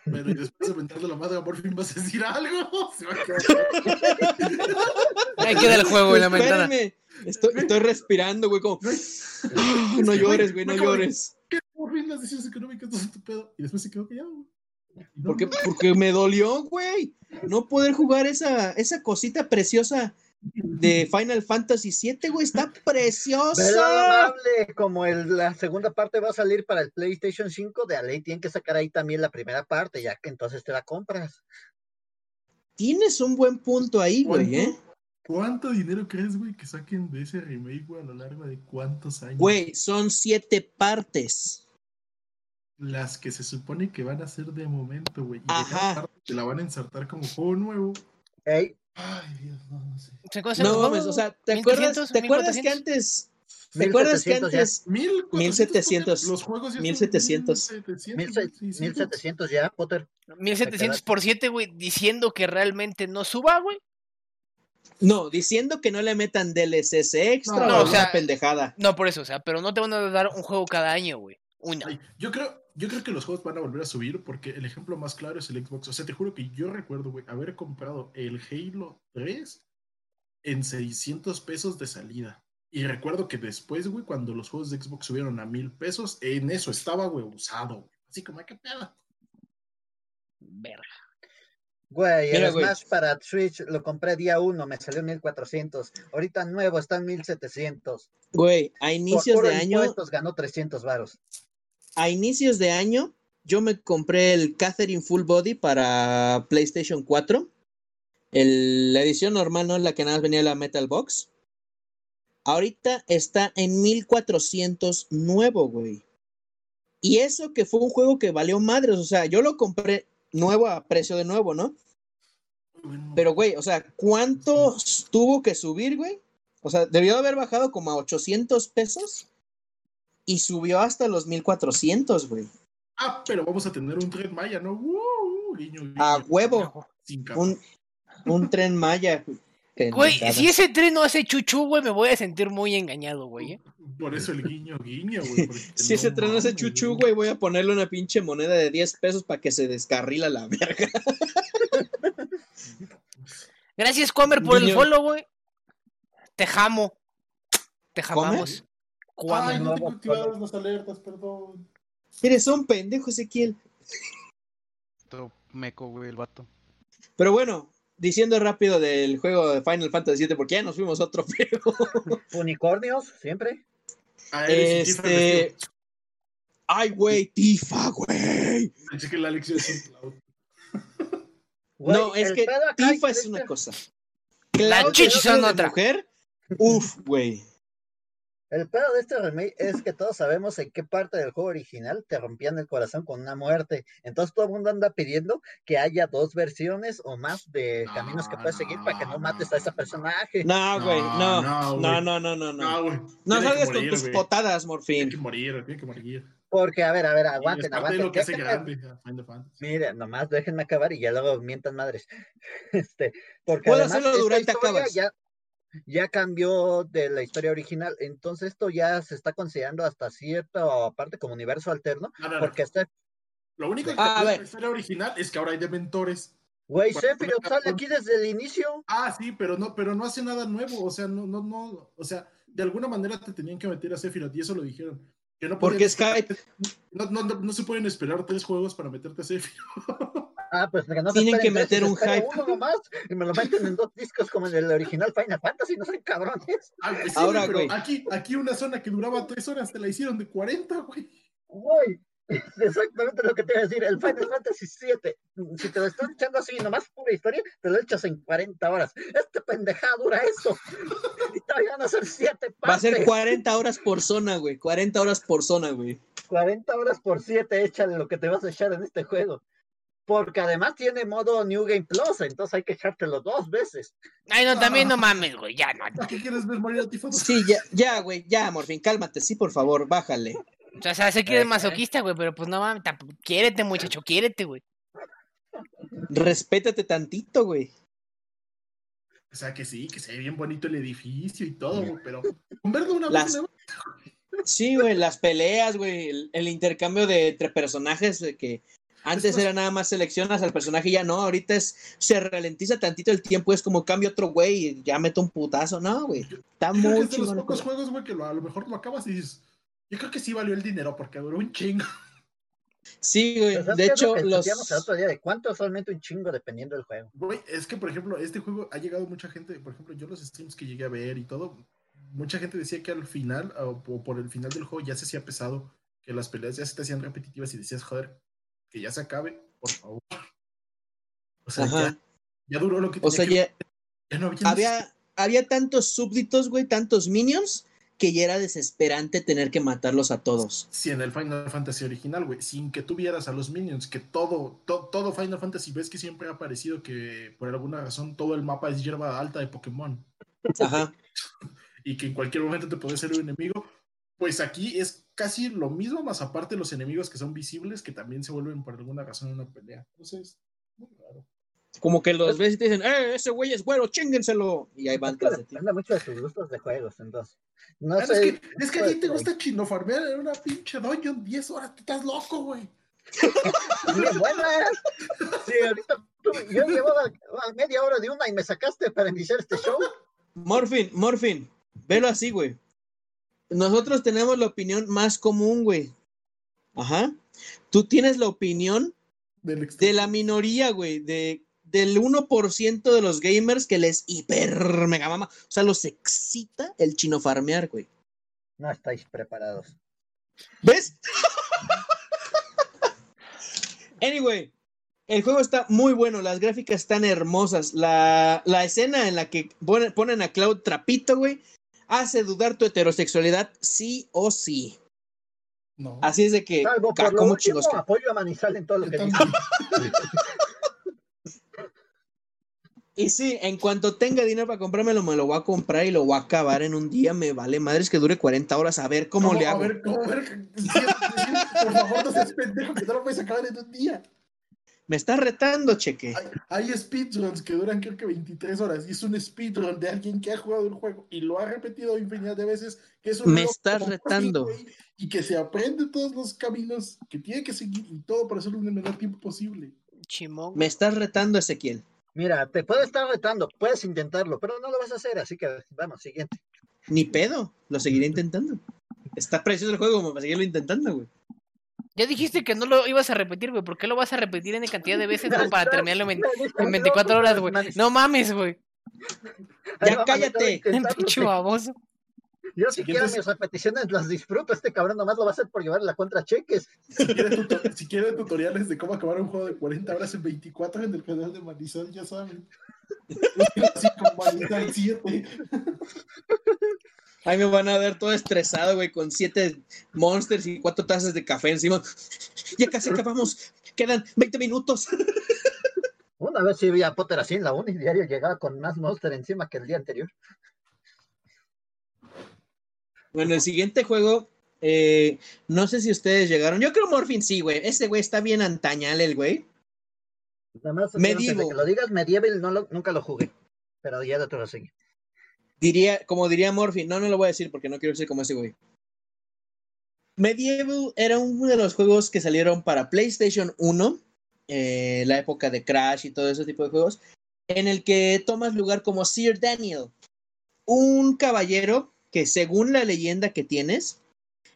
Pero y después de mentarle la madre a por fin vas a decir algo. Se va a quedar- Ahí queda el juego en la ventana. Espérame, estoy, estoy respirando güey como no llores güey no llores Por fin las decisiones económicas no son tu pedo. Y después se quedó callado, güey. Y no, ¿Por qué? güey. Porque me dolió, güey. No poder jugar esa, esa cosita preciosa de Final Fantasy VII, güey. Está Pero preciosa. amable, como el- la segunda parte va a salir para el PlayStation 5, de ley tienen que sacar ahí también la primera parte, ya que entonces te la compras. Tienes un buen punto ahí, güey, ¿Cuánto- ¿eh? ¿Cuánto dinero crees, güey, que saquen de ese remake, güey, a lo largo de cuántos años? Güey, son siete partes. Las que se supone que van a ser de momento, güey. Y de Ajá. cada parte te la van a insertar como juego nuevo. Ey, Ay, Dios, no, no sé. ¿Se conoce No mames, o sea, ¿te 1300, acuerdas, ¿te acuerdas que 1400? antes? ¿Te acuerdas que 1700 ya. antes? 1400. 1700. Los juegos ya 1700. son 1700, mil se- 1600. 1700 ya, Potter. 1700 por 7, güey, diciendo que realmente no suba, güey. No, diciendo que no le metan DLCs extra No, o o sea, una pendejada. No, por eso, o sea, pero no te van a dar un juego cada año, güey. Una. Ay, yo creo, yo creo que los juegos van a volver a subir porque el ejemplo más claro es el Xbox. O sea, te juro que yo recuerdo, güey, haber comprado el Halo 3 en 600 pesos de salida. Y recuerdo que después, güey, cuando los juegos de Xbox subieron a mil pesos, en eso estaba, güey, usado. güey. Así como, ¿qué pedo? Verga. Güey, Mira, el güey. Smash para Switch lo compré día 1, me salió en 1400. Ahorita nuevo está en 1700. Güey, a Por inicios de año, ganó 300 varos. A inicios de año, yo me compré el Catherine Full Body para PlayStation 4. El- la edición normal, no la que nada más venía la Metal Box. Ahorita está en 1400 nuevo, güey. Y eso que fue un juego que valió madres. O sea, yo lo compré nuevo a precio de nuevo, ¿no? Pero, güey, o sea, ¿cuánto tuvo que subir, güey? O sea, debió haber bajado como a 800 pesos y subió hasta los 1400, güey. Ah, pero vamos a tener un tren maya, ¿no? Uh, guiño, guiño. A huevo, Sin capa. un, un tren maya. Güey, si ese tren no hace chuchu, güey, me voy a sentir muy engañado, güey. ¿eh? Por eso el guiño, guiño, güey. Si ese tren no hace chuchu, güey, voy a ponerle una pinche moneda de 10 pesos para que se descarrila la verga. Gracias, Comer, por el follow, güey. Te jamo. Te ¿Comer? jamamos. Cuame. Ay, no tengo activadas las alertas, perdón. Eres un pendejo, Ezequiel. Todo meco, güey, el vato. Pero bueno, diciendo rápido del juego de Final Fantasy VII, porque ya nos fuimos a otro juego. Unicornios, siempre. Ah, Este. Ay, güey, Tifa, güey. Pensé que la lección es un. Güey, No, es el que Tifa es una este- cosa. Cloud chichis son de otra. mujer. Uf, güey. El pedo de este remake es que todos sabemos en qué parte del juego original te rompían el corazón con una muerte. Entonces todo el mundo anda pidiendo que haya dos versiones o más de caminos que puedes seguir para que no mates a ese personaje. No, güey, no. no, No, no, no, no, no. Tiene salgas con tus potadas, Tiene Morfín. que morir, tiene que morir. Porque, a ver, a ver, aguanten, aguanten. lo que hace déjenme- grande a Final Fantasy. Miren, nomás déjenme acabar y ya luego mientan madres. Este, porque Puedo además hacerlo durante acabas. ya, ya cambió de la historia original. Entonces esto ya se está considerando hasta cierta parte como universo alterno. No, no, no. Porque este, Lo único que Ah, la historia original es que ahora hay dementores. güey, Sephiroth sale aquí desde el inicio. Ah, sí, pero no, pero no hace nada nuevo. O sea, no, no, no. O sea, de alguna manera te tenían que meter a Sephiroth y eso lo dijeron. Que no Porque podían- Skype. No, no, no, no se pueden esperar tres juegos para meterte a Sephiroth. Ah, pues que no Tienen que tres, meter un hype. uno nomás y me lo meten en dos discos como en el original Final Fantasy, no sean cabrones. Ah, sí, Ahora, güey, pero güey. aquí, aquí una zona que duraba tres horas te la hicieron de 40, güey. Güey, exactamente lo que te iba a decir. El Final Fantasy VII, si te lo estás echando así, nomás pura historia, te lo echas en 40 horas. Este pendejada dura eso. Y todavía van a ser 7 partes. Va a ser 40 horas por zona, güey. 40 horas por zona, güey. 40 horas por 7, échale lo que te vas a echar en este juego. Porque además tiene modo New Game Plus, entonces hay que echártelo dos veces. Ay, no, también no mames, güey. Ya, no. ¿Para qué quieres ver morir a Tifa? Sí, ya, ya, güey. Ya, Morfín, cálmate. Sí, por favor, bájale. O sea, o sea, sé que eres Eh, masoquista, güey, pero pues no mames. Quiérete, muchacho, quiérete, güey. Respétate tantito, güey. O sea, que sí, que se ve bien bonito el edificio y todo, güey, pero con verlo una Las- vez. Sí, güey, las peleas, güey, el, el intercambio de entre personajes de que antes era nada más seleccionas al personaje y ya no, ahorita es se ralentiza tantito el tiempo, es como cambio otro güey y ya meto un putazo, no, güey. Está muy es de los pocos juego. juegos, güey, que lo- a lo mejor lo acabas y dices, Yo creo que sí valió el dinero porque duró un chingo. Sí, güey. Pues De hecho, los. el otro día de cuánto es realmente un chingo dependiendo del juego. Güey, es que, por ejemplo, este juego ha llegado mucha gente, por ejemplo, yo los streams que llegué a ver y todo, mucha gente decía que al final, o po- por el final del juego, ya se hacía pesado, que las peleas ya se te hacían repetitivas y decías, joder, que ya se acabe, por favor. O sea, ya, ya duró lo que O tenía sea, que- ya ya no había había, había tantos súbditos, güey, tantos minions, que ya era desesperante tener que matarlos a todos. Sí, en el Final Fantasy original, güey, sin que tuvieras a los minions, que todo, to- todo Final Fantasy ves que siempre ha parecido que por alguna razón todo el mapa es hierba alta de Pokémon Ajá. y que en cualquier momento te puede ser un enemigo. Pues aquí es casi lo mismo, más aparte los enemigos que son visibles, que también se vuelven por alguna razón una pelea. Entonces, muy raro. Como que los ves y te dicen, ¡eh, ese güey es güero, chíngenselo! Y ahí van tras de ti. depende mucho de sus gustos de juegos, entonces. No Ah, es, sé. que, es que a ti te pues, gusta chino farmear en una pinche dungeon 10 horas, tú estás loco, güey. Bien buena. Sí, ahorita tú- yo llevaba a media hora de una y me sacaste para iniciar este show. Morfin, Morfin, velo así, güey. Nosotros tenemos la opinión más común, güey. Ajá. Tú tienes la opinión Del de la minoría, güey, de, del 1% de los gamers que les hiper mega mama. O sea, los excita el chino farmear, güey. No estáis preparados. ¿Ves? anyway, el juego está muy bueno, las gráficas están hermosas. La, la escena en la que ponen a Cloud trapito, güey, hace dudar tu heterosexualidad sí o sí. No. Así es de que, Salvo por lo ¿cómo último, chingos que- apoyo a Manizal en todo lo que dice. Y sí, en cuanto tenga dinero para comprármelo, me lo voy a comprar y lo voy a acabar en un día. Me vale madres que dure 40 horas a ver cómo, le A hago. ver, ¿cómo ver? Sí, Por favor, no seas pendejo, que no lo puedes acabar en un día. Me está retando, cheque. Hay, hay speedruns que duran creo que 23 horas y es un speedrun de alguien que ha jugado el juego y lo ha repetido infinidad de veces. Que es un Me estás retando. Y que se aprende todos los caminos que tiene que seguir y todo para hacerlo en el menor tiempo posible. Chimón. Me estás retando, Ezequiel. Mira, te puede estar retando, puedes intentarlo, pero no lo vas a hacer, así que vamos, siguiente. Ni pedo, lo seguiré intentando. Está precioso el juego como para seguirlo intentando, güey. Ya dijiste que no lo ibas a repetir, güey. ¿Por qué lo vas a repetir en cantidad de veces como para terminarlo en, en 24 horas, güey? No mames, güey. Ya cállate. Pinche baboso. Yo siquiera Siguientes- mis repeticiones las disfruto, este cabrón nomás lo va a hacer por llevar la contra cheques. Si quieren, tuto- si quieren tutoriales de cómo acabar un juego de 40 horas en 24 en el canal de Marisol, ya saben. Así con Marisol 7. Ahí me van a ver todo estresado, güey, con siete monsters y cuatro tazas de café encima. Ya casi acabamos. Quedan 20 minutos. Una vez sí vi a Potter así en la uni, diario llegaba con más monster encima que el día anterior. Bueno, el siguiente juego, eh, no sé si ustedes llegaron. Yo creo Morphin sí, güey. Ese güey está bien antañal, el güey. Nada más Medieval. que lo digas, Medieval no lo- nunca lo jugué, pero ya de otro lo seguí. Diría, como diría Morphin, no, no lo voy a decir porque no quiero ser como ese güey. Medieval era uno de los juegos que salieron para PlayStation 1, eh, la época de Crash y todo ese tipo de juegos, en el que tomas lugar como Sir Daniel, un caballero que según la leyenda que tienes,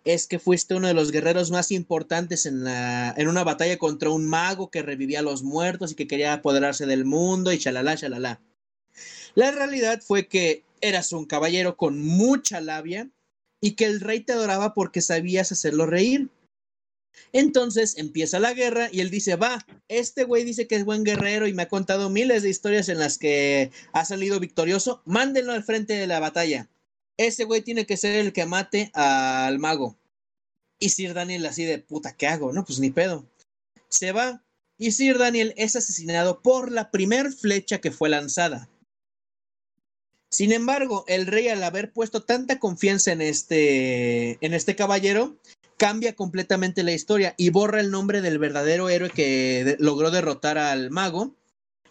es que fuiste uno de los guerreros más importantes en, la, en una batalla contra un mago que revivía a los muertos y que quería apoderarse del mundo y chalala, chalala. La realidad fue que eras un caballero con mucha labia y que el rey te adoraba porque sabías hacerlo reír. Entonces empieza la guerra y él dice, va, este güey dice que es buen guerrero y me ha contado miles de historias en las que ha salido victorioso, mándenlo al frente de la batalla. Ese güey tiene que ser el que mate al mago. Y Sir Daniel así de puta, ¿qué hago? No, pues ni pedo. Se va y Sir Daniel es asesinado por la primer flecha que fue lanzada. Sin embargo, el rey al haber puesto tanta confianza en este, en este caballero, cambia completamente la historia y borra el nombre del verdadero héroe que logró derrotar al mago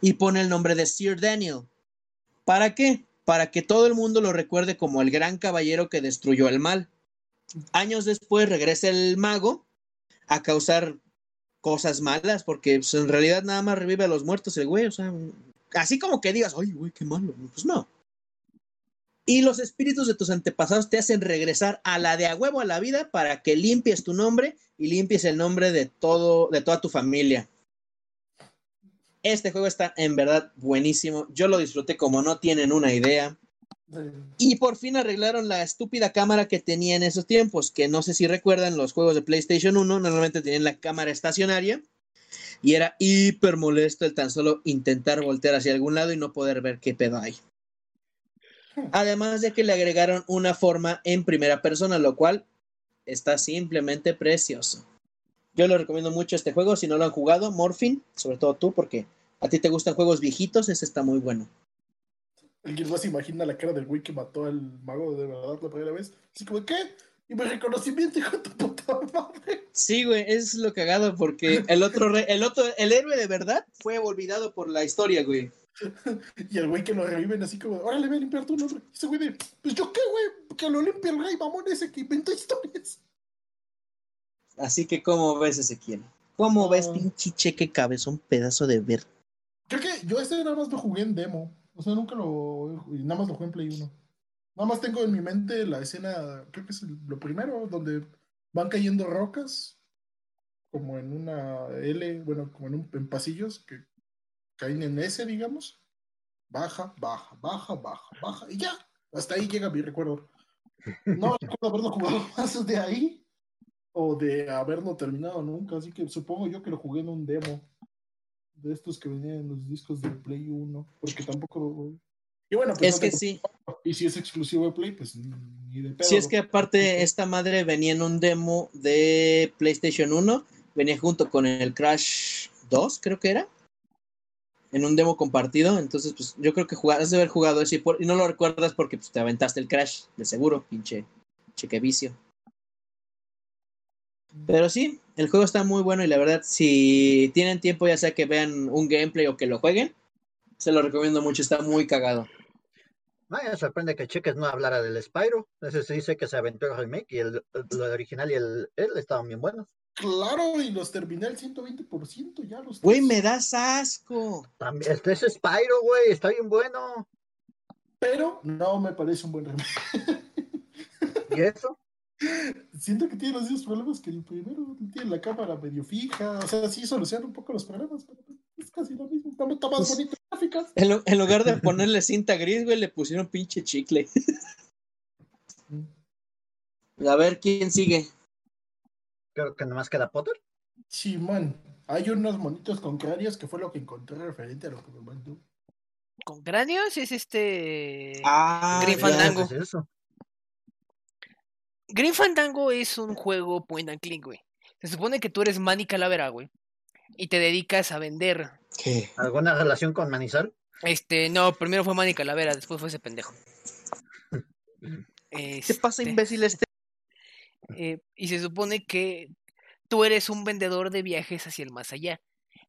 y pone el nombre de Sir Daniel. ¿Para qué? Para que todo el mundo lo recuerde como el gran caballero que destruyó el mal. Años después regresa el mago a causar cosas malas, porque pues, en realidad nada más revive a los muertos el güey, o sea, así como que digas, ay, güey, qué malo, pues no. Y los espíritus de tus antepasados te hacen regresar a la de a huevo a la vida para que limpies tu nombre y limpies el nombre de todo, de toda tu familia. Este juego está en verdad buenísimo. Yo lo disfruté como no tienen una idea. Y por fin arreglaron la estúpida cámara que tenía en esos tiempos, que no sé si recuerdan los juegos de PlayStation 1, normalmente tenían la cámara estacionaria y era hiper molesto el tan solo intentar voltear hacia algún lado y no poder ver qué pedo hay. Además de que le agregaron una forma en primera persona, lo cual está simplemente precioso. Yo lo recomiendo mucho este juego, si no lo han jugado, Morphin, sobre todo tú, porque a ti te gustan juegos viejitos, ese está muy bueno. Alguien más imagina la cara del güey que mató al mago de verdad la primera vez. Así como, ¿qué? Y me reconocimiento, hijo de tu puta madre. Sí, güey, es lo cagado porque el otro, re- el otro, el héroe de verdad fue olvidado por la historia, güey. Y el güey que lo reviven así como, órale, ve a limpiar tu nombre. Y ese güey de, pues yo qué, güey, que lo limpie el rey mamón ese que inventó historias. Así que, ¿cómo ves, Ezequiel? ¿Cómo ves, Ah. pinche cheque cabezón, pedazo de ver? Creo que yo este nada más lo jugué en demo. O sea, nunca lo. y Nada más lo jugué en Play 1. Nada más tengo en mi mente la escena, creo que es el- lo primero, donde van cayendo rocas, como en una L, bueno, como en, un, en pasillos que caen en S, digamos. Baja, baja, baja, baja, baja, y ya. Hasta ahí llega mi recuerdo. No recuerdo haberlo jugado más de ahí o de haberlo terminado nunca, así que supongo yo que lo jugué en un demo de estos que venían en los discos de Play 1, porque tampoco... Y bueno, pues Es no que tengo- sí, Y si es exclusivo de Play, pues ni de pedo. sí es que aparte esta madre venía en un demo de PlayStation 1, venía junto con el Crash 2, creo que era, en un demo compartido, entonces pues yo creo que has de haber jugado ese y, no lo recuerdas porque pues, te aventaste el Crash, de seguro, pinche, cheque vicio. Pero sí, el juego está muy bueno y la verdad, si tienen tiempo, ya sea que vean un gameplay o que lo jueguen, se lo recomiendo mucho, está muy cagado. Ay, me sorprende que Cheques no hablara del Spyro. Ese sí dice que se aventó el remake y el, el original y el él estaban bien buenos. Claro, y los terminé al 120% ya los Güey, me das asco. También, este es Spyro, güey, está bien bueno. Pero no me parece un buen remake. ¿Y eso? Siento que tiene los mismos problemas que el primero. Tiene la cámara medio fija. O sea, sí soluciona un poco los problemas, pero es casi lo mismo. Está, está más Pues- bonito en gráficas. En, en lugar de ponerle cinta gris, güey, le pusieron pinche chicle. A ver quién sigue. Creo que nomás queda Potter. Simón, hay unos monitos con cráneos que fue lo que encontré referente a lo que me mandó. Con cráneos es este. Ah. Fandango. ¿Qué es eso? Green Fandango es un juego point and click, güey. Se supone que tú eres Manny Calavera, güey. Y te dedicas a vender. ¿Qué? ¿Alguna relación con Manizal? Este, no, primero fue Manny Calavera, después fue ese pendejo. ¿Qué pasa, Este, imbécil este? Eh, y se supone que tú eres un vendedor de viajes hacia el más allá.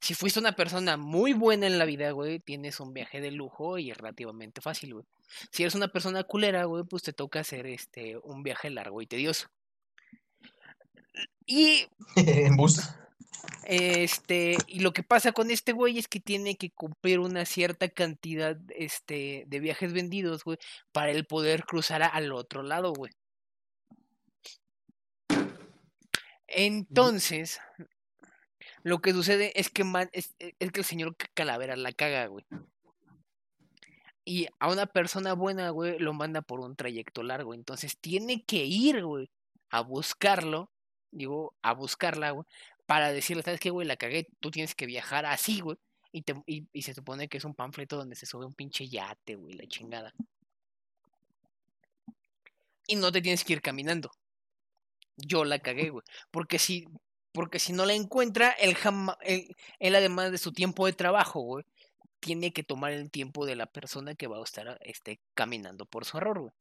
Si fuiste una persona muy buena en la vida, güey, tienes un viaje de lujo y es relativamente fácil, güey. Si eres una persona culera, güey, pues te toca hacer este un viaje largo y tedioso. Y en bus. este, y lo que pasa con este güey es que tiene que cumplir una cierta cantidad este, de viajes vendidos, güey, para el poder cruzar al otro lado, güey. Entonces, lo que sucede es que, e, es que el señor Ca- Calavera la caga, güey. Y a una persona buena, güey, lo manda por un trayecto largo. Entonces tiene que ir, güey, a buscarlo. Digo, a buscarla, güey para decirle, ¿sabes qué, güey? La cagué, tú tienes que viajar así, güey. Y, y se supone que es un panfleto donde se sube un pinche yate, güey, la chingada. Y no te tienes que ir caminando. Yo la cagué, güey. Porque si, porque si no la encuentra, él, jama, él, además de su tiempo de trabajo, güey, tiene que tomar el tiempo de la persona que va a estar este, caminando por su error, güey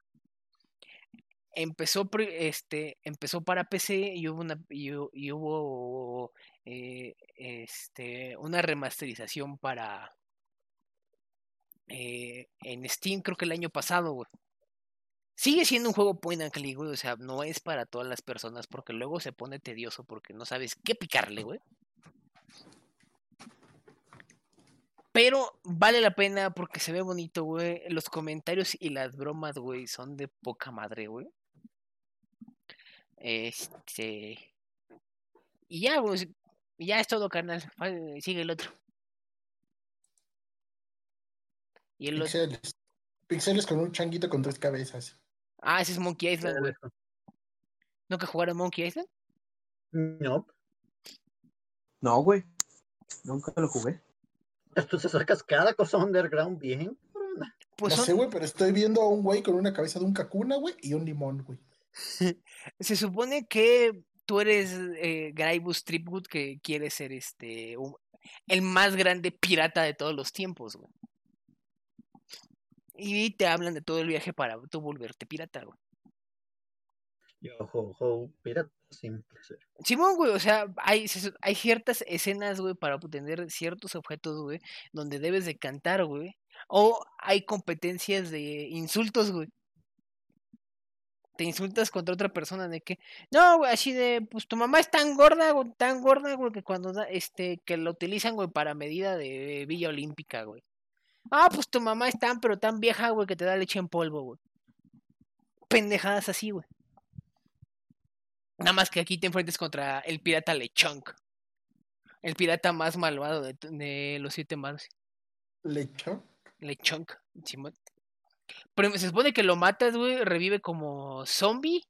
empezó este empezó para PC y hubo una y hubo eh, este una remasterización para eh, en Steam creo que el año pasado güey. Sigue siendo un juego point and click güey o sea no es para todas las personas porque luego se pone tedioso porque no sabes qué picarle güey Pero vale la pena porque se ve bonito, güey. Los comentarios y las bromas, güey, son de poca madre, güey. Este. Y ya, güey. Ya es todo, carnal. Sigue el otro. Y el otro. Pixeles. Pixeles con un changuito con tres cabezas. Ah, ese es Monkey Island, güey. ¿Nunca jugaron Monkey Island? No, No, güey. Nunca lo jugué. tú se sacas cada cosa underground bien. Pues no son- sé, güey, pero estoy viendo a un güey con una cabeza de un cacuna, güey, y un limón, güey. Se supone que tú eres eh, Graibus Tripwood que quiere ser este un- el más grande pirata de todos los tiempos, güey. Y te hablan de todo el viaje para tú volverte pirata, güey. Yo, ho, ho, pirata sin placer. Simón, güey, o sea, hay, hay ciertas escenas, güey, para obtener ciertos objetos, güey, donde debes de cantar, güey. O hay competencias de insultos, güey. Te insultas contra otra persona de que, no, güey, así de, pues tu mamá es tan gorda, güey, tan gorda, güey, que cuando da, este, que la utilizan, güey, para medida de Villa Olímpica, güey. Ah, pues tu mamá es tan, pero tan vieja, güey, que te da leche en polvo, güey. Pendejadas así, güey. Nada más que aquí te enfrentes contra el pirata Lechonk. El pirata más malvado de, los siete malos. Lecho. Lechonk. Simón. Pero se supone que lo matas, güey. Revive como zombie.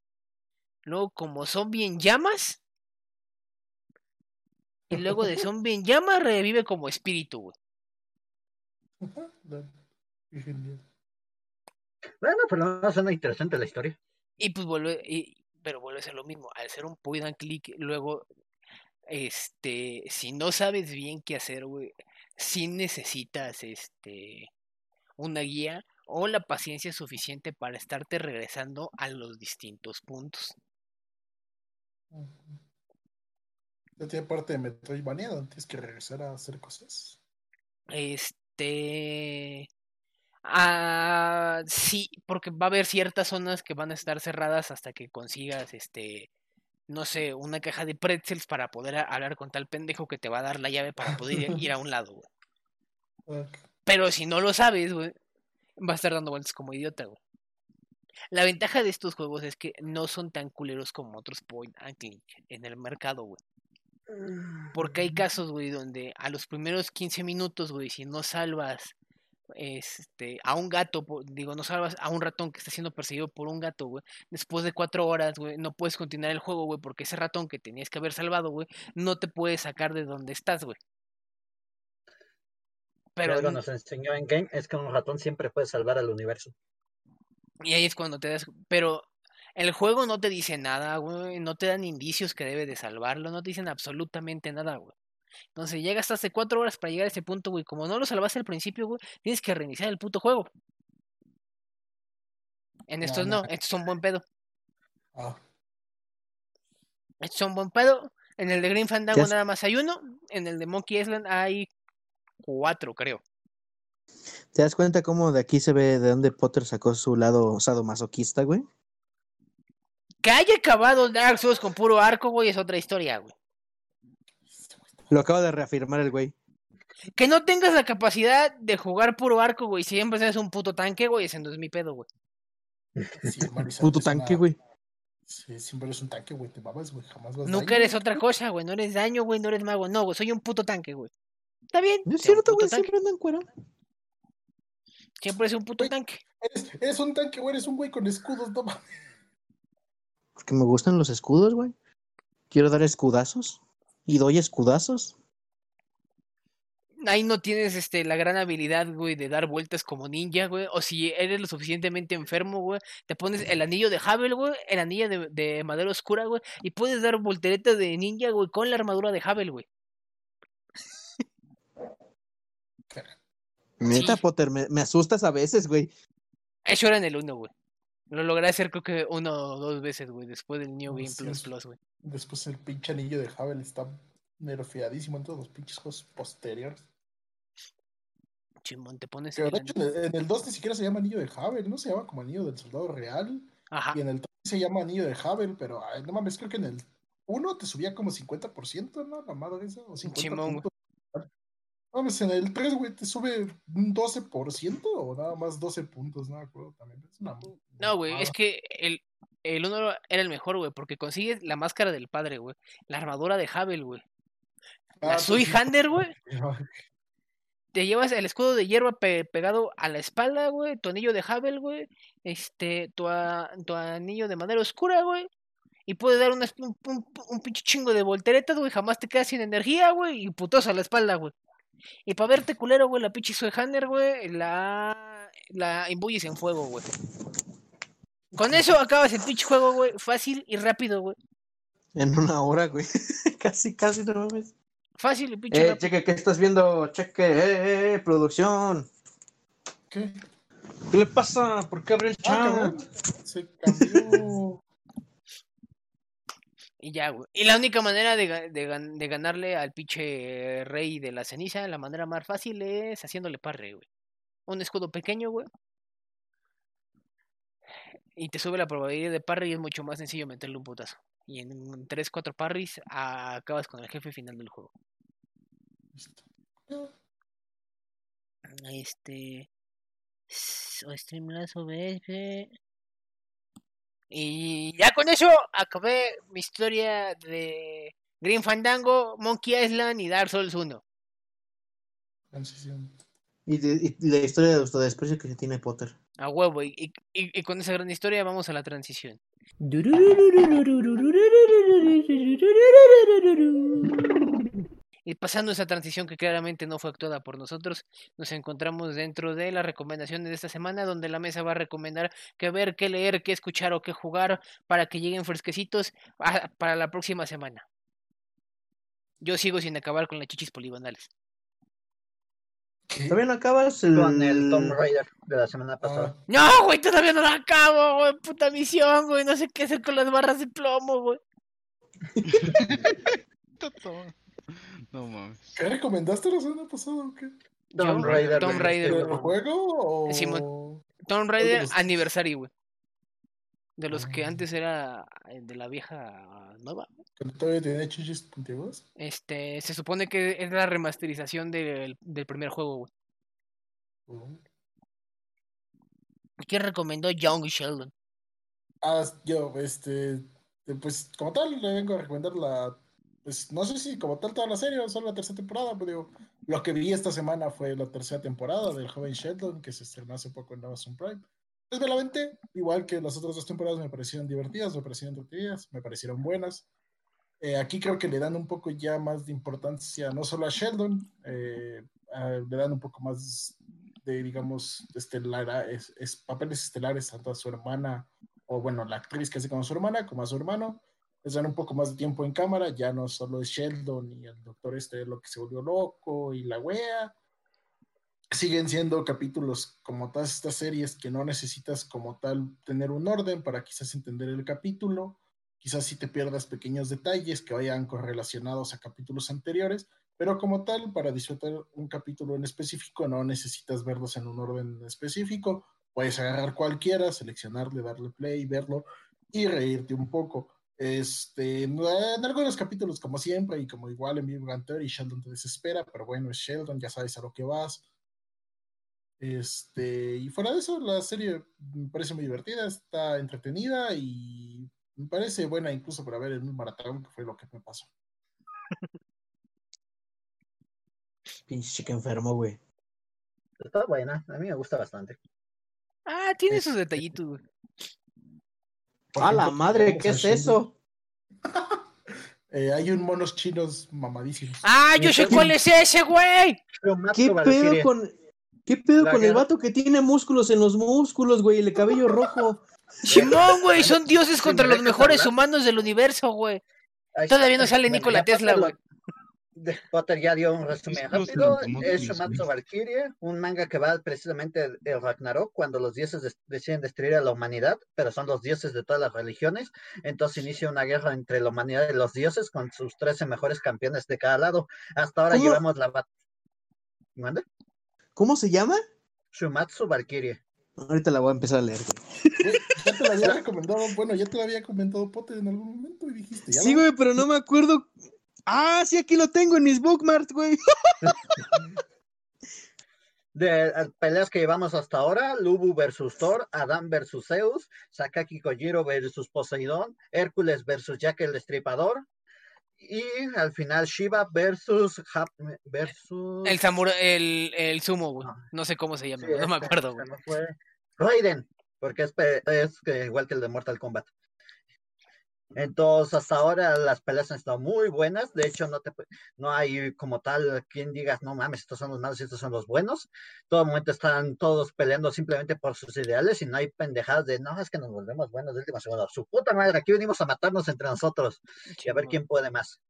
Luego como zombie en llamas. Y luego de zombie en llamas revive como espíritu, güey. Ajá, dale. Bueno, pero no suena interesante la historia. Y pues vuelve, y- pero vuelve a ser lo mismo. Al ser un point and click, luego, este, si no sabes bien qué hacer, güey, sí necesitas, este, una guía o la paciencia suficiente para estarte regresando a los distintos puntos. Ya tiene parte de Metroidvania, donde tienes que regresar a hacer cosas. Este, ah, sí, porque va a haber ciertas zonas que van a estar cerradas hasta que consigas, este, no sé, una caja de pretzels para poder hablar con tal pendejo que te va a dar la llave para poder ir, a un lado, güey. Pero si no lo sabes, güey, va a estar dando vueltas como idiota, güey. La ventaja de estos juegos es que no son tan culeros como otros point and click en el mercado, güey. Porque hay casos, güey, donde a los primeros 15 minutos, güey, si no salvas este, a un gato, digo, no salvas a un ratón que está siendo perseguido por un gato, güey, después de cuatro horas, güey, no puedes continuar el juego, güey, porque ese ratón que tenías que haber salvado, güey, no te puede sacar de donde estás, güey. Pero nos enseñó en game es que un ratón siempre puede salvar al universo. y ahí es cuando te das, pero el juego no te dice nada, güey, no te dan indicios que debe de salvarlo, no te dicen absolutamente nada, güey. Entonces llegas hace cuatro horas para llegar a ese punto, güey. Como no lo salvaste al principio, güey, tienes que reiniciar el puto juego. En estos no. no, estos son buen pedo. Ah, Estos son buen pedo. En el de Green Fandango nada más hay uno. En el de Monkey Island hay cuatro, creo. ¿Te das cuenta cómo de aquí se ve de dónde Potter sacó su lado sadomasoquista, güey? Que haya acabado Dark Souls con puro arco, güey, es otra historia, güey. Lo acaba de reafirmar el güey. Que no tengas la capacidad de jugar puro arco, güey. Si siempre seas un puto tanque, güey, ese no es mi pedo, güey. sí, Puto tanque, una- güey. Sí, siempre eres un tanque, güey. Te babas, güey. Jamás vas Nunca daño. eres otra cosa, güey. No eres daño, güey. No eres mago. No, güey. Soy un puto tanque, güey. Está bien. No es cierto, güey. tanque. Siempre anda en cuero. Siempre es un puto Güey. tanque. Eres, eres un tanque, güey. Eres un güey con escudos, no mames. Porque me gustan los escudos, güey. Quiero dar escudazos. Y doy escudazos. Ahí no tienes este la gran habilidad, güey, de dar vueltas como ninja, güey. O si eres lo suficientemente enfermo, güey, te pones el anillo de Havel, güey, el anillo de, de madera oscura, güey, y puedes dar volteretas de ninja, güey, con la armadura de Havel, güey. Neta, Sí. Potter, me, me asustas a veces, güey. Eso era en el 1, güey. Lo logré hacer creo que uno o dos veces, güey, después del New No, Game sí, Plus Plus, güey. Después el pinche anillo de Havel está nerfeadísimo en todos los pinches juegos posteriores. Chimón, te pones el de hecho, en el- en el 2 ni siquiera se llama anillo de Havel, ¿no? Se llama como anillo del soldado real. Ajá. Y en el 3 se llama anillo de Havel, pero ay, no mames, creo que en el 1 te subía como 50%, ¿no? La madre esa. O 50 Simón, güey. puntos. Vamos, en el 3, güey, te sube un 12% o nada más 12 puntos, no me acuerdo también. Es una No, güey, es que el, el uno era el mejor, güey, porque consigues la máscara del padre, güey. La armadura de Havel, güey. Ah, La pues Sui sí. Hander, güey. Te llevas el escudo de hierba pe- pegado a la espalda, güey. Tu anillo de Havel, güey. Este, tu, a- tu anillo de madera oscura, güey. Y puedes dar un, un, un pinche chingo de volteretas, güey. Jamás te quedas sin energía, güey. Y putos a la espalda, güey. Y para verte culero, güey, la pinche Sui Hander, güey. La, la imbuyes en fuego, güey. Con eso acabas el pinche juego, güey. Fácil y rápido, güey. En una hora, güey. casi, casi, no mames. Fácil y pinche Eh, rápido. cheque, ¿qué estás viendo? Cheque, eh, eh, eh, producción. ¿Qué? ¿Qué le pasa? ¿Por qué abre el Ah, chat? Se cambió. Y ya, güey. Y la única manera de, de, de ganarle al pinche rey de la ceniza, la manera más fácil es haciéndole parry, güey. Un escudo pequeño, güey. Y te sube la probabilidad de parry y es mucho más sencillo meterle un putazo. Y en 3, 4 parries acabas con el jefe final del juego. Este. O Streamlabs OBS. Y ya con eso acabé mi historia de Green Fandango, Monkey Island y Dark Souls 1. Transición. Y, de- y la historia de autodesprecio que se tiene Potter. A huevo. Y, y- y- y con esa gran historia vamos a la transición. Y pasando esa transición que claramente no fue actuada por nosotros, nos encontramos dentro de las recomendaciones de esta semana, donde la mesa va a recomendar qué ver, qué leer, qué escuchar o qué jugar para que lleguen fresquecitos a- para la próxima semana. Yo sigo sin acabar con las chichis poligonales. ¿Qué? ¿Todavía no acabas el... Con el Tomb Raider de la semana pasada. Ah, No, güey, todavía no la acabo, güey. Puta misión, güey. No sé qué hacer con las barras de plomo, güey. No mames. ¿Qué recomendaste la semana pasada o qué? Tomb Raider Tomb de- Raider, ¿El juego o...? Simón. Tomb Raider los- Anniversary, güey. De los que Ah. antes era eh, de la vieja nueva. ¿Que todavía tiene chichis puntiagudas? Este, se supone que es la remasterización del, del primer juego, güey. Oh. ¿Qué recomendó Young Sheldon? Ah, yo, este, eh, pues como tal, le vengo a recomendar la, pues no sé si como tal toda la serie o solo la tercera temporada, pero digo, lo que vi esta semana fue la tercera temporada del joven Sheldon, que se estrenó hace poco en Amazon Prime. Pues me la aventé, igual que las otras dos temporadas me parecieron divertidas, me parecieron entretenidas, me parecieron buenas. Eh, aquí creo que le dan un poco ya más de importancia, no solo a Sheldon, eh, le dan un poco más de, digamos, estelar, es, es- papeles estelares tanto a su hermana o bueno, la actriz que hace con su hermana, como a su hermano, les dan un poco más de tiempo en cámara, ya no solo es Sheldon y el doctor este lo que se volvió loco y la wea. Siguen siendo capítulos como todas estas series que no necesitas como tal tener un orden para quizás entender el capítulo, quizás si te pierdas pequeños detalles que vayan correlacionados a capítulos anteriores, pero como tal, para disfrutar un capítulo en específico no necesitas verlos en un orden específico, puedes agarrar cualquiera, seleccionarle, darle play, verlo y reírte un poco. Este, en algunos capítulos, como siempre, y como igual en Big Bang Theory, Sheldon te desespera, pero bueno, es Sheldon, ya sabes a lo que vas. Este, y fuera de eso, la serie me parece muy divertida, está entretenida y me parece buena incluso para ver en un maratón, que fue lo que me pasó. Pinche chica enfermo, güey. Está buena, a mí me gusta bastante. Ah, tiene sus detallitos, güey. Por ¡A la madre! ¿Qué es eso? Eh, hay un monos chinos mamadísimos. Ah, yo sé cuál es ese, güey. ¿Qué pedo con... ¿Qué pedo La con el vato que tiene músculos en los músculos, güey? Y el cabello rojo. Simón, güey, son dioses contra los mejores humanos del universo, güey. Todavía no sale Nikola Tesla, güey. Potter ya dio un resumen rápido. Es Shumatsu. Valkyrie, un manga que va precisamente del Ragnarok, cuando los dioses des- deciden destruir a la humanidad, pero son los dioses de todas las religiones. Entonces inicia una guerra entre la humanidad y los dioses con sus 13 mejores campeones de cada lado. Hasta ahora ¿Cómo? llevamos la batalla. ¿Mande? ¿Cómo se llama? Shumatsu Valkyrie. Ahorita la voy a empezar a leer. güey. Ya te lo había recomendado, bueno, ya te lo había comentado Potter en algún momento y dijiste, ya Sí, güey, pero no me acuerdo. Ah, sí, aquí lo tengo en mis bookmarks, güey. De eh, peleas que llevamos hasta ahora, Lubu versus Thor, Adam versus Zeus, Sakaki Kojiro versus Poseidón, Hércules versus Jack el Destripador, y al final Shiva versus Hap- versus El samura, el, el sumo, güey. Ah. No sé cómo se llama, Sí, no me acuerdo, güey. Raiden, porque es, pe- es que igual que el de Mortal Kombat. Entonces, hasta ahora las peleas han estado muy buenas. De hecho, no te no hay como tal quien digas, no mames, estos son los malos y estos son los buenos. Todo momento están todos peleando simplemente por sus ideales y no hay pendejadas de, no, es que nos volvemos buenos de última segunda. Su puta madre, aquí venimos a matarnos entre nosotros y a ver quién puede más.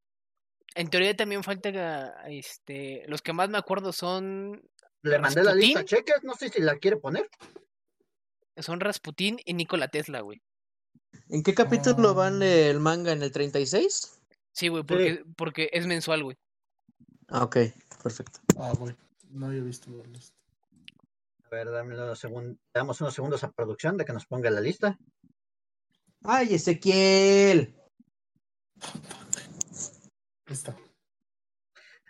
En teoría también falta, este, los que más me acuerdo son, Le mandé la lista cheques, no sé si la quiere poner. son Rasputín y Nikola Tesla, güey. ¿En qué capítulo Ah. van el manga? ¿En el 36? Sí, güey, porque, porque es mensual, güey. Ah, ok, perfecto. Ah, güey. No había visto la lista. A ver, dame unos segun- damos unos segundos a producción de que nos ponga la lista. ¡Ay, Ezequiel! Está.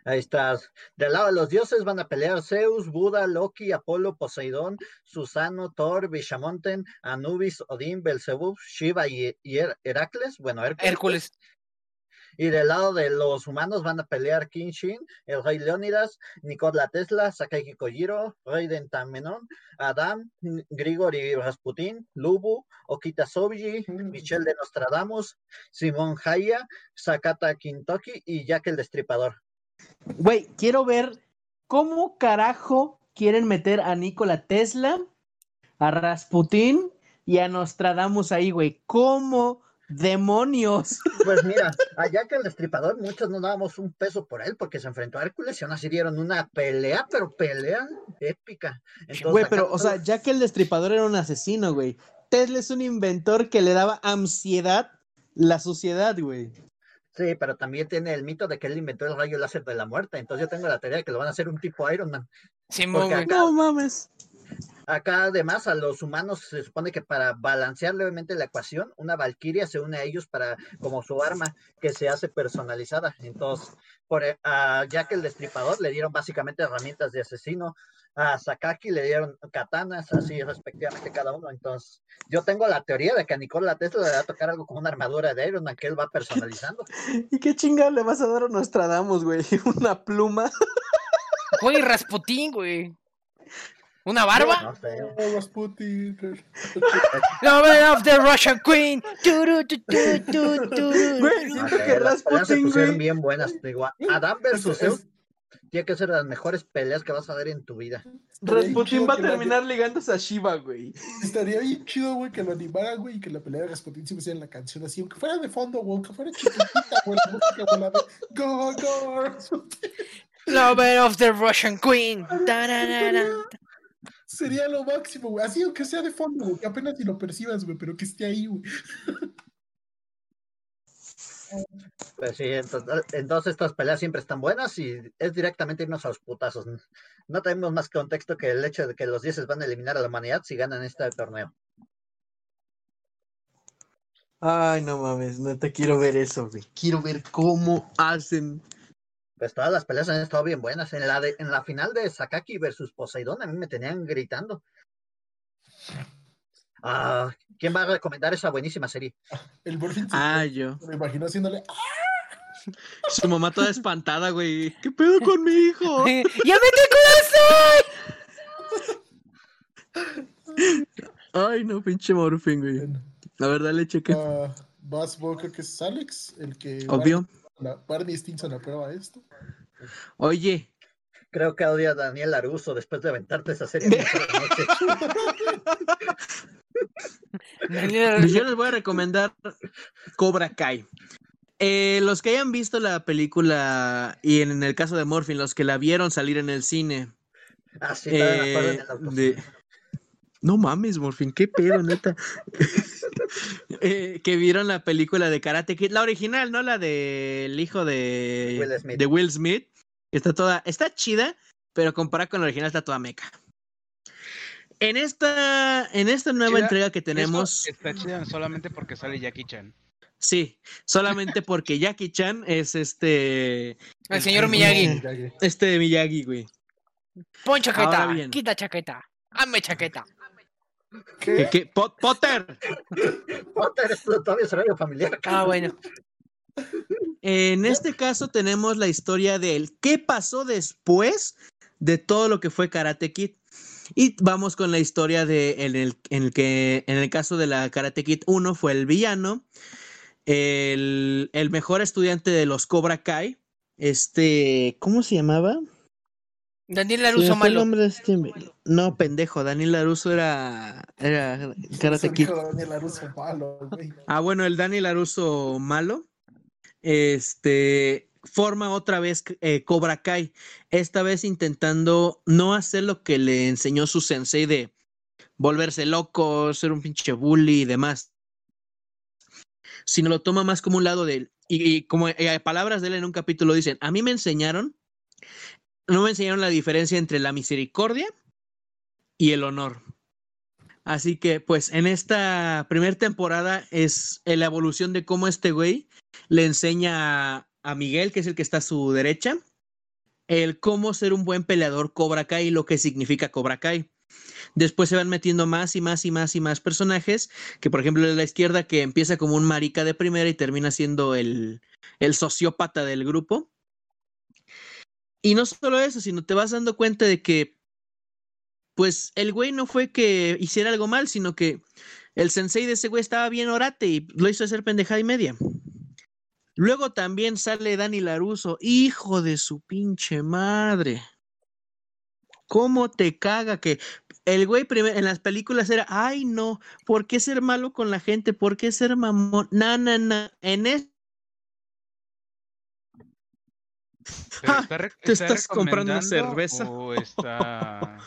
Ahí estás. Del lado de los dioses van a pelear Zeus, Buda, Loki, Apolo, Poseidón, Susano, Thor, Bishamonten, Anubis, Odín, Belzebub, Shiva y, y Her- Heracles. Bueno, Hércules. Hércules. Y del lado de los humanos van a pelear King Shin, el rey Leónidas, Nikola Tesla, Sakaki Kojiro, Raiden Tamenon, Adam, Grigori Rasputin, Lubu, Okita Soji, Michel de Nostradamus, Simón Haya, Sakata Kintoki y Jack el Destripador. Güey, quiero ver cómo carajo quieren meter a Nikola Tesla, a Rasputín y a Nostradamus ahí, güey. ¿Cómo demonios? Pues mira, a Jack el Destripador muchos no dábamos un peso por él porque se enfrentó a Hércules y aún así dieron una pelea, pero pelea épica. Entonces, Güey, acá pero, o sea, ya que el destripador era un asesino, güey. Tesla es un inventor que le daba ansiedad la suciedad, güey. Sí, pero también tiene el mito de que él inventó el rayo láser de la muerte. Entonces yo tengo la teoría de que lo van a hacer un tipo Iron Man. Porque acá- No mames. Acá además a los humanos se supone que para balancear levemente la ecuación, una valquiria se une a ellos para como su arma que se hace personalizada. Entonces, por, e- a Jack el Destripador le dieron básicamente herramientas de asesino, a Sakaki le dieron katanas, así respectivamente cada uno. Entonces, yo tengo la teoría de que a Nikola Tesla le va a tocar algo como una armadura de Iron Man que él va personalizando. ¿Y qué chingada le vas a dar a Nostradamus, güey? ¿Una pluma? Güey, Rasputín, güey. ¿Una barba? No sé. Man of the Russian Queen. Turu, tu, tu, tu, tu. Güey, No siento que las peleas se Rasputin, pusieron güey. bien buenas. Digo, Adam versus Zeus tiene que ser de las mejores peleas que vas a ver en tu vida. Rasputin va a la- terminar ligándose a Shiva, güey. Estaría bien chido, güey, que lo animaran, güey, y que la pelea de Rasputin se pusiera en la canción así, aunque fuera de fondo, güey, aunque fuera chiquitita, güey, la música, Go, go, Rasputin. Lover of the Russian Queen. Tararara. Sería lo máximo, güey. Así, aunque sea de fondo, güey, que apenas si lo percibas, güey, pero que esté ahí, güey. Pues sí, entonces, entonces estas peleas siempre están buenas y es directamente irnos a los putazos. No, No tenemos más contexto que el hecho de que los dioses van a eliminar a la humanidad si ganan este torneo. Ay, no mames, no te quiero ver eso, güey. Quiero ver cómo hacen. Pues todas las peleas han estado bien buenas. En la, de, en la final de Sakaki versus Poseidón a mí me tenían gritando. Ah, ¿Quién va a recomendar esa buenísima serie? El Morphin se Ah, yo. me imagino haciéndole. Su mamá toda espantada, güey. ¿Qué pedo con mi hijo? ¡Ya mete Ay, no, pinche Morfin, güey. La verdad le chequé. ah, Vas, vos creo que es Alex, el que. Obvio. Barney, Barney Stinson aprueba esto. Oye, Creo que odia a Daniel Aruso después de aventarte esa serie. sola noche. pues yo les voy a recomendar Cobra Kai. Eh, los que hayan visto la película y en el caso de Morphin, los que la vieron salir en el cine, Ah, sí, en eh, el de- No mames, Morfin, qué pedo, neta. Eh, que vieron la película de Karate Kid, la original, no la del hijo de Will Smith. de Will Smith. Está toda, está chida, pero comparada con la original está toda meca. En esta, en esta nueva Chida, entrega que tenemos, Está chida solamente porque sale Jackie Chan. Sí, solamente porque Jackie Chan es este. El señor Miyagi. Este de Miyagi, güey. Pon chaqueta. Quita chaqueta. Hazme chaqueta. ¿Qué- qué? Po- Potter. Potter, esto todavía es horario familiar. Ah, bueno. En este caso tenemos la historia del qué pasó después de todo lo que fue Karate Kid. Y vamos con la historia de en el, en el que en el caso de la Karate Kid 1 fue el villano, el, el mejor estudiante de los Cobra Kai, este, ¿cómo se llamaba? Daniel Laruso fue el malo. nombre de este- No, pendejo, Daniel Laruso era, era Karate Kid. Daniel Laruso malo, güey. Ah, bueno, el Dani Laruso malo. Este forma otra vez eh, Cobra Kai. Esta vez intentando no hacer lo que le enseñó su sensei de volverse loco, ser un pinche bully y demás. Sino lo toma más como un lado de él. Y, y como eh, palabras de él en un capítulo dicen: A mí me enseñaron, no me enseñaron la diferencia entre la misericordia y el honor. Así que, pues, en esta primera temporada es la evolución de cómo este güey le enseña a, Miguel, que es el que está a su derecha, el cómo ser un buen peleador Cobra Kai y lo que significa Cobra Kai. Después se van metiendo más y más y más y más personajes, que por ejemplo de la izquierda que empieza como un marica de primera y termina siendo el, el sociópata del grupo. Y no solo eso, sino te vas dando cuenta de que pues el güey no fue que hiciera algo mal, sino que el sensei de ese güey estaba bien orate y lo hizo hacer pendejada y media. Luego también sale Dani Laruso, hijo de su pinche madre. ¿Cómo te caga que el güey en las películas era, ay no, ¿por qué ser malo con la gente? ¿Por qué ser mamón? Na, na, na. En es está re- te está estás comprando una cerveza. O está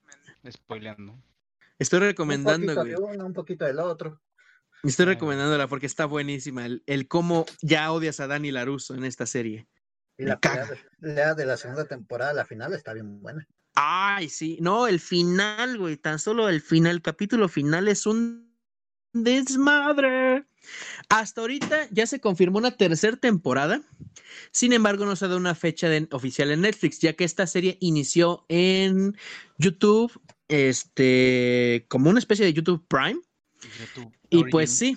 spoileando. estoy Un recomendando, poquito güey. de uno, un poquito del otro. Estoy Ah. recomendándola porque está buenísima. El, el cómo ya odias a Dani Laruso en esta serie. Y la pelea caga. de, pelea de la segunda temporada, la final, está bien buena. Ay, sí. No, el final, güey. Tan solo el final, el capítulo final es un desmadre. Hasta ahorita ya se confirmó una tercera temporada. Sin embargo, no se ha dado una fecha de- oficial en Netflix, ya que esta serie inició en YouTube, este, como una especie de YouTube Prime. YouTube Y pues sí,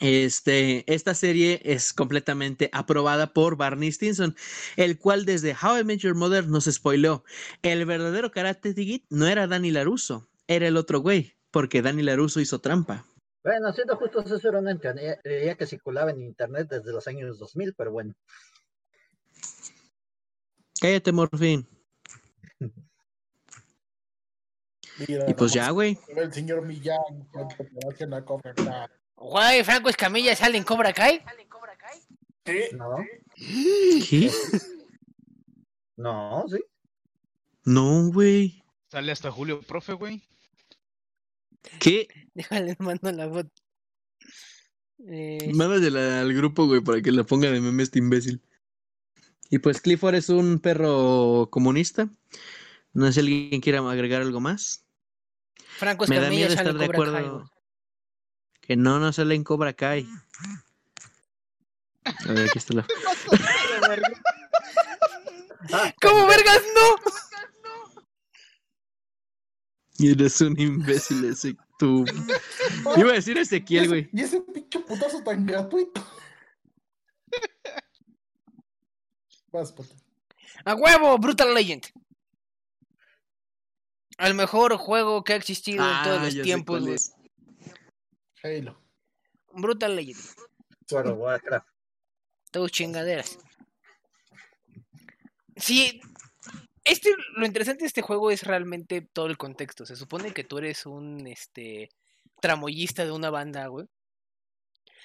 este, esta serie es completamente aprobada por Barney Stinson, el cual desde How I Met Your Mother nos spoileó. El verdadero Karate Kid no era Danny Laruso, era el otro güey, porque Danny Laruso hizo trampa. Bueno, siendo justos, eso era una teoría que circulaba en internet desde los años 2000, pero bueno. Cállate, Morfín. Mira, Y pues ya, güey. El señor Millán, hace la Cobra Kai. Güey, Franco Escamilla sale en Cobra Kai. ¿Qué? No, ¿Qué? no, sí. No, güey. Sale hasta Julio Profe, güey. ¿Qué? Déjale, mando la foto. Eh, Mándasela al grupo, güey, para que la ponga de meme este imbécil. Y pues Clifford es un perro comunista. No sé si alguien quiera agregar algo más. Franco Me da Escamilla miedo sale estar en de Cobra Kai. acuerdo. güey. Que no, no sale en Cobra Kai. A ver, aquí está la. ¿Cómo vergas no? Eres un imbécil ese tú. Iba a decir Ezequiel, güey. Y ese pinche putazo tan gratuito. Vas, Pato. A huevo, Brutal Legend. El mejor juego que ha existido en todos Ah, los ya sé tiempos, güey. Halo. Brutal Legend. Of Warcraft. Tus chingaderas. Sí, este, lo interesante de este juego es realmente todo el contexto. Se supone que tú eres un este tramoyista de una banda, güey.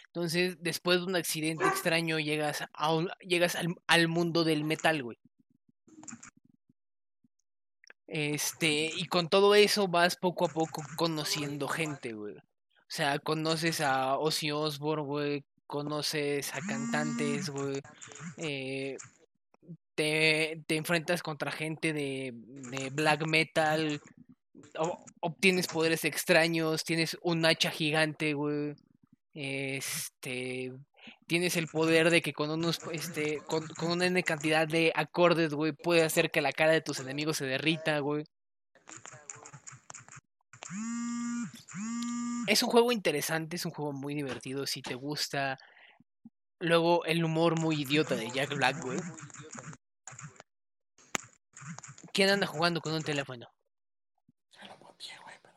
Entonces, después de un accidente extraño, llegas a un- llegas al, mundo del metal, güey. Este, y con todo eso vas poco a poco conociendo gente, güey. O sea, conoces a Ozzy Osbourne, güey. Conoces a cantantes, güey. eh, te, enfrentas contra gente de, black metal. obtienes poderes extraños. Tienes un hacha gigante, güey. Este. Tienes el poder de que con unos, este, con, con una N cantidad de acordes, güey, puede hacer que la cara de tus enemigos se derrita, güey. Es un juego interesante, es un juego muy divertido si te gusta. Luego el humor muy idiota de Jack Black, güey. ¿Quién anda jugando con un teléfono? Ya lo güey, pero-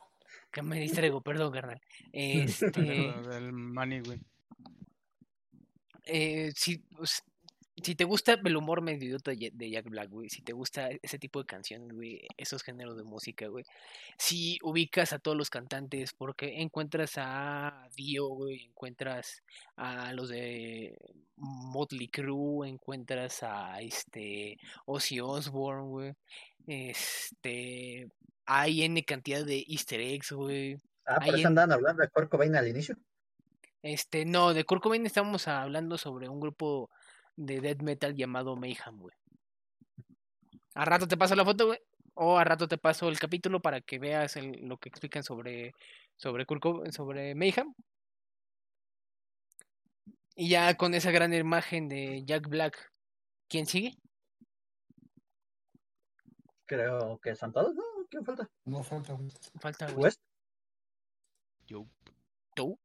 Que me distraigo, perdón, carnal. Este, El money, güey. eh, si, pues, si te gusta el humor medio idiota de de Jack Black, güey, si te gusta ese tipo de canciones, güey, esos géneros de música, güey, si ubicas a todos los cantantes, porque encuentras a Dio, güey, encuentras a los de Motley Crue, encuentras a este Ozzy Osbourne, güey, este, hay N cantidad de easter eggs, güey. Ah, por Ahí eso en- andaban hablando de Kurt Cobain al inicio. Este, no, de Kurt Cobain estamos hablando sobre un grupo de death metal llamado Mayhem, güey. A rato te paso la foto, güey. O a rato te paso el capítulo para que veas el- lo que explican sobre, sobre Kurt Cobain- sobre Mayhem. Y ya con esa gran imagen de Jack Black, ¿quién sigue? Creo que son todos, ¿no? ¿Quién falta? No falta. Falta. West. Yo. ¿Tú?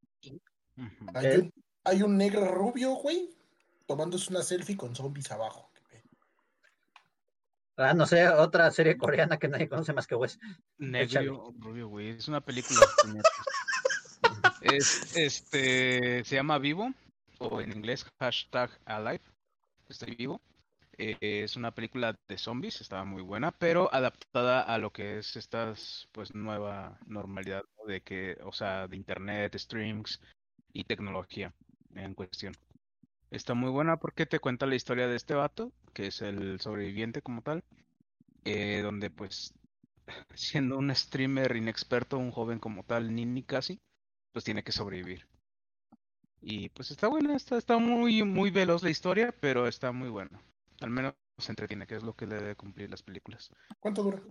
Hay Él. un, hay un negro rubio, güey, tomándose una selfie con zombies abajo. Ah, no sé, otra serie coreana que nadie conoce más que West. Negro Rubio, güey. Es una película. es, este, se llama Vivo, o en inglés, hashtag Alive. Estoy vivo. Eh, es una película de zombies, estaba muy buena, pero adaptada a lo que es esta, pues, nueva normalidad ¿no? de que, o sea, de internet, streams y tecnología en cuestión. Está muy buena porque te cuenta la historia de este vato, que es el sobreviviente como tal, eh, donde pues siendo un streamer inexperto, un joven como tal, Nini casi, pues tiene que sobrevivir. Y pues está buena, está, está muy, muy veloz la historia, pero está muy buena. Al menos se entretiene, que es lo que le debe cumplir las películas. ¿Cuánto dura?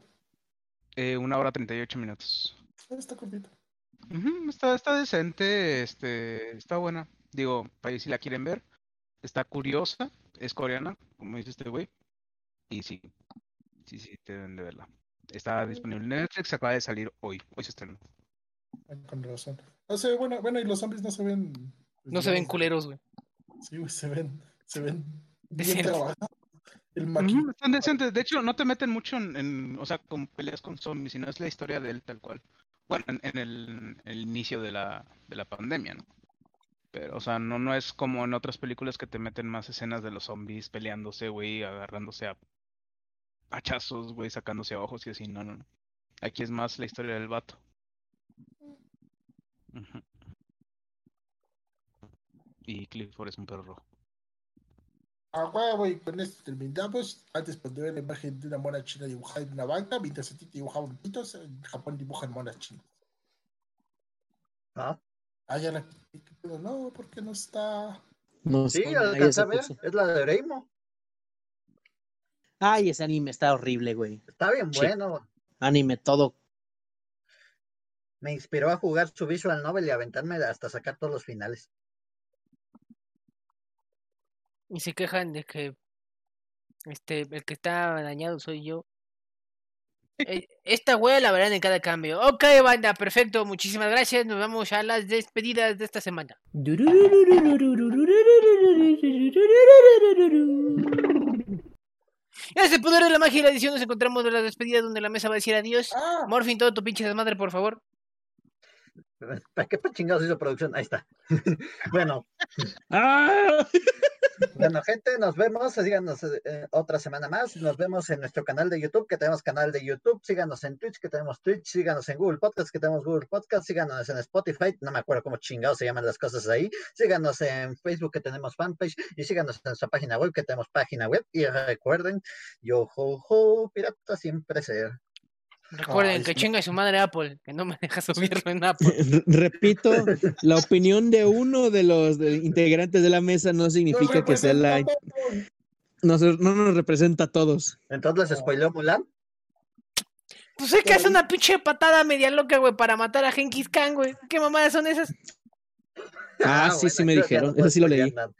Eh, una hora 38 minutos. Ah, Está cortito. Ujú, está, está decente, este, está buena. Digo, para ahí si la quieren ver. Está curiosa, es coreana, como dice este güey. Y sí, sí, sí, deben de verla. Está disponible en Netflix, acaba de salir hoy. Hoy se estrenó. Con razón. No sé, bueno, bueno, y los zombies no se ven. pues, No se ven culeros, güey. Sí, güey, se ven, se ven bien. El están decentes. De hecho, no te meten mucho en, en, o sea, con peleas con zombies, sino es la historia de él tal cual. Bueno, en, en el, el inicio de la, de la pandemia, ¿no? Pero, o sea, no, no es como en otras películas que te meten más escenas de los zombies peleándose, güey, agarrándose a hachazos, güey, sacándose a ojos y así, no, no, no. Aquí es más la historia del vato. Y Clifford es un perro rojo. Ah, huevo, y con esto terminamos. Antes pondré la imagen de una mona china dibujada en una banca, mientras a ti te dibujaban pitos, en Japón dibujan monas chinas. Ah, ya la... ¿qué pedo? No, porque no está... No Sí, se a ver. Es la de Reimo. Ay, ese anime está horrible, güey. Está bien bueno. Anime todo. Me inspiró a jugar su visual novel y aventarme hasta sacar todos los finales. Y se quejan de que este el que está dañado soy yo. Eh, Esta wea la verán en cada cambio. Ok, banda, perfecto. Muchísimas gracias. Nos vamos a las despedidas de esta semana. En este poder de la magia y la edición nos encontramos de la despedida donde la mesa va a decir adiós. Ah, Morfin, todo tu pinche desmadre, por favor. ¿Para qué pa' chingados hizo producción? Ahí está. bueno, ¡Ah! Bueno, gente, nos vemos. Síganos eh, otra semana más. Nos vemos en nuestro canal de YouTube, que tenemos canal de YouTube. Síganos en Twitch, que tenemos Twitch. Síganos en Google Podcast, que tenemos Google Podcast. Síganos en Spotify. No me acuerdo cómo chingados se llaman las cosas ahí. Síganos en Facebook, que tenemos fanpage. Y síganos en nuestra página web, que tenemos página web. Y recuerden, yo, ho, ho, pirata siempre ser. Recuerden Ay, que chinga su madre Apple, que no me deja subirlo en Apple. Repito, la opinión de uno de los de- integrantes de la mesa no significa que sea la. No, nos representa a todos. Entonces, ¿les spoileó Mulan? Pues es que hace una pinche patada media loca, güey, para matar a Genghis Khan, güey. ¿Qué mamadas son esas? Ah, sí, sí me dijeron. no Eso sí lo leí. nada.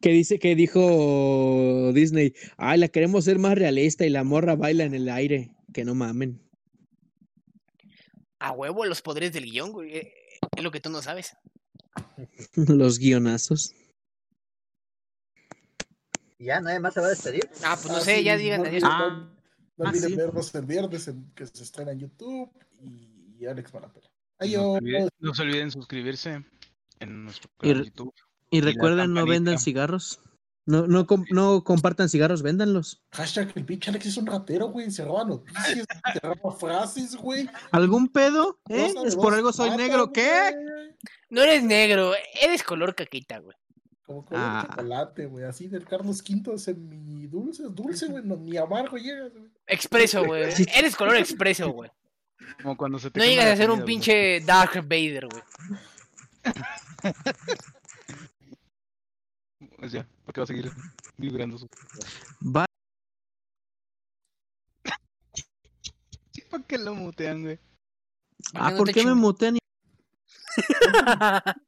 Que dice que dijo Disney, ay, la queremos ser más realista y la morra baila en el aire. Que no mamen. A huevo los poderes del guion, güey. eh, Es lo que tú no sabes. Los guionazos. Ya, nadie más se va a despedir. Ah, pues no Ah, sé, sí, ya digan no adiós. olviden- Ah, No ah, olviden sí. vernos el viernes en- que se estrena en YouTube y, y Alex Malapela. No se, Adiós. olviden, no se olviden suscribirse en nuestro canal de YouTube. Y recuerden, no vendan cigarros. No, no, com- no compartan cigarros, véndanlos. Hashtag el pinche Alex es un ratero, güey. Se roba noticias, se roba frases, güey. ¿Algún pedo? ¿Eh? Es por algo soy negro, ¿qué? güey. No eres negro, eres color caquita, güey. Como color Ah. chocolate, güey. Así del Carlos V semi dulce, dulce, güey. no- ni amargo llegas, güey. Expreso, güey. Eres color expreso, güey. Como cuando se te No llegas a ser un pinche Darth Vader, güey. Pues ya, porque va a seguir vibrando su. Va- Sí, ¿Para qué lo mutean, güey? Ah, no ¿por qué me ching- mutean?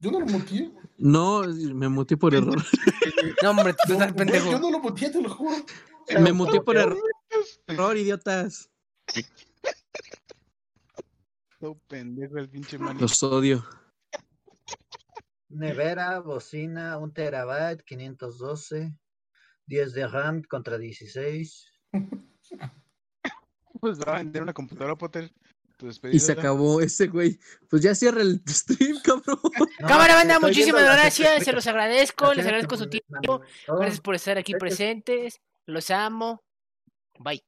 Yo no lo muteé. No, me muteé por error. No, hombre, tú No, estás pendejo. yo no lo muteé, te lo juro. me muteé por error, error, idiotas. Todo pendejo el pinche man. Los odio. Nevera, bocina, 1 terabyte, 512, 10 de RAM contra 16. Pues va a vender una computadora, Potter. Y se acabó ese güey. Pues ya cierra el stream, cabrón. No, Cámara, banda, muchísimas gracias. Se los agradezco. Les agradezco su tiempo. Gracias por estar aquí presentes. Los amo. Bye.